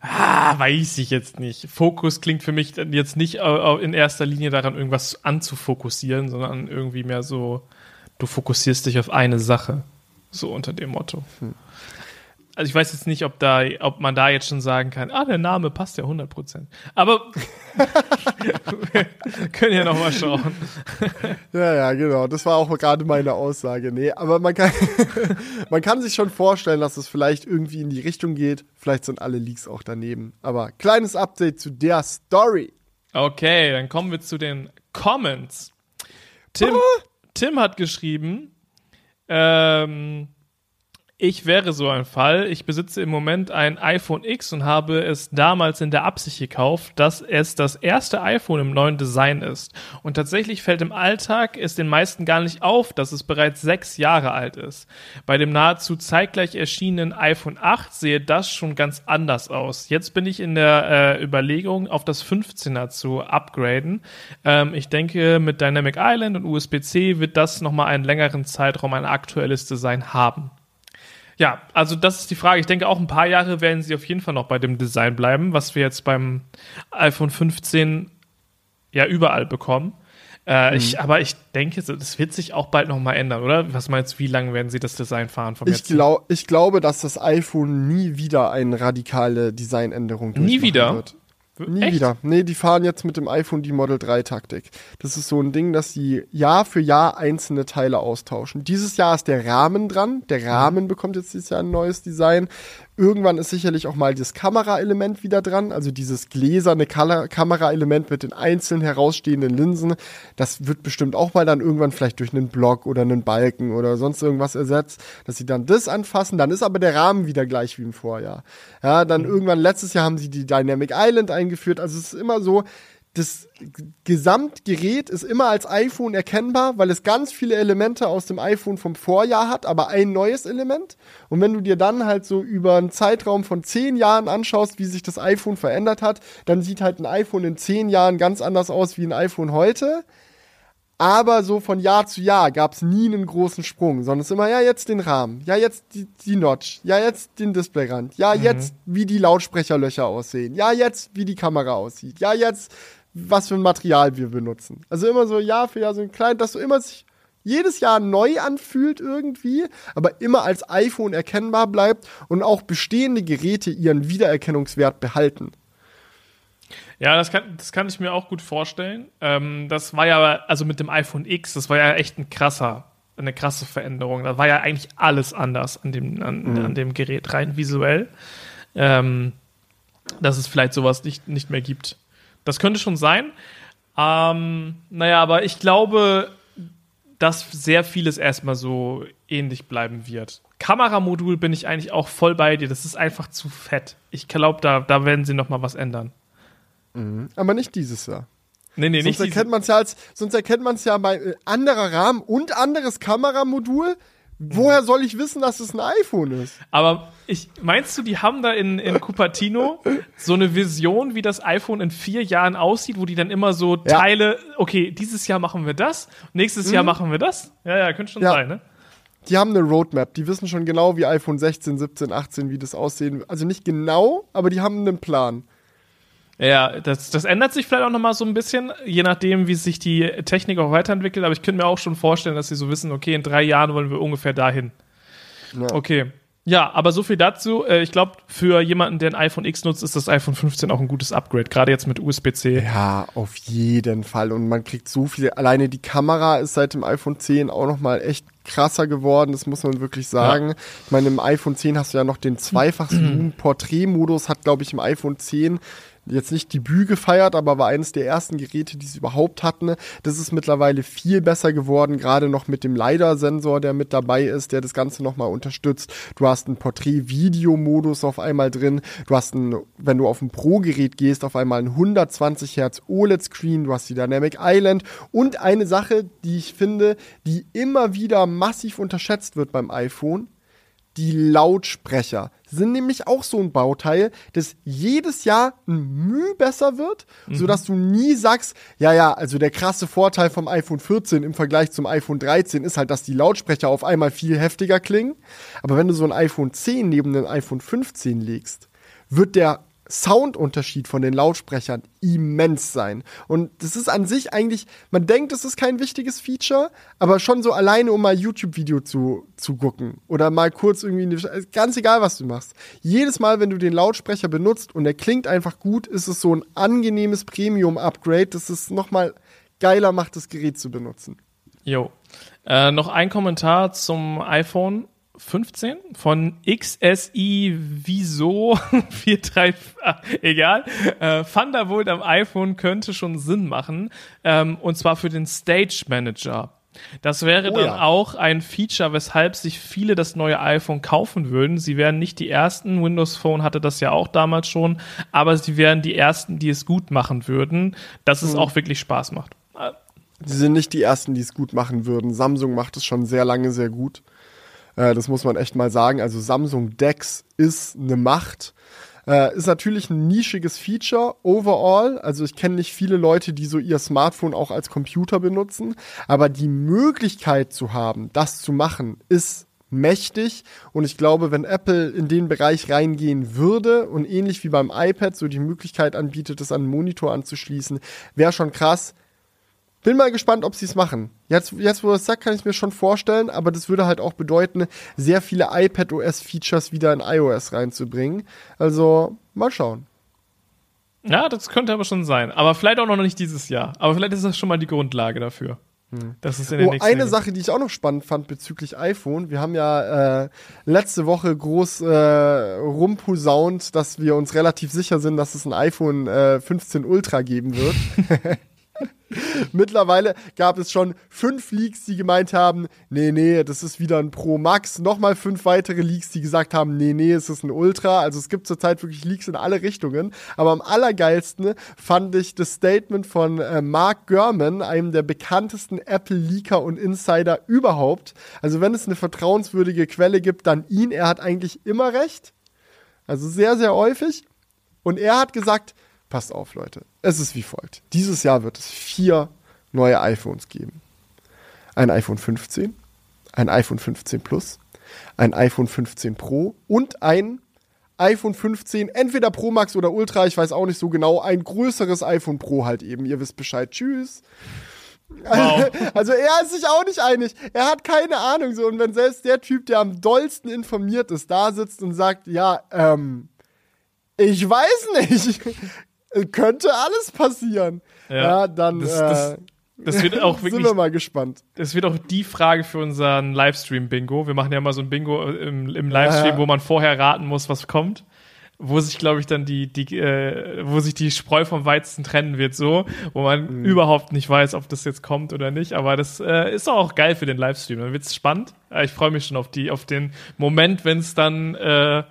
Ah, weiß ich jetzt nicht. Fokus klingt für mich jetzt nicht in erster Linie daran, irgendwas anzufokussieren, sondern irgendwie mehr so, du fokussierst dich auf eine Sache. So unter dem Motto. Hm also ich weiß jetzt nicht, ob da, ob man da jetzt schon sagen kann, ah, der Name passt ja 100 Prozent. Aber wir können ja noch mal schauen. ja, ja, genau. Das war auch gerade meine Aussage. Nee, aber man kann, man kann sich schon vorstellen, dass es vielleicht irgendwie in die Richtung geht. Vielleicht sind alle Leaks auch daneben. Aber kleines Update zu der Story. Okay, dann kommen wir zu den Comments. Tim. Tim hat geschrieben, ähm, ich wäre so ein Fall. Ich besitze im Moment ein iPhone X und habe es damals in der Absicht gekauft, dass es das erste iPhone im neuen Design ist. Und tatsächlich fällt im Alltag es den meisten gar nicht auf, dass es bereits sechs Jahre alt ist. Bei dem nahezu zeitgleich erschienenen iPhone 8 sehe das schon ganz anders aus. Jetzt bin ich in der äh, Überlegung, auf das 15er zu upgraden. Ähm, ich denke, mit Dynamic Island und USB-C wird das nochmal einen längeren Zeitraum ein aktuelles Design haben. Ja, also das ist die Frage. Ich denke, auch ein paar Jahre werden sie auf jeden Fall noch bei dem Design bleiben, was wir jetzt beim iPhone 15 ja überall bekommen. Äh, mhm. ich, aber ich denke, das wird sich auch bald noch mal ändern, oder? Was meinst du, wie lange werden sie das Design fahren vom ich, glaub, ich glaube, dass das iPhone nie wieder eine radikale Designänderung Nie wieder? Wird. Nie Echt? wieder. Nee, die fahren jetzt mit dem iPhone die Model 3 Taktik. Das ist so ein Ding, dass sie Jahr für Jahr einzelne Teile austauschen. Dieses Jahr ist der Rahmen dran. Der Rahmen bekommt jetzt dieses Jahr ein neues Design. Irgendwann ist sicherlich auch mal das Kameraelement wieder dran, also dieses gläserne Kameraelement mit den einzeln herausstehenden Linsen. Das wird bestimmt auch mal dann irgendwann vielleicht durch einen Block oder einen Balken oder sonst irgendwas ersetzt, dass sie dann das anfassen. Dann ist aber der Rahmen wieder gleich wie im Vorjahr. Ja, dann mhm. irgendwann letztes Jahr haben sie die Dynamic Island eingeführt. Also es ist immer so, das Gesamtgerät ist immer als iPhone erkennbar, weil es ganz viele Elemente aus dem iPhone vom Vorjahr hat, aber ein neues Element. Und wenn du dir dann halt so über einen Zeitraum von zehn Jahren anschaust, wie sich das iPhone verändert hat, dann sieht halt ein iPhone in zehn Jahren ganz anders aus wie ein iPhone heute. Aber so von Jahr zu Jahr gab es nie einen großen Sprung, sondern es ist immer, ja, jetzt den Rahmen, ja, jetzt die, die Notch, ja, jetzt den Displayrand, ja, mhm. jetzt wie die Lautsprecherlöcher aussehen, ja, jetzt wie die Kamera aussieht, ja, jetzt was für ein Material wir benutzen. Also immer so Jahr für Jahr so ein klein, dass du immer sich jedes Jahr neu anfühlt irgendwie, aber immer als iPhone erkennbar bleibt und auch bestehende Geräte ihren Wiedererkennungswert behalten. Ja, das kann, das kann ich mir auch gut vorstellen. Ähm, das war ja, also mit dem iPhone X, das war ja echt ein krasser, eine krasse Veränderung. Da war ja eigentlich alles anders an dem, an, mhm. an dem Gerät, rein visuell. Ähm, dass es vielleicht sowas nicht, nicht mehr gibt. Das könnte schon sein. Ähm, naja, aber ich glaube, dass sehr vieles erstmal so ähnlich bleiben wird. Kameramodul bin ich eigentlich auch voll bei dir. Das ist einfach zu fett. Ich glaube, da, da werden sie noch mal was ändern. Mhm. Aber nicht dieses Jahr. Nee, nee, sonst nicht erkennt man's ja als, sonst erkennt man es ja bei äh, anderer Rahmen und anderes Kameramodul. Woher soll ich wissen, dass es ein iPhone ist? Aber ich, meinst du, die haben da in, in Cupertino so eine Vision, wie das iPhone in vier Jahren aussieht, wo die dann immer so ja. Teile, okay, dieses Jahr machen wir das, nächstes mhm. Jahr machen wir das? Ja, ja, könnte schon ja. sein, ne? Die haben eine Roadmap, die wissen schon genau, wie iPhone 16, 17, 18, wie das aussehen. Also nicht genau, aber die haben einen Plan. Ja, das, das ändert sich vielleicht auch nochmal so ein bisschen, je nachdem, wie sich die Technik auch weiterentwickelt. Aber ich könnte mir auch schon vorstellen, dass sie so wissen, okay, in drei Jahren wollen wir ungefähr dahin. Ja. Okay. Ja, aber so viel dazu. Äh, ich glaube, für jemanden, der ein iPhone X nutzt, ist das iPhone 15 auch ein gutes Upgrade, gerade jetzt mit USB-C. Ja, auf jeden Fall. Und man kriegt so viel. Alleine die Kamera ist seit dem iPhone 10 auch nochmal echt krasser geworden, das muss man wirklich sagen. Ja. Ich meine, im iPhone 10 hast du ja noch den zweifach Porträtmodus, hat, glaube ich, im iPhone 10 jetzt nicht Debüt gefeiert, aber war eines der ersten Geräte, die sie überhaupt hatten. Das ist mittlerweile viel besser geworden, gerade noch mit dem LiDAR-Sensor, der mit dabei ist, der das Ganze nochmal unterstützt. Du hast einen Porträt-Video-Modus auf einmal drin. Du hast einen, wenn du auf ein Pro-Gerät gehst, auf einmal einen 120 Hertz OLED-Screen. Du hast die Dynamic Island und eine Sache, die ich finde, die immer wieder massiv unterschätzt wird beim iPhone, die Lautsprecher sind nämlich auch so ein Bauteil, das jedes Jahr ein Mühe besser wird, mhm. sodass du nie sagst, ja, ja, also der krasse Vorteil vom iPhone 14 im Vergleich zum iPhone 13 ist halt, dass die Lautsprecher auf einmal viel heftiger klingen. Aber wenn du so ein iPhone 10 neben den iPhone 15 legst, wird der Soundunterschied von den Lautsprechern immens sein. Und das ist an sich eigentlich, man denkt, es ist kein wichtiges Feature, aber schon so alleine, um mal YouTube-Video zu, zu gucken oder mal kurz irgendwie, ganz egal, was du machst. Jedes Mal, wenn du den Lautsprecher benutzt und er klingt einfach gut, ist es so ein angenehmes Premium-Upgrade, das es nochmal geiler macht, das Gerät zu benutzen. Jo. Äh, noch ein Kommentar zum iPhone 15 von XSI Wieso 43, egal. Äh, Thunderbolt am iPhone könnte schon Sinn machen. Ähm, und zwar für den Stage Manager. Das wäre oh, dann ja. auch ein Feature, weshalb sich viele das neue iPhone kaufen würden. Sie wären nicht die ersten. Windows Phone hatte das ja auch damals schon, aber sie wären die ersten, die es gut machen würden, dass es hm. auch wirklich Spaß macht. Sie sind nicht die ersten, die es gut machen würden. Samsung macht es schon sehr lange sehr gut. Äh, das muss man echt mal sagen. Also Samsung Dex ist eine Macht. Äh, ist natürlich ein nischiges Feature overall. Also ich kenne nicht viele Leute, die so ihr Smartphone auch als Computer benutzen. Aber die Möglichkeit zu haben, das zu machen, ist mächtig. Und ich glaube, wenn Apple in den Bereich reingehen würde und ähnlich wie beim iPad so die Möglichkeit anbietet, das an einen Monitor anzuschließen, wäre schon krass. Bin mal gespannt, ob sie es machen. Jetzt, jetzt, wo es sagt, kann ich mir schon vorstellen, aber das würde halt auch bedeuten, sehr viele iPadOS-Features wieder in iOS reinzubringen. Also, mal schauen. Ja, das könnte aber schon sein. Aber vielleicht auch noch nicht dieses Jahr. Aber vielleicht ist das schon mal die Grundlage dafür. Hm. Das ist in oh, eine Jahren. Sache, die ich auch noch spannend fand bezüglich iPhone. Wir haben ja äh, letzte Woche groß äh, rumposaunt, dass wir uns relativ sicher sind, dass es ein iPhone äh, 15 Ultra geben wird. Mittlerweile gab es schon fünf Leaks, die gemeint haben, nee, nee, das ist wieder ein Pro Max. Nochmal fünf weitere Leaks, die gesagt haben, nee, nee, es ist ein Ultra. Also es gibt zurzeit wirklich Leaks in alle Richtungen. Aber am allergeilsten fand ich das Statement von äh, Mark Gurman, einem der bekanntesten Apple-Leaker und Insider überhaupt. Also wenn es eine vertrauenswürdige Quelle gibt, dann ihn. Er hat eigentlich immer recht. Also sehr, sehr häufig. Und er hat gesagt, Passt auf, Leute. Es ist wie folgt. Dieses Jahr wird es vier neue iPhones geben. Ein iPhone 15, ein iPhone 15 Plus, ein iPhone 15 Pro und ein iPhone 15, entweder Pro Max oder Ultra, ich weiß auch nicht so genau, ein größeres iPhone Pro halt eben. Ihr wisst Bescheid. Tschüss. Wow. Also er ist sich auch nicht einig. Er hat keine Ahnung so. Und wenn selbst der Typ, der am dollsten informiert ist, da sitzt und sagt, ja, ähm, ich weiß nicht. Könnte alles passieren. Ja, ja dann das, das, äh, das wird auch wirklich, sind wir mal gespannt. Das wird auch die Frage für unseren Livestream-Bingo. Wir machen ja mal so ein Bingo im, im Livestream, ja. wo man vorher raten muss, was kommt wo sich, glaube ich, dann die, die, äh, wo sich die Spreu vom Weizen trennen wird, so, wo man mhm. überhaupt nicht weiß, ob das jetzt kommt oder nicht. Aber das äh, ist auch geil für den Livestream. Dann wird's spannend. Äh, ich freue mich schon auf die, auf den Moment, wenn es dann äh,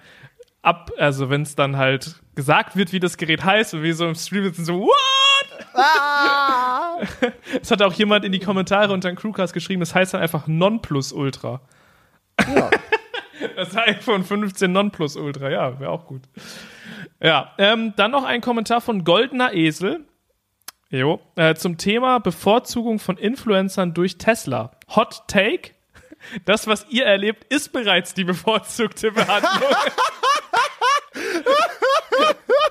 ab, also wenn es dann halt gesagt wird, wie das Gerät heißt und wir so im Stream sitzen so, what? Ah! Es hat auch jemand in die Kommentare unter den Crewcast geschrieben, das heißt dann einfach Nonplus Ultra. Ja. Das iPhone 15 Nonplus Ultra, ja, wäre auch gut. Ja, ähm, dann noch ein Kommentar von Goldener Esel. Jo, äh, zum Thema Bevorzugung von Influencern durch Tesla. Hot Take. Das, was ihr erlebt, ist bereits die bevorzugte Behandlung.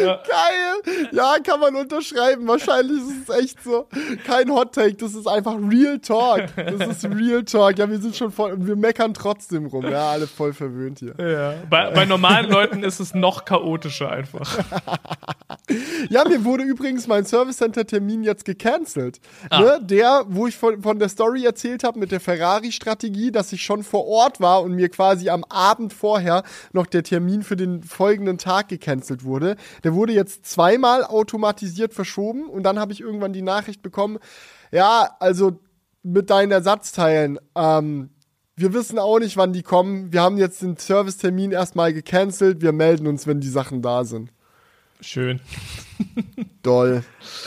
Ja. Geil! Ja, kann man unterschreiben. Wahrscheinlich ist es echt so. Kein Hot Take, das ist einfach Real Talk. Das ist Real Talk. Ja, wir sind schon voll und wir meckern trotzdem rum. Ja, alle voll verwöhnt hier. Ja. Bei, bei normalen Leuten ist es noch chaotischer einfach. Ja, mir wurde übrigens mein Service Center Termin jetzt gecancelt. Ah. Ne? Der, wo ich von, von der Story erzählt habe mit der Ferrari-Strategie, dass ich schon vor Ort war und mir quasi am Abend vorher noch der Termin für den folgenden Tag gecancelt wurde. Der wurde jetzt zweimal automatisiert verschoben und dann habe ich irgendwann die Nachricht bekommen, ja, also mit deinen Ersatzteilen, ähm, wir wissen auch nicht, wann die kommen. Wir haben jetzt den Servicetermin erstmal gecancelt. Wir melden uns, wenn die Sachen da sind. Schön. Doll.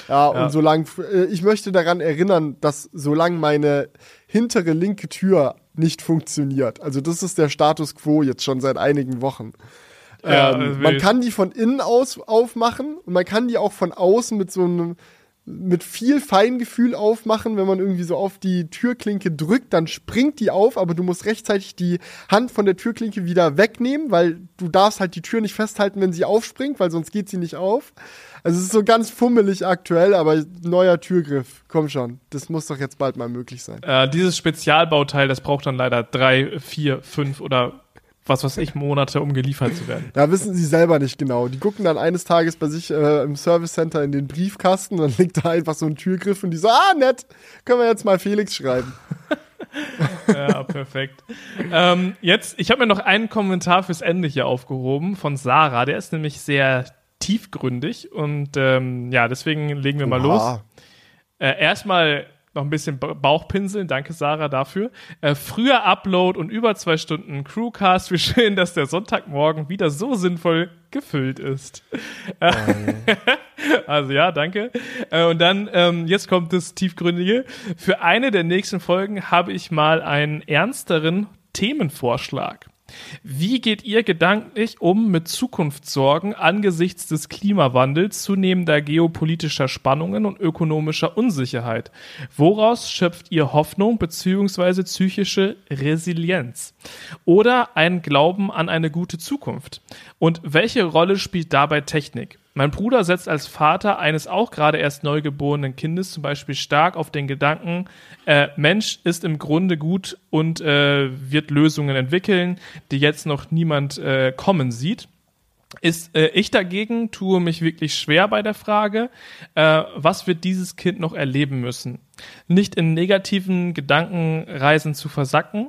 Ja, Ja. und solange, äh, ich möchte daran erinnern, dass solange meine hintere linke Tür nicht funktioniert, also das ist der Status quo jetzt schon seit einigen Wochen. Ja, ähm, man kann die von innen aus aufmachen und man kann die auch von außen mit so einem mit viel Feingefühl aufmachen, wenn man irgendwie so auf die Türklinke drückt, dann springt die auf, aber du musst rechtzeitig die Hand von der Türklinke wieder wegnehmen, weil du darfst halt die Tür nicht festhalten, wenn sie aufspringt, weil sonst geht sie nicht auf. Also es ist so ganz fummelig aktuell, aber neuer Türgriff, komm schon, das muss doch jetzt bald mal möglich sein. Äh, dieses Spezialbauteil, das braucht dann leider drei, vier, fünf oder was weiß ich, Monate, um geliefert zu werden. Da wissen sie selber nicht genau. Die gucken dann eines Tages bei sich äh, im Service Center in den Briefkasten und dann liegt da einfach so ein Türgriff und die so, ah, nett, können wir jetzt mal Felix schreiben. Ja, perfekt. ähm, jetzt, ich habe mir noch einen Kommentar fürs Ende hier aufgehoben von Sarah. Der ist nämlich sehr tiefgründig und ähm, ja, deswegen legen wir mal los. Äh, erstmal noch ein bisschen Ba- Bauchpinseln. Danke, Sarah, dafür. Äh, früher Upload und über zwei Stunden Crewcast. Wie schön, dass der Sonntagmorgen wieder so sinnvoll gefüllt ist. Äh, also ja, danke. Äh, und dann, ähm, jetzt kommt das Tiefgründige. Für eine der nächsten Folgen habe ich mal einen ernsteren Themenvorschlag. Wie geht ihr gedanklich um mit Zukunftssorgen angesichts des Klimawandels, zunehmender geopolitischer Spannungen und ökonomischer Unsicherheit? Woraus schöpft ihr Hoffnung bzw. psychische Resilienz? Oder einen Glauben an eine gute Zukunft? Und welche Rolle spielt dabei Technik? Mein Bruder setzt als Vater eines auch gerade erst neugeborenen Kindes zum Beispiel stark auf den Gedanken, äh, Mensch ist im Grunde gut und äh, wird Lösungen entwickeln, die jetzt noch niemand äh, kommen sieht. Ist äh, ich dagegen tue mich wirklich schwer bei der Frage, äh, was wird dieses Kind noch erleben müssen? Nicht in negativen Gedankenreisen zu versacken,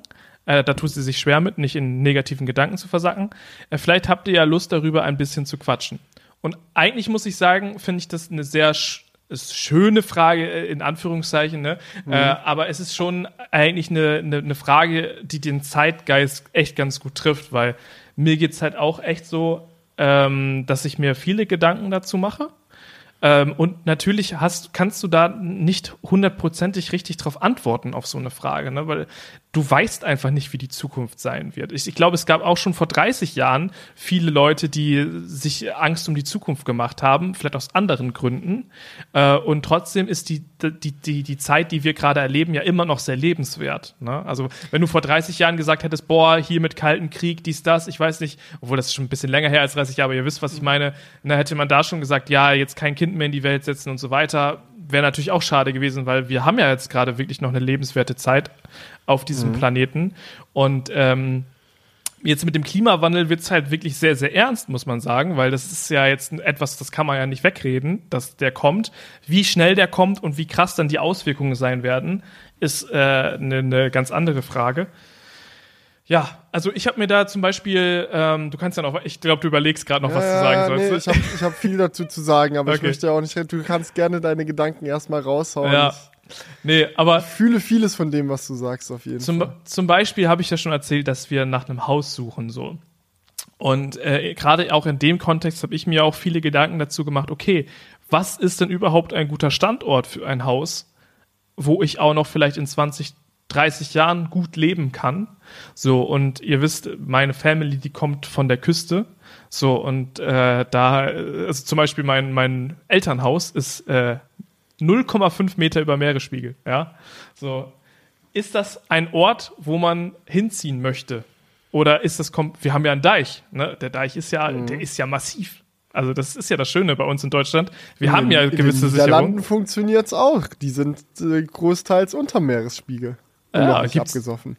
äh, da tut sie sich schwer mit, nicht in negativen Gedanken zu versacken. Äh, vielleicht habt ihr ja Lust darüber ein bisschen zu quatschen. Und eigentlich muss ich sagen, finde ich das eine sehr sch schöne Frage äh, in Anführungszeichen, ne? Äh, aber es ist schon eigentlich eine, eine, eine Frage, die den Zeitgeist echt ganz gut trifft, weil mir geht's halt auch echt so, ähm, dass ich mir viele Gedanken dazu mache. Ähm, und natürlich hast, kannst du da nicht hundertprozentig richtig drauf antworten auf so eine Frage, ne? weil du weißt einfach nicht, wie die Zukunft sein wird. Ich, ich glaube, es gab auch schon vor 30 Jahren viele Leute, die sich Angst um die Zukunft gemacht haben, vielleicht aus anderen Gründen. Äh, und trotzdem ist die, die, die, die Zeit, die wir gerade erleben, ja immer noch sehr lebenswert. Ne? Also wenn du vor 30 Jahren gesagt hättest, boah, hier mit Kalten Krieg, dies, das, ich weiß nicht, obwohl das ist schon ein bisschen länger her als 30 Jahre, aber ihr wisst, was ich meine, da hätte man da schon gesagt, ja, jetzt kein Kind mehr in die Welt setzen und so weiter. Wäre natürlich auch schade gewesen, weil wir haben ja jetzt gerade wirklich noch eine lebenswerte Zeit auf diesem Planeten. Und ähm, jetzt mit dem Klimawandel wird es halt wirklich sehr, sehr ernst, muss man sagen, weil das ist ja jetzt etwas, das kann man ja nicht wegreden, dass der kommt. Wie schnell der kommt und wie krass dann die Auswirkungen sein werden, ist eine äh, ne, ne ganz andere Frage. Ja, also ich habe mir da zum Beispiel, ähm, du kannst ja noch, ich glaube, du überlegst gerade noch, was du sagen sollst. Nee, ich habe ich hab viel dazu zu sagen, aber ich Okay. möchte auch nicht, du kannst gerne deine Gedanken erstmal raushauen. ja. Nee, aber Ich fühle vieles von dem, was du sagst, auf jeden Zum, Fall. zum Beispiel habe ich ja schon erzählt, dass wir nach einem Haus suchen so. Und äh, gerade auch in dem Kontext habe ich mir auch viele Gedanken dazu gemacht, okay, was ist denn überhaupt ein guter Standort für ein Haus, wo ich auch noch vielleicht in 20, 30 Jahren gut leben kann? So, und ihr wisst, meine Family, die kommt von der Küste. So, und äh, da, also zum Beispiel mein, mein Elternhaus ist äh, 0,5 Meter über Meeresspiegel, ja. So, ist das ein Ort, wo man hinziehen möchte? Oder ist das, wir haben ja einen Deich, ne? Der Deich ist ja, Mhm. der ist ja massiv. Also das ist ja das Schöne bei uns in Deutschland. Wir haben ja in gewisse den Sicherung. Niederlanden funktioniert's auch. Die sind äh, großteils unter Meeresspiegel. Ja, nicht gibt's- abgesoffen.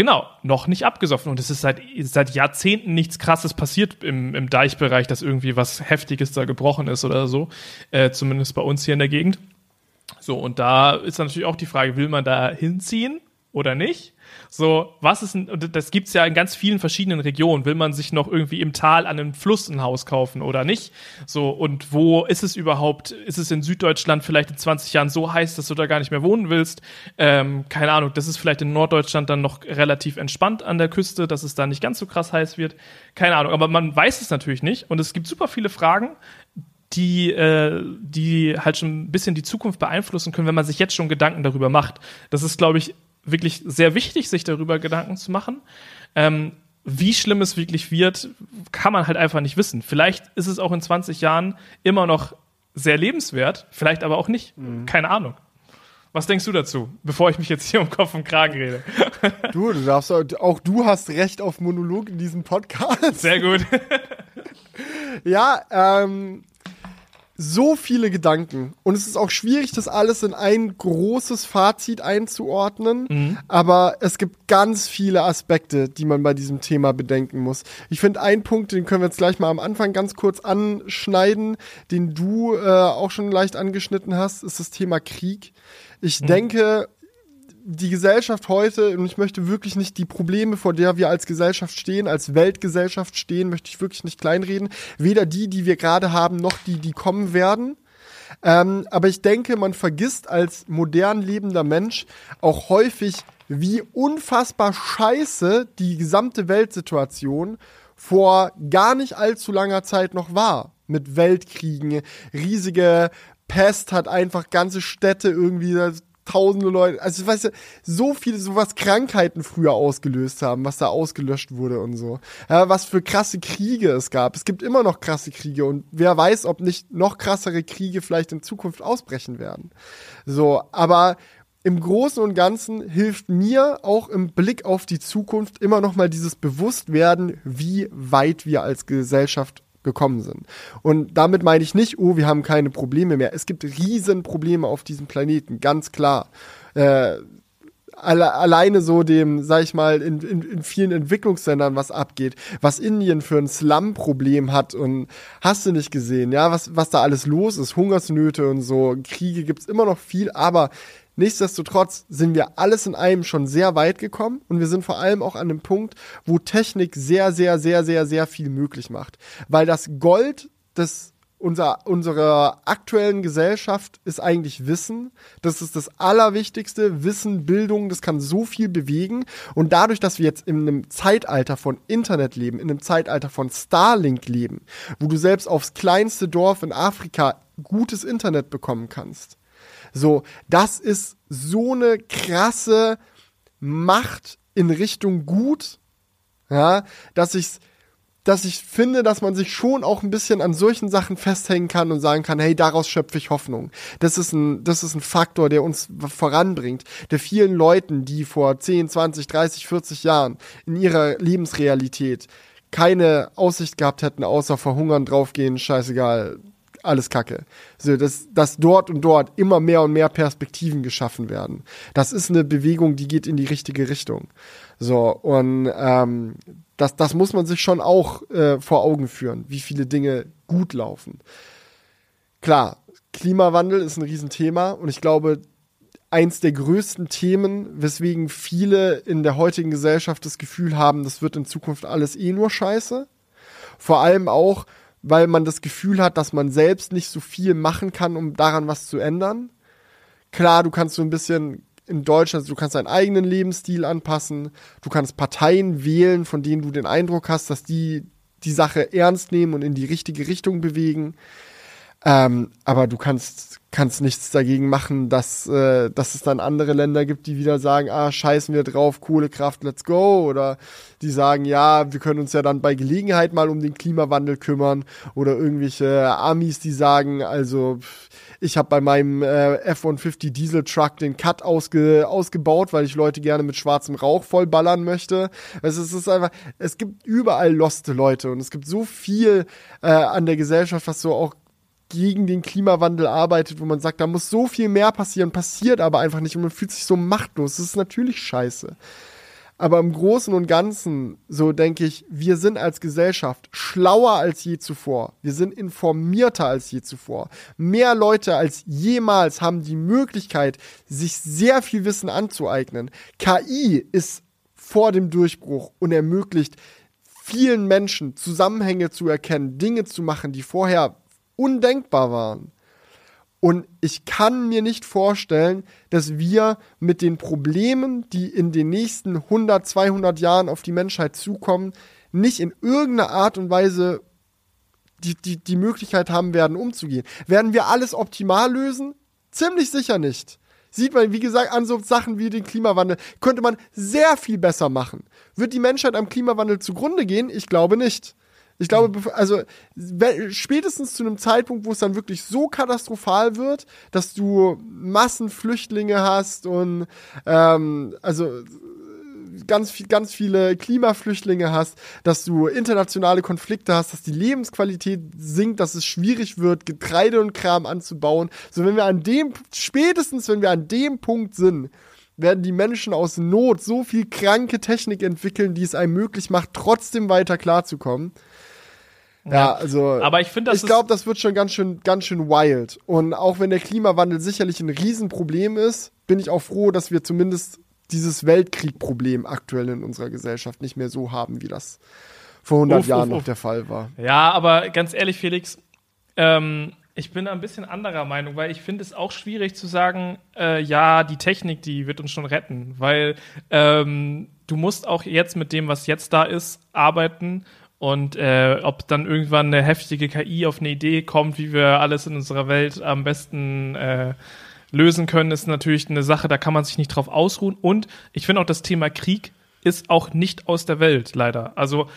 Genau, noch nicht abgesoffen. Und es ist seit, seit Jahrzehnten nichts Krasses passiert im, im Deichbereich, dass irgendwie was Heftiges da gebrochen ist oder so. Äh, zumindest bei uns hier in der Gegend. So, und da ist natürlich auch die Frage, will man da hinziehen oder nicht? So, was ist, und das gibt's ja in ganz vielen verschiedenen Regionen. Will man sich noch irgendwie im Tal an einem Fluss ein Haus kaufen oder nicht? So, und wo ist es überhaupt? Ist es in Süddeutschland vielleicht in 20 Jahren so heiß, dass du da gar nicht mehr wohnen willst? Ähm, keine Ahnung, das ist vielleicht in Norddeutschland dann noch relativ entspannt an der Küste, dass es da nicht ganz so krass heiß wird. Keine Ahnung, aber man weiß es natürlich nicht. Und es gibt super viele Fragen, die, äh, die halt schon ein bisschen die Zukunft beeinflussen können, wenn man sich jetzt schon Gedanken darüber macht. Das ist, glaube ich, wirklich sehr wichtig, sich darüber Gedanken zu machen. Ähm, wie schlimm es wirklich wird, kann man halt einfach nicht wissen. Vielleicht ist es auch in 20 Jahren immer noch sehr lebenswert, vielleicht aber auch nicht. Mhm. Keine Ahnung. Was denkst du dazu, bevor ich mich jetzt hier um Kopf und Kragen rede? Du, du darfst auch du hast Recht auf Monolog in diesem Podcast. Sehr gut. ja, ähm, so viele Gedanken. Und es ist auch schwierig, das alles in ein großes Fazit einzuordnen. Mhm. Aber es gibt ganz viele Aspekte, die man bei diesem Thema bedenken muss. Ich finde, einen Punkt, den können wir jetzt gleich mal am Anfang ganz kurz anschneiden, den du äh, auch schon leicht angeschnitten hast, ist das Thema Krieg. Ich mhm. denke, die Gesellschaft heute, und ich möchte wirklich nicht die Probleme, vor der wir als Gesellschaft stehen, als Weltgesellschaft stehen, möchte ich wirklich nicht kleinreden. Weder die, die wir gerade haben, noch die, die kommen werden. Ähm, aber ich denke, man vergisst als modern lebender Mensch auch häufig, wie unfassbar scheiße die gesamte Weltsituation vor gar nicht allzu langer Zeit noch war. Mit Weltkriegen, riesige Pest hat einfach ganze Städte irgendwie tausende Leute, also weißt du, so viele, so was Krankheiten früher ausgelöst haben, was da ausgelöscht wurde und so. Ja, was für krasse Kriege es gab. Es gibt immer noch krasse Kriege und wer weiß, ob nicht noch krassere Kriege vielleicht in Zukunft ausbrechen werden. So, aber im Großen und Ganzen hilft mir auch im Blick auf die Zukunft immer noch mal dieses Bewusstwerden, wie weit wir als Gesellschaft gekommen sind. Und damit meine ich nicht, oh, wir haben keine Probleme mehr. Es gibt riesen Probleme auf diesem Planeten, ganz klar. Äh, alle, alleine so dem, sag ich mal, in, in, in vielen Entwicklungsländern was abgeht, was Indien für ein Slum-Problem hat und hast du nicht gesehen, ja, was, was da alles los ist, Hungersnöte und so, Kriege gibt's immer noch viel, aber Nichtsdestotrotz sind wir alles in einem schon sehr weit gekommen und wir sind vor allem auch an einem Punkt, wo Technik sehr, sehr, sehr, sehr, sehr viel möglich macht. Weil das Gold des unser, unserer aktuellen Gesellschaft ist eigentlich Wissen. Das ist das Allerwichtigste. Wissen, Bildung, das kann so viel bewegen. Und dadurch, dass wir jetzt in einem Zeitalter von Internet leben, in einem Zeitalter von Starlink leben, wo du selbst aufs kleinste Dorf in Afrika gutes Internet bekommen kannst, so, das ist so eine krasse Macht in Richtung gut, ja, dass ich dass ich finde, dass man sich schon auch ein bisschen an solchen Sachen festhängen kann und sagen kann, hey, daraus schöpfe ich Hoffnung. Das ist ein, das ist ein Faktor, der uns voranbringt, der vielen Leuten, die vor 10, 20, 30, 40 Jahren in ihrer Lebensrealität keine Aussicht gehabt hätten, außer verhungern, draufgehen, scheißegal, alles Kacke. So, dass, dass dort und dort immer mehr und mehr Perspektiven geschaffen werden. Das ist eine Bewegung, die geht in die richtige Richtung. So, und ähm, das, das muss man sich schon auch äh, vor Augen führen, wie viele Dinge gut laufen. Klar, Klimawandel ist ein Riesenthema und ich glaube, eins der größten Themen, weswegen viele in der heutigen Gesellschaft das Gefühl haben, das wird in Zukunft alles eh nur scheiße. Vor allem auch, weil man das Gefühl hat, dass man selbst nicht so viel machen kann, um daran was zu ändern. Klar, du kannst so ein bisschen in Deutschland, du kannst deinen eigenen Lebensstil anpassen, du kannst Parteien wählen, von denen du den Eindruck hast, dass die die Sache ernst nehmen und in die richtige Richtung bewegen. Ähm, aber du kannst, kannst nichts dagegen machen, dass, äh, dass es dann andere Länder gibt, die wieder sagen, ah, scheißen wir drauf, Kohlekraft, let's go. Oder die sagen, ja, wir können uns ja dann bei Gelegenheit mal um den Klimawandel kümmern. Oder irgendwelche Amis, die sagen, also ich habe bei meinem äh, F-150 Diesel Truck den Cut ausge, ausgebaut, weil ich Leute gerne mit schwarzem Rauch vollballern möchte. Es ist, es ist einfach, es gibt überall loste Leute und es gibt so viel äh, an der Gesellschaft, was so auch gegen den Klimawandel arbeitet, wo man sagt, da muss so viel mehr passieren, passiert aber einfach nicht und man fühlt sich so machtlos. Das ist natürlich scheiße. Aber im Großen und Ganzen, so denke ich, wir sind als Gesellschaft schlauer als je zuvor. Wir sind informierter als je zuvor. Mehr Leute als jemals haben die Möglichkeit, sich sehr viel Wissen anzueignen. KI ist vor dem Durchbruch und ermöglicht vielen Menschen Zusammenhänge zu erkennen, Dinge zu machen, die vorher undenkbar waren. Und ich kann mir nicht vorstellen, dass wir mit den Problemen, die in den nächsten 100, 200 Jahren auf die Menschheit zukommen, nicht in irgendeiner Art und Weise die, die, die Möglichkeit haben werden, umzugehen. Werden wir alles optimal lösen? Ziemlich sicher nicht. Sieht man, wie gesagt, an so Sachen wie den Klimawandel, könnte man sehr viel besser machen. Wird die Menschheit am Klimawandel zugrunde gehen? Ich glaube nicht. Ich glaube, also spätestens zu einem Zeitpunkt, wo es dann wirklich so katastrophal wird, dass du Massenflüchtlinge hast und ähm, also ganz, viel, ganz viele Klimaflüchtlinge hast, dass du internationale Konflikte hast, dass die Lebensqualität sinkt, dass es schwierig wird, Getreide und Kram anzubauen. So, wenn wir an dem, spätestens wenn wir an dem Punkt sind, werden die Menschen aus Not so viel kranke Technik entwickeln, die es einem möglich macht, trotzdem weiter klarzukommen. Ja, also. Aber ich finde, ich glaube, das wird schon ganz schön, ganz schön wild. Und auch wenn der Klimawandel sicherlich ein Riesenproblem ist, bin ich auch froh, dass wir zumindest dieses Weltkriegproblem aktuell in unserer Gesellschaft nicht mehr so haben, wie das vor 100 uff, Jahren uff, noch uff. der Fall war. Ja, aber ganz ehrlich, Felix, ähm, ich bin da ein bisschen anderer Meinung, weil ich finde es auch schwierig zu sagen, äh, ja, die Technik, die wird uns schon retten, weil ähm, du musst auch jetzt mit dem, was jetzt da ist, arbeiten und äh, ob dann irgendwann eine heftige KI auf eine Idee kommt, wie wir alles in unserer Welt am besten äh, lösen können, ist natürlich eine Sache, da kann man sich nicht drauf ausruhen. Und ich finde auch das Thema Krieg ist auch nicht aus der Welt, leider. Also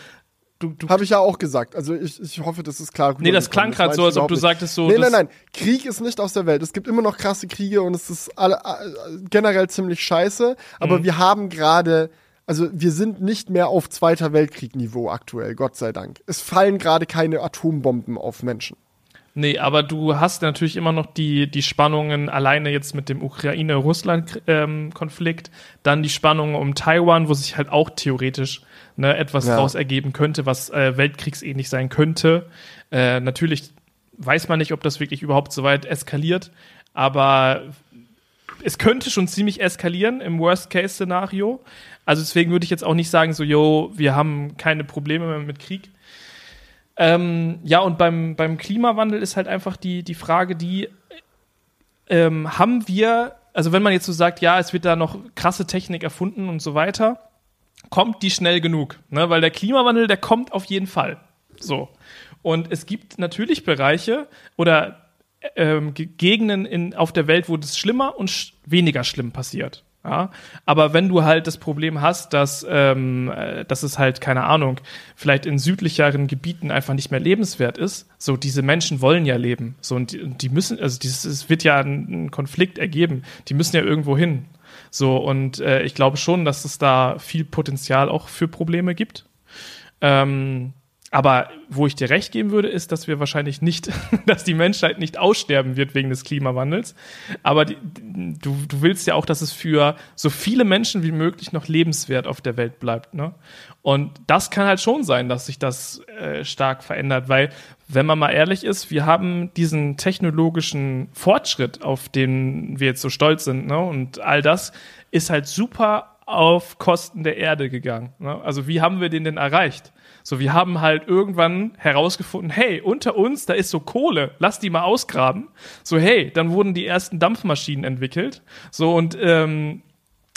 Du, du Habe ich ja auch gesagt. Also ich, ich hoffe, das ist klar. Nee, das klang gerade so, als ob du sagtest so. Nee, nein, nein. Krieg ist nicht aus der Welt. Es gibt immer noch krasse Kriege und es ist alle, äh, generell ziemlich scheiße. Aber mhm. wir haben gerade also wir sind nicht mehr auf Zweiter Weltkrieg-Niveau aktuell, Gott sei Dank. Es fallen gerade keine Atombomben auf Menschen. Nee, aber du hast natürlich immer noch die, die Spannungen alleine jetzt mit dem Ukraine-Russland-Konflikt, dann die Spannungen um Taiwan, wo sich halt auch theoretisch ne, etwas ja. daraus ergeben könnte, was äh, weltkriegsähnlich sein könnte. Äh, natürlich weiß man nicht, ob das wirklich überhaupt so weit eskaliert, aber es könnte schon ziemlich eskalieren im Worst-Case-Szenario. Also deswegen würde ich jetzt auch nicht sagen, so, yo, wir haben keine Probleme mehr mit Krieg. Ähm, ja, und beim, beim Klimawandel ist halt einfach die, die Frage, die ähm, haben wir, also wenn man jetzt so sagt, ja, es wird da noch krasse Technik erfunden und so weiter, kommt die schnell genug? Ne? Weil der Klimawandel, der kommt auf jeden Fall. So. Und es gibt natürlich Bereiche oder ähm, Gegenden in, auf der Welt, wo das schlimmer und sch weniger schlimm passiert. Ja, aber wenn du halt das Problem hast, dass, ähm, äh, dass es halt, keine Ahnung, vielleicht in südlicheren Gebieten einfach nicht mehr lebenswert ist, so diese Menschen wollen ja leben. So, und die, die müssen, also dieses, es wird ja ein, ein Konflikt ergeben, die müssen ja irgendwo hin. So, und äh, ich glaube schon, dass es da viel Potenzial auch für Probleme gibt. Ähm, aber wo ich dir recht geben würde, ist, dass wir wahrscheinlich nicht, dass die Menschheit nicht aussterben wird wegen des Klimawandels. Aber die, du, du willst ja auch, dass es für so viele Menschen wie möglich noch lebenswert auf der Welt bleibt. Ne? Und das kann halt schon sein, dass sich das äh, stark verändert, weil, wenn man mal ehrlich ist, wir haben diesen technologischen Fortschritt, auf den wir jetzt so stolz sind, ne? und all das ist halt super auf Kosten der Erde gegangen. Ne? Also wie haben wir den denn erreicht? So, wir haben halt irgendwann herausgefunden, hey, unter uns, da ist so Kohle, lass die mal ausgraben. So, hey, dann wurden die ersten Dampfmaschinen entwickelt. So, und ähm,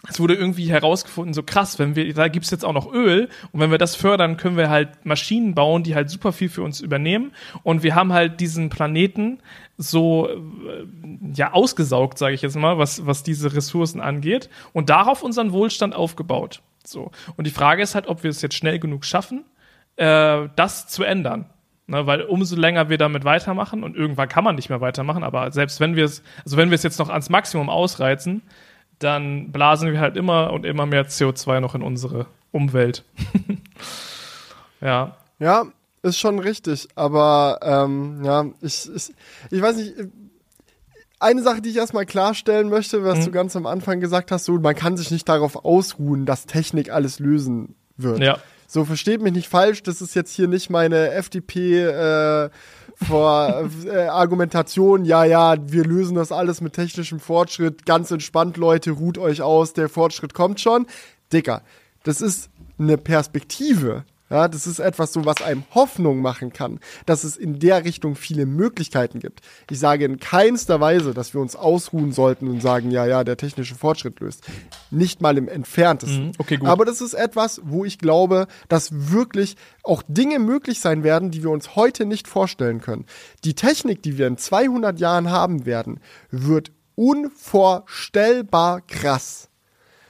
es wurde irgendwie herausgefunden, so krass, wenn wir, da gibt's jetzt auch noch Öl und wenn wir das fördern, können wir halt Maschinen bauen, die halt super viel für uns übernehmen und wir haben halt diesen Planeten so äh, ja ausgesaugt, sage ich jetzt mal, was was diese Ressourcen angeht und darauf unseren Wohlstand aufgebaut. So und die Frage ist halt, ob wir es jetzt schnell genug schaffen, äh, das zu ändern. Ne, weil umso länger wir damit weitermachen und irgendwann kann man nicht mehr weitermachen, aber selbst wenn wir es, also wenn wir es jetzt noch ans Maximum ausreizen, dann blasen wir halt immer und immer mehr CO2 noch in unsere Umwelt. ja. Ja, ist schon richtig, aber ähm, ja, ich, ich, ich weiß nicht, eine Sache, die ich erstmal klarstellen möchte, was Mhm. du ganz am Anfang gesagt hast, so, man kann sich nicht darauf ausruhen, dass Technik alles lösen wird. Ja. So, versteht mich nicht falsch, das ist jetzt hier nicht meine FDP äh, vor äh, Argumentation, ja, ja, wir lösen das alles mit technischem Fortschritt, ganz entspannt, Leute, ruht euch aus, der Fortschritt kommt schon. Dicker, das ist eine Perspektive. Ja, das ist etwas so, was einem Hoffnung machen kann, dass es in der Richtung viele Möglichkeiten gibt. Ich sage in keinster Weise, dass wir uns ausruhen sollten und sagen, ja, ja, der technische Fortschritt löst. Nicht mal im entferntesten. Mhm, okay, gut. Aber das ist etwas, wo ich glaube, dass wirklich auch Dinge möglich sein werden, die wir uns heute nicht vorstellen können. Die Technik, die wir in 200 Jahren haben werden, wird unvorstellbar krass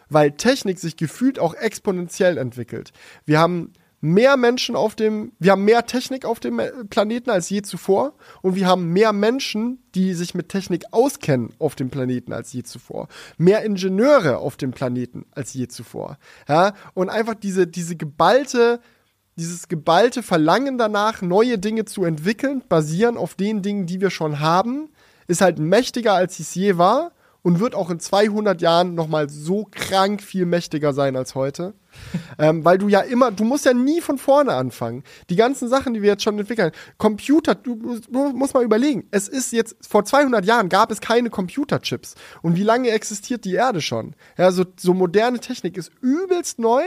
weil Technik sich gefühlt auch exponentiell entwickelt. Wir haben mehr Menschen auf dem, wir haben mehr Technik auf dem Planeten als je zuvor und wir haben mehr Menschen, die sich mit Technik auskennen auf dem Planeten als je zuvor. Mehr Ingenieure auf dem Planeten als je zuvor. Ja, und einfach diese, diese geballte, dieses geballte Verlangen danach, neue Dinge zu entwickeln, basieren auf den Dingen, die wir schon haben, ist halt mächtiger, als es je war und wird auch in 200 Jahren noch mal so krank viel mächtiger sein als heute. ähm, weil du ja immer, du musst ja nie von vorne anfangen. Die ganzen Sachen, die wir jetzt schon entwickeln, Computer, du, du musst mal überlegen, es ist jetzt, vor 200 Jahren gab es keine Computerchips. Und wie lange existiert die Erde schon? Ja, so, so moderne Technik ist übelst neu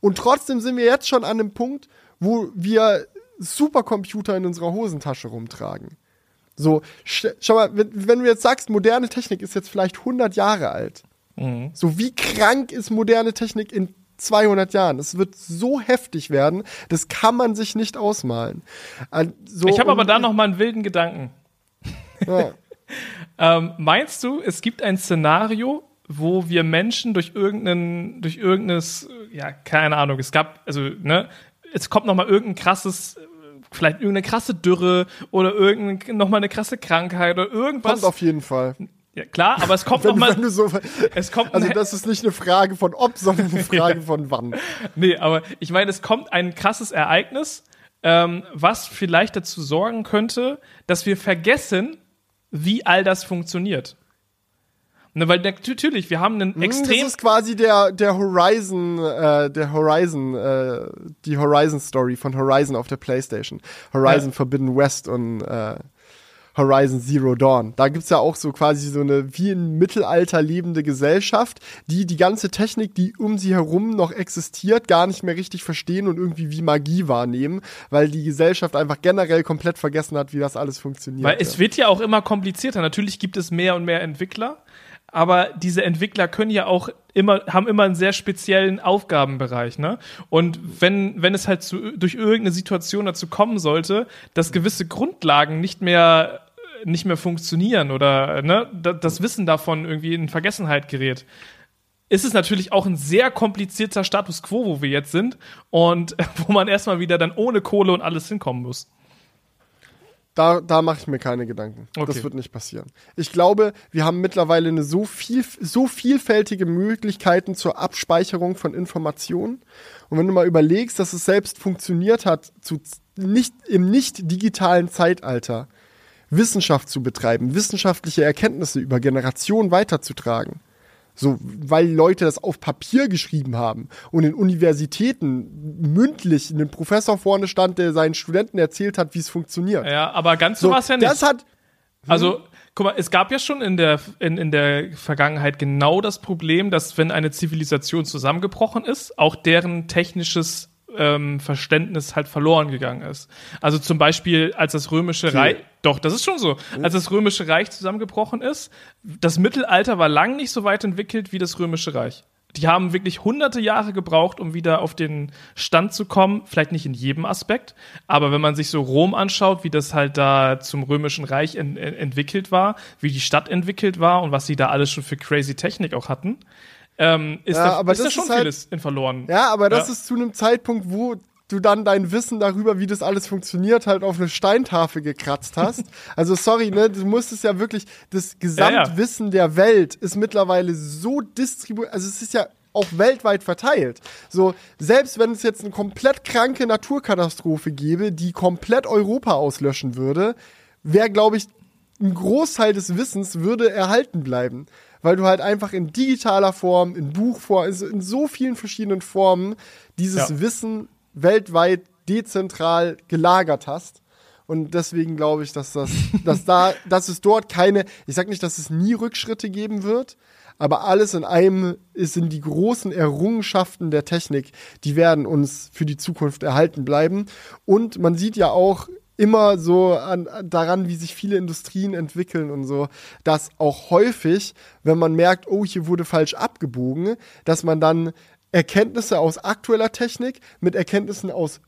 und trotzdem sind wir jetzt schon an einem Punkt, wo wir Supercomputer in unserer Hosentasche rumtragen. So, sch- schau mal, wenn, wenn du jetzt sagst, moderne Technik ist jetzt vielleicht 100 Jahre alt. So, wie krank ist moderne Technik in 200 Jahren? Das wird so heftig werden, das kann man sich nicht ausmalen. Äh, So, Ich habe aber da noch mal einen wilden Gedanken. Ja. Ähm, meinst du, es gibt ein Szenario, wo wir Menschen durch irgendeinen, durch irgendeines, ja, keine Ahnung, es gab, also, ne, es kommt noch mal irgendein krasses, vielleicht irgendeine krasse Dürre oder irgendein, noch mal eine krasse Krankheit oder irgendwas. Kommt auf jeden Fall. ja, klar, aber es kommt Wenn, noch mal, so, es kommt, also das ist nicht eine Frage von ob, sondern eine Frage Ja. von wann. Nee, aber ich meine, es kommt ein krasses Ereignis, ähm, was vielleicht dazu sorgen könnte, dass wir vergessen, wie all das funktioniert. Ne, weil nat- natürlich, wir haben einen Hm, extrem. Das ist quasi der, der Horizon, äh, der Horizon, äh, die Horizon Story von Horizon auf der Playstation. Horizon Ja. Forbidden West und äh, Horizon Zero Dawn. Da gibt's ja auch so quasi so eine wie im Mittelalter lebende Gesellschaft, die die ganze Technik, die um sie herum noch existiert, gar nicht mehr richtig verstehen und irgendwie wie Magie wahrnehmen, weil die Gesellschaft einfach generell komplett vergessen hat, wie das alles funktioniert. Weil es wird ja auch immer komplizierter. Natürlich gibt es mehr und mehr Entwickler, aber diese Entwickler können ja auch immer, haben immer einen sehr speziellen Aufgabenbereich, ne? Und wenn, wenn es halt zu, durch irgendeine Situation dazu kommen sollte, dass gewisse Grundlagen nicht mehr, nicht mehr funktionieren oder, ne, da- das Wissen davon irgendwie in Vergessenheit gerät, ist es natürlich auch ein sehr komplizierter Status quo, wo wir jetzt sind und wo man erstmal wieder dann ohne Kohle und alles hinkommen muss. Da, da mache ich mir keine Gedanken. Okay. Das wird nicht passieren. Ich glaube, wir haben mittlerweile eine so, viel, so vielfältige Möglichkeiten zur Abspeicherung von Informationen. Und wenn du mal überlegst, dass es selbst funktioniert hat, zu nicht, im nicht digitalen Zeitalter Wissenschaft zu betreiben, wissenschaftliche Erkenntnisse über Generationen weiterzutragen. So, weil Leute das auf Papier geschrieben haben und in Universitäten mündlich ein Professor vorne stand, der seinen Studenten erzählt hat, wie es funktioniert. Ja, aber ganz so, So, war es ja nicht. Das hat, Also, guck mal, es gab ja schon in der, in, in der Vergangenheit genau das Problem, dass wenn eine Zivilisation zusammengebrochen ist, auch deren technisches ähm, Verständnis halt verloren gegangen ist. Also zum Beispiel, als das römische Reich, doch, das ist schon so, als das römische Reich zusammengebrochen ist, das Mittelalter war lang nicht so weit entwickelt wie das römische Reich. Die haben wirklich hunderte Jahre gebraucht, um wieder auf den Stand zu kommen. Vielleicht nicht in jedem Aspekt, aber wenn man sich so Rom anschaut, wie das halt da zum Römischen Reich en entwickelt war, wie die Stadt entwickelt war und was sie da alles schon für crazy Technik auch hatten, ähm, ist, Ja, da, aber ist da das schon ist halt- vieles in verloren. ja, aber das Ja. ist zu einem Zeitpunkt, wo du dann dein Wissen darüber, wie das alles funktioniert, halt auf eine Steintafel gekratzt hast. also sorry, ne, du musstest ja wirklich, das Gesamtwissen der Welt ist mittlerweile so distribuiert, also es ist ja auch weltweit verteilt. So, selbst wenn es jetzt eine komplett kranke Naturkatastrophe gäbe, die komplett Europa auslöschen würde, wäre, glaube ich, ein Großteil des Wissens würde erhalten bleiben. Weil du halt einfach in digitaler Form, in Buchform, in so vielen verschiedenen Formen dieses Ja. Wissen weltweit dezentral gelagert hast. Und deswegen glaube ich, dass das, dass da, dass es dort keine, ich sag nicht, dass es nie Rückschritte geben wird, aber alles in einem in die großen Errungenschaften der Technik, die werden uns für die Zukunft erhalten bleiben. Und man sieht ja auch immer so an, daran, wie sich viele Industrien entwickeln und so, dass auch häufig, wenn man merkt, oh, hier wurde falsch abgebogen, dass man dann Erkenntnisse aus aktueller Technik mit Erkenntnissen aus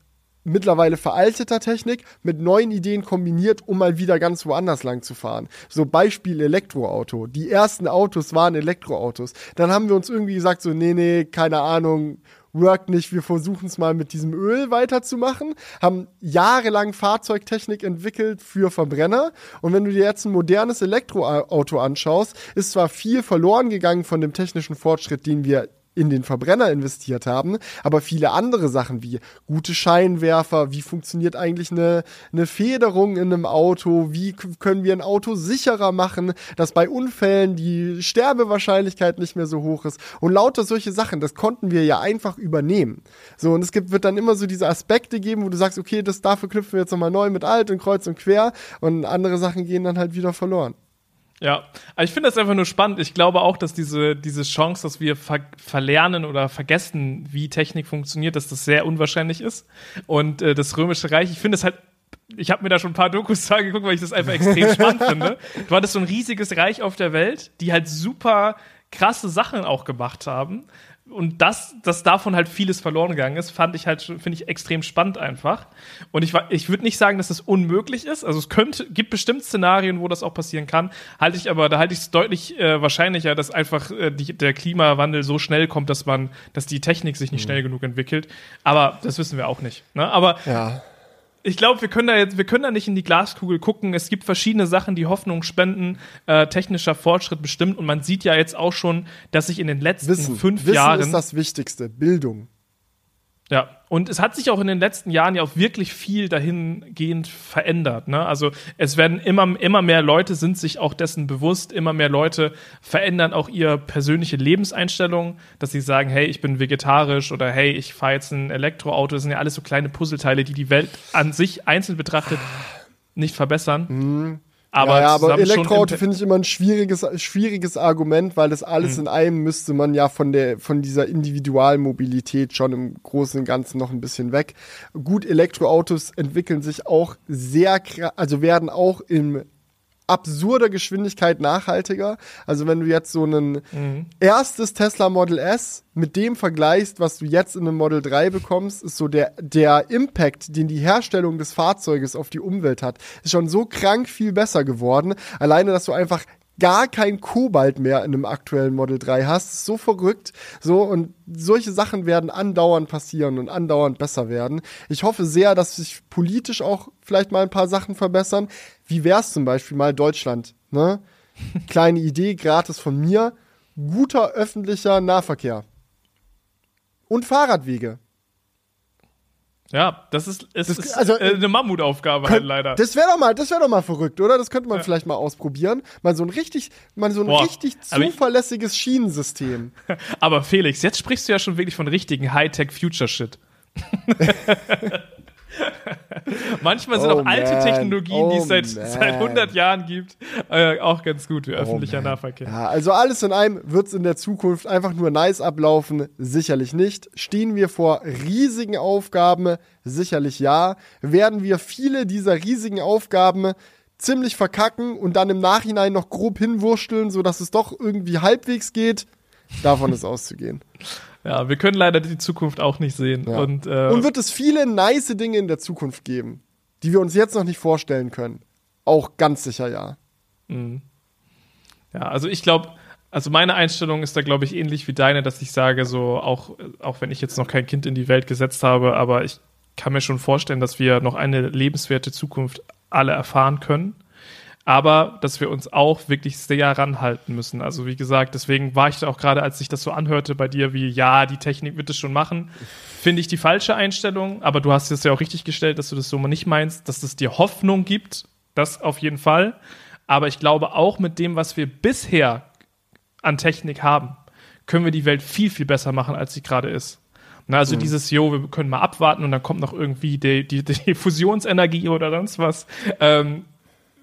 mittlerweile veralteter Technik mit neuen Ideen kombiniert, um mal wieder ganz woanders lang zu fahren. So Beispiel Elektroauto. Die ersten Autos waren Elektroautos. Dann haben wir uns irgendwie gesagt, so, nee, nee, keine Ahnung, workt nicht, wir versuchen es mal mit diesem Öl weiterzumachen, haben jahrelang Fahrzeugtechnik entwickelt für Verbrenner. Und wenn du dir jetzt ein modernes Elektroauto anschaust, ist zwar viel verloren gegangen von dem technischen Fortschritt, den wir in den Verbrenner investiert haben, aber viele andere Sachen wie gute Scheinwerfer, wie funktioniert eigentlich eine, eine Federung in einem Auto, wie können wir ein Auto sicherer machen, dass bei Unfällen die Sterbewahrscheinlichkeit nicht mehr so hoch ist und lauter solche Sachen, das konnten wir ja einfach übernehmen. So, und es gibt, wird dann immer so diese Aspekte geben, wo du sagst, okay, das dafür knüpfen wir jetzt nochmal neu mit alt und kreuz und quer und andere Sachen gehen dann halt wieder verloren. Ja, ich finde das einfach nur spannend. Ich glaube auch, dass diese, diese Chance, dass wir ver verlernen oder vergessen, wie Technik funktioniert, dass das sehr unwahrscheinlich ist. Und äh, das Römische Reich, ich finde es halt, ich habe mir da schon ein paar Dokus angeguckt, weil ich das einfach extrem spannend finde. Du hattest so ein riesiges Reich auf der Welt, die halt super krasse Sachen auch gemacht haben. Und das, dass davon halt vieles verloren gegangen ist, fand ich halt, finde ich extrem spannend einfach. Und ich, ich würde nicht sagen, dass das unmöglich ist. Also es könnte, gibt bestimmt Szenarien, wo das auch passieren kann. Halte ich aber, da halte ich es deutlich äh, wahrscheinlicher, dass einfach äh, die, der Klimawandel so schnell kommt, dass man, dass die Technik sich nicht schnell genug entwickelt. Aber das wissen wir auch nicht. Ne? Aber Ja. Ich glaube, wir können da jetzt, wir können da nicht in die Glaskugel gucken. Es gibt verschiedene Sachen, die Hoffnung spenden, äh, technischer Fortschritt bestimmt. Und man sieht ja jetzt auch schon, dass sich in den letzten Wissen. fünf Wissen Jahren ist das Wichtigste. Bildung. Ja, und es hat sich auch in den letzten Jahren ja auch wirklich viel dahingehend verändert. Ne? Also es werden immer, immer mehr Leute sind sich auch dessen bewusst, immer mehr Leute verändern auch ihre persönliche Lebenseinstellung, dass sie sagen, hey, ich bin vegetarisch oder hey, ich fahre jetzt ein Elektroauto. Das sind ja alles so kleine Puzzleteile, die die Welt an sich einzeln betrachtet nicht verbessern. Aber, ja, ja, aber Elektroauto im- finde ich immer ein schwieriges, schwieriges Argument, weil das alles in einem müsste man ja von der, von dieser Individualmobilität schon im Großen und Ganzen noch ein bisschen weg. Gut, Elektroautos entwickeln sich auch sehr, also werden auch in absurder Geschwindigkeit nachhaltiger. Also wenn du jetzt so ein erstes Tesla Model S mit dem vergleichst, was du jetzt in einem Model 3 bekommst, ist so der, der Impact, den die Herstellung des Fahrzeuges auf die Umwelt hat, ist schon so krank viel besser geworden. Alleine, dass du einfach gar kein Kobalt mehr in einem aktuellen Model 3 hast, so verrückt. So, und solche Sachen werden andauernd passieren und andauernd besser werden. Ich hoffe sehr, dass sich politisch auch vielleicht mal ein paar Sachen verbessern. Wie wär's zum Beispiel mal Deutschland, ne? Kleine Idee, gratis von mir. Guter öffentlicher Nahverkehr. Und Fahrradwege. Ja, das ist, es Das- ist also, äh, eine Mammutaufgabe halt leider. Das wäre doch mal, das wäre doch mal verrückt, oder? Das könnte man vielleicht mal ausprobieren. Mal so ein richtig, mal so ein Boah, richtig aber ich- zuverlässiges Schienensystem. Aber Felix, jetzt sprichst du ja schon wirklich von richtigen Hightech-Future-Shit. Manchmal sind Oh auch alte man, Technologien, die es oh seit, man. seit 100 Jahren gibt, äh, auch ganz gut wie öffentlicher Nahverkehr. Ja, also alles in einem wird's in der Zukunft einfach nur nice ablaufen, sicherlich nicht. Stehen wir vor riesigen Aufgaben, sicherlich ja. Werden wir viele dieser riesigen Aufgaben ziemlich verkacken und dann im Nachhinein noch grob hinwursteln, sodass es doch irgendwie halbwegs geht? Davon ist auszugehen. Ja, wir können leider die Zukunft auch nicht sehen. Ja. Und, äh, Und wird es viele nice Dinge in der Zukunft geben, die wir uns jetzt noch nicht vorstellen können? Auch ganz sicher ja. Ja, also ich glaube, also meine Einstellung ist da, glaube ich, ähnlich wie deine, dass ich sage, so auch, auch wenn ich jetzt noch kein Kind in die Welt gesetzt habe, aber ich kann mir schon vorstellen, dass wir noch eine lebenswerte Zukunft alle erfahren können. Aber dass wir uns auch wirklich sehr ranhalten müssen. Also wie gesagt, deswegen war ich da auch gerade, als ich das so anhörte bei dir, wie ja, die Technik wird es schon machen, finde ich die falsche Einstellung. Aber du hast es ja auch richtig gestellt, dass du das so mal nicht meinst, dass es dir Hoffnung gibt. Das auf jeden Fall. Aber ich glaube auch mit dem, was wir bisher an Technik haben, können wir die Welt viel, viel besser machen, als sie gerade ist. Na, also mhm. dieses, jo, wir können mal abwarten und dann kommt noch irgendwie die, die, die Fusionsenergie oder sonst was. Ähm,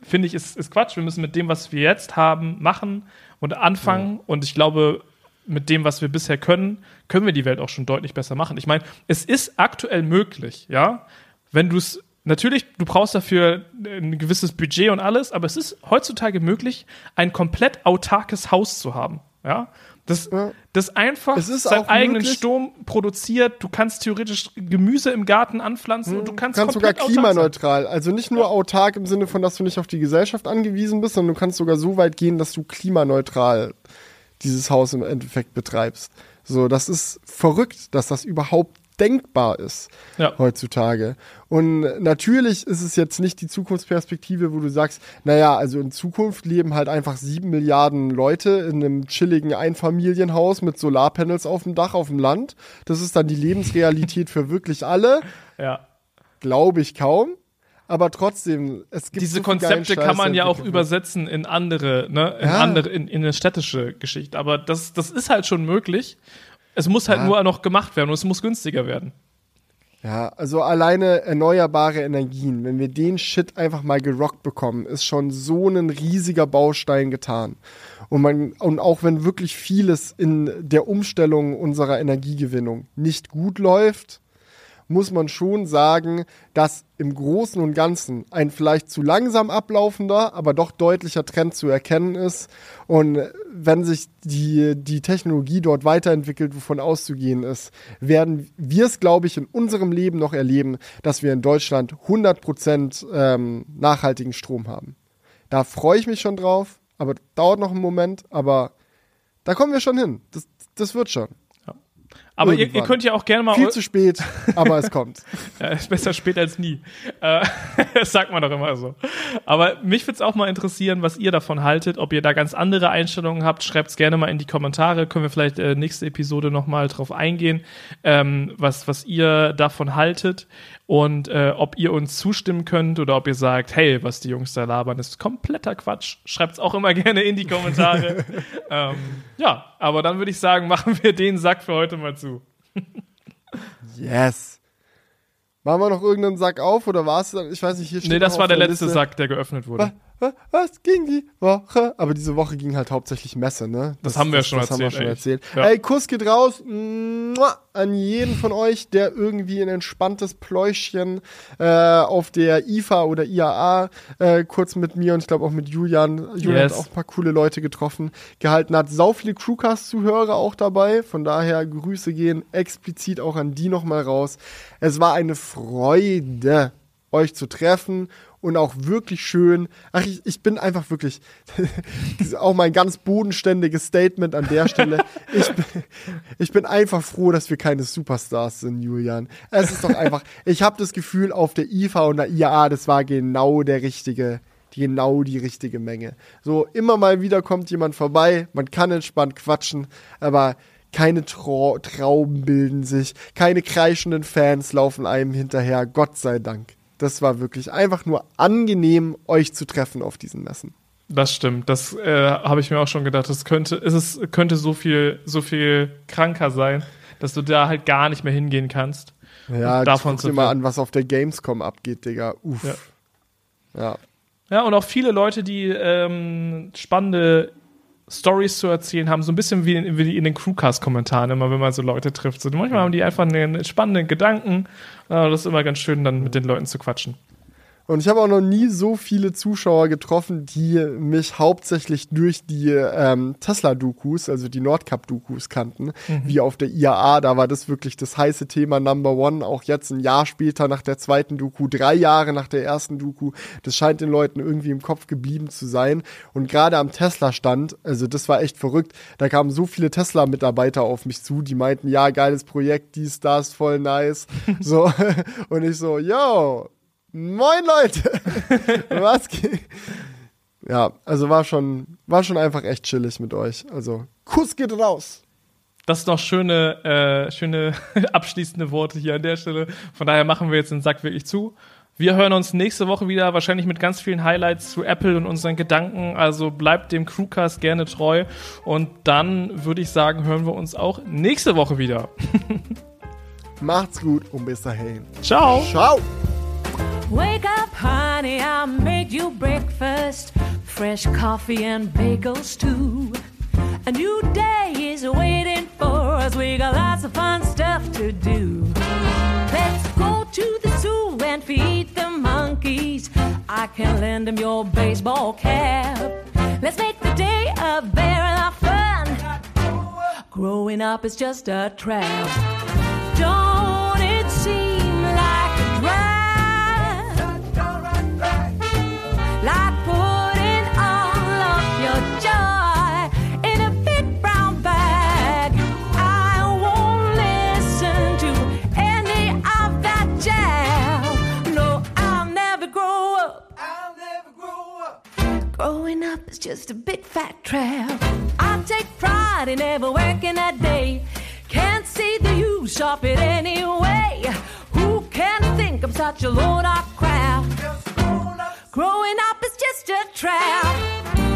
Finde ich, ist, ist Quatsch. Wir müssen mit dem, was wir jetzt haben, machen und anfangen. Mhm. Und ich glaube, mit dem, was wir bisher können, können wir die Welt auch schon deutlich besser machen. Ich meine, es ist aktuell möglich, ja, wenn du es Natürlich, du brauchst dafür ein gewisses Budget und alles, aber es ist heutzutage möglich, ein komplett autarkes Haus zu haben. Ja, das, ja. das einfach seinen eigenen möglich. Strom produziert. Du kannst theoretisch Gemüse im Garten anpflanzen hm. und du kannst, kannst sogar klimaneutral. Also nicht nur ja. autark im Sinne von, dass du nicht auf die Gesellschaft angewiesen bist, sondern du kannst sogar so weit gehen, dass du klimaneutral dieses Haus im Endeffekt betreibst. So, das ist verrückt, dass das überhaupt denkbar ist ja. heutzutage. Und natürlich ist es jetzt nicht die Zukunftsperspektive, wo du sagst, naja, also in Zukunft leben halt einfach sieben Milliarden Leute in einem chilligen Einfamilienhaus mit Solarpanels auf dem Dach auf dem Land. Das ist dann die Lebensrealität für wirklich alle. Ja. Glaube ich kaum aber trotzdem, es gibt diese so Konzepte kann man ja auch übersetzen in andere, ne, in ja. andere, in, in eine städtische Geschichte. Aber das, das ist halt schon möglich. Es muss halt ja. nur noch gemacht werden und es muss günstiger werden. Ja, also alleine erneuerbare Energien, wenn wir den Shit einfach mal gerockt bekommen, ist schon so ein riesiger Baustein getan. Und man, und auch wenn wirklich vieles in der Umstellung unserer Energiegewinnung nicht gut läuft, muss man schon sagen, dass im Großen und Ganzen ein vielleicht zu langsam ablaufender, aber doch deutlicher Trend zu erkennen ist. Und wenn sich die, die Technologie dort weiterentwickelt, wovon auszugehen ist, werden wir es, glaube ich, in unserem Leben noch erleben, dass wir in Deutschland 100% ähm, nachhaltigen Strom haben. Da freue ich mich schon drauf, aber dauert noch einen Moment, aber da kommen wir schon hin. Das, das wird schon. Aber ihr, ihr, könnt ja auch gerne mal. Viel zu spät, aber es kommt. ja, ist besser spät als nie. Äh, das sagt man doch immer so. Aber mich würde es auch mal interessieren, was ihr davon haltet. Ob ihr da ganz andere Einstellungen habt, schreibt es gerne mal in die Kommentare. Können wir vielleicht äh, nächste Episode nochmal drauf eingehen, ähm, was, was ihr davon haltet und äh, ob ihr uns zustimmen könnt oder ob ihr sagt, hey, was die Jungs da labern, ist kompletter Quatsch. Schreibt es auch immer gerne in die Kommentare. ähm, ja, aber dann würde ich sagen, machen wir den Sack für heute mal zu. yes. Machen wir noch irgendeinen Sack auf oder war es? Ich weiß nicht, hier steht Nee, das war der, der letzte Liste. Sack, der geöffnet wurde was ging die Woche? Aber diese Woche ging halt hauptsächlich Messe, ne? Das, das haben wir schon das erzählt. Haben wir schon erzählt. Ja. Ey, Kuss geht raus an jeden von euch, der irgendwie ein entspanntes Pläuschchen äh, auf der IFA oder IAA äh, kurz mit mir und ich glaube auch mit Julian, Julian yes. hat auch ein paar coole Leute getroffen, gehalten hat. Sau viele Crewcast-Zuhörer auch dabei. Von daher Grüße gehen explizit auch an die nochmal raus. Es war eine Freude, euch zu treffen und auch wirklich schön. Ach, ich, ich bin einfach wirklich, auch mein ganz bodenständiges Statement an der Stelle. Ich, ich bin einfach froh, dass wir keine Superstars sind, Julian. Es ist doch einfach, ich habe das Gefühl, auf der IFA und der IAA, das war genau der richtige, genau die richtige Menge. So, immer mal wieder kommt jemand vorbei, man kann entspannt quatschen, aber keine Tra Trauben bilden sich, keine kreischenden Fans laufen einem hinterher, Gott sei Dank. Das war wirklich einfach nur angenehm, euch zu treffen auf diesen Messen. Das stimmt. Das äh, habe ich mir auch schon gedacht. Das könnte, ist es könnte so viel, so viel kranker sein, dass du da halt gar nicht mehr hingehen kannst. Ja, davon guck dir mal an, was auf der Gamescom abgeht, Digga. Uff. Ja. ja. Ja, und auch viele Leute, die ähm, spannende Stories zu erzählen haben, so ein bisschen wie in, wie in den Crewcast-Kommentaren, immer wenn man so Leute trifft. So, manchmal haben die einfach einen spannenden Gedanken. das ist immer ganz schön, dann mit den Leuten zu quatschen. Und ich habe auch noch nie so viele Zuschauer getroffen, die mich hauptsächlich durch die ähm, Tesla-Dokus, also die Nordcup-Dokus kannten, mhm. wie auf der IAA. Da war das wirklich das heiße Thema Number One. Auch jetzt ein Jahr später nach der zweiten Doku, drei Jahre nach der ersten Doku. Das scheint den Leuten irgendwie im Kopf geblieben zu sein. Und gerade am Tesla-Stand, also das war echt verrückt. Da kamen so viele Tesla-Mitarbeiter auf mich zu, die meinten, ja, geiles Projekt, dies, das, voll nice. so. Und ich so, yo, Moin Leute! Was geht? Ja, also war schon, war schon einfach echt chillig mit euch. Also, Kuss geht raus! Das sind noch schöne, äh, schöne abschließende Worte hier an der Stelle. Von daher machen wir jetzt den Sack wirklich zu. Wir hören uns nächste Woche wieder, wahrscheinlich mit ganz vielen Highlights zu Apple und unseren Gedanken. Also bleibt dem Crewcast gerne treu. Und dann würde ich sagen, hören wir uns auch nächste Woche wieder. Macht's gut und bis dahin. Ciao. Ciao. Wake up, honey, I made you breakfast. Fresh coffee and bagels, too. A new day is waiting for us. We got lots of fun stuff to do. Let's go to the zoo and feed the monkeys. I can lend them your baseball cap. Let's make the day a very lot fun. Growing up is just a trap. Don't it seem Like putting all of your joy in a big brown bag. I won't listen to any of that jazz. No, I'll never grow up. I'll never grow up. Growing up is just a big fat trap. I take pride in never working a day. Can't see the use of it anyway. Who can think I'm such a low Growing up is just a trap.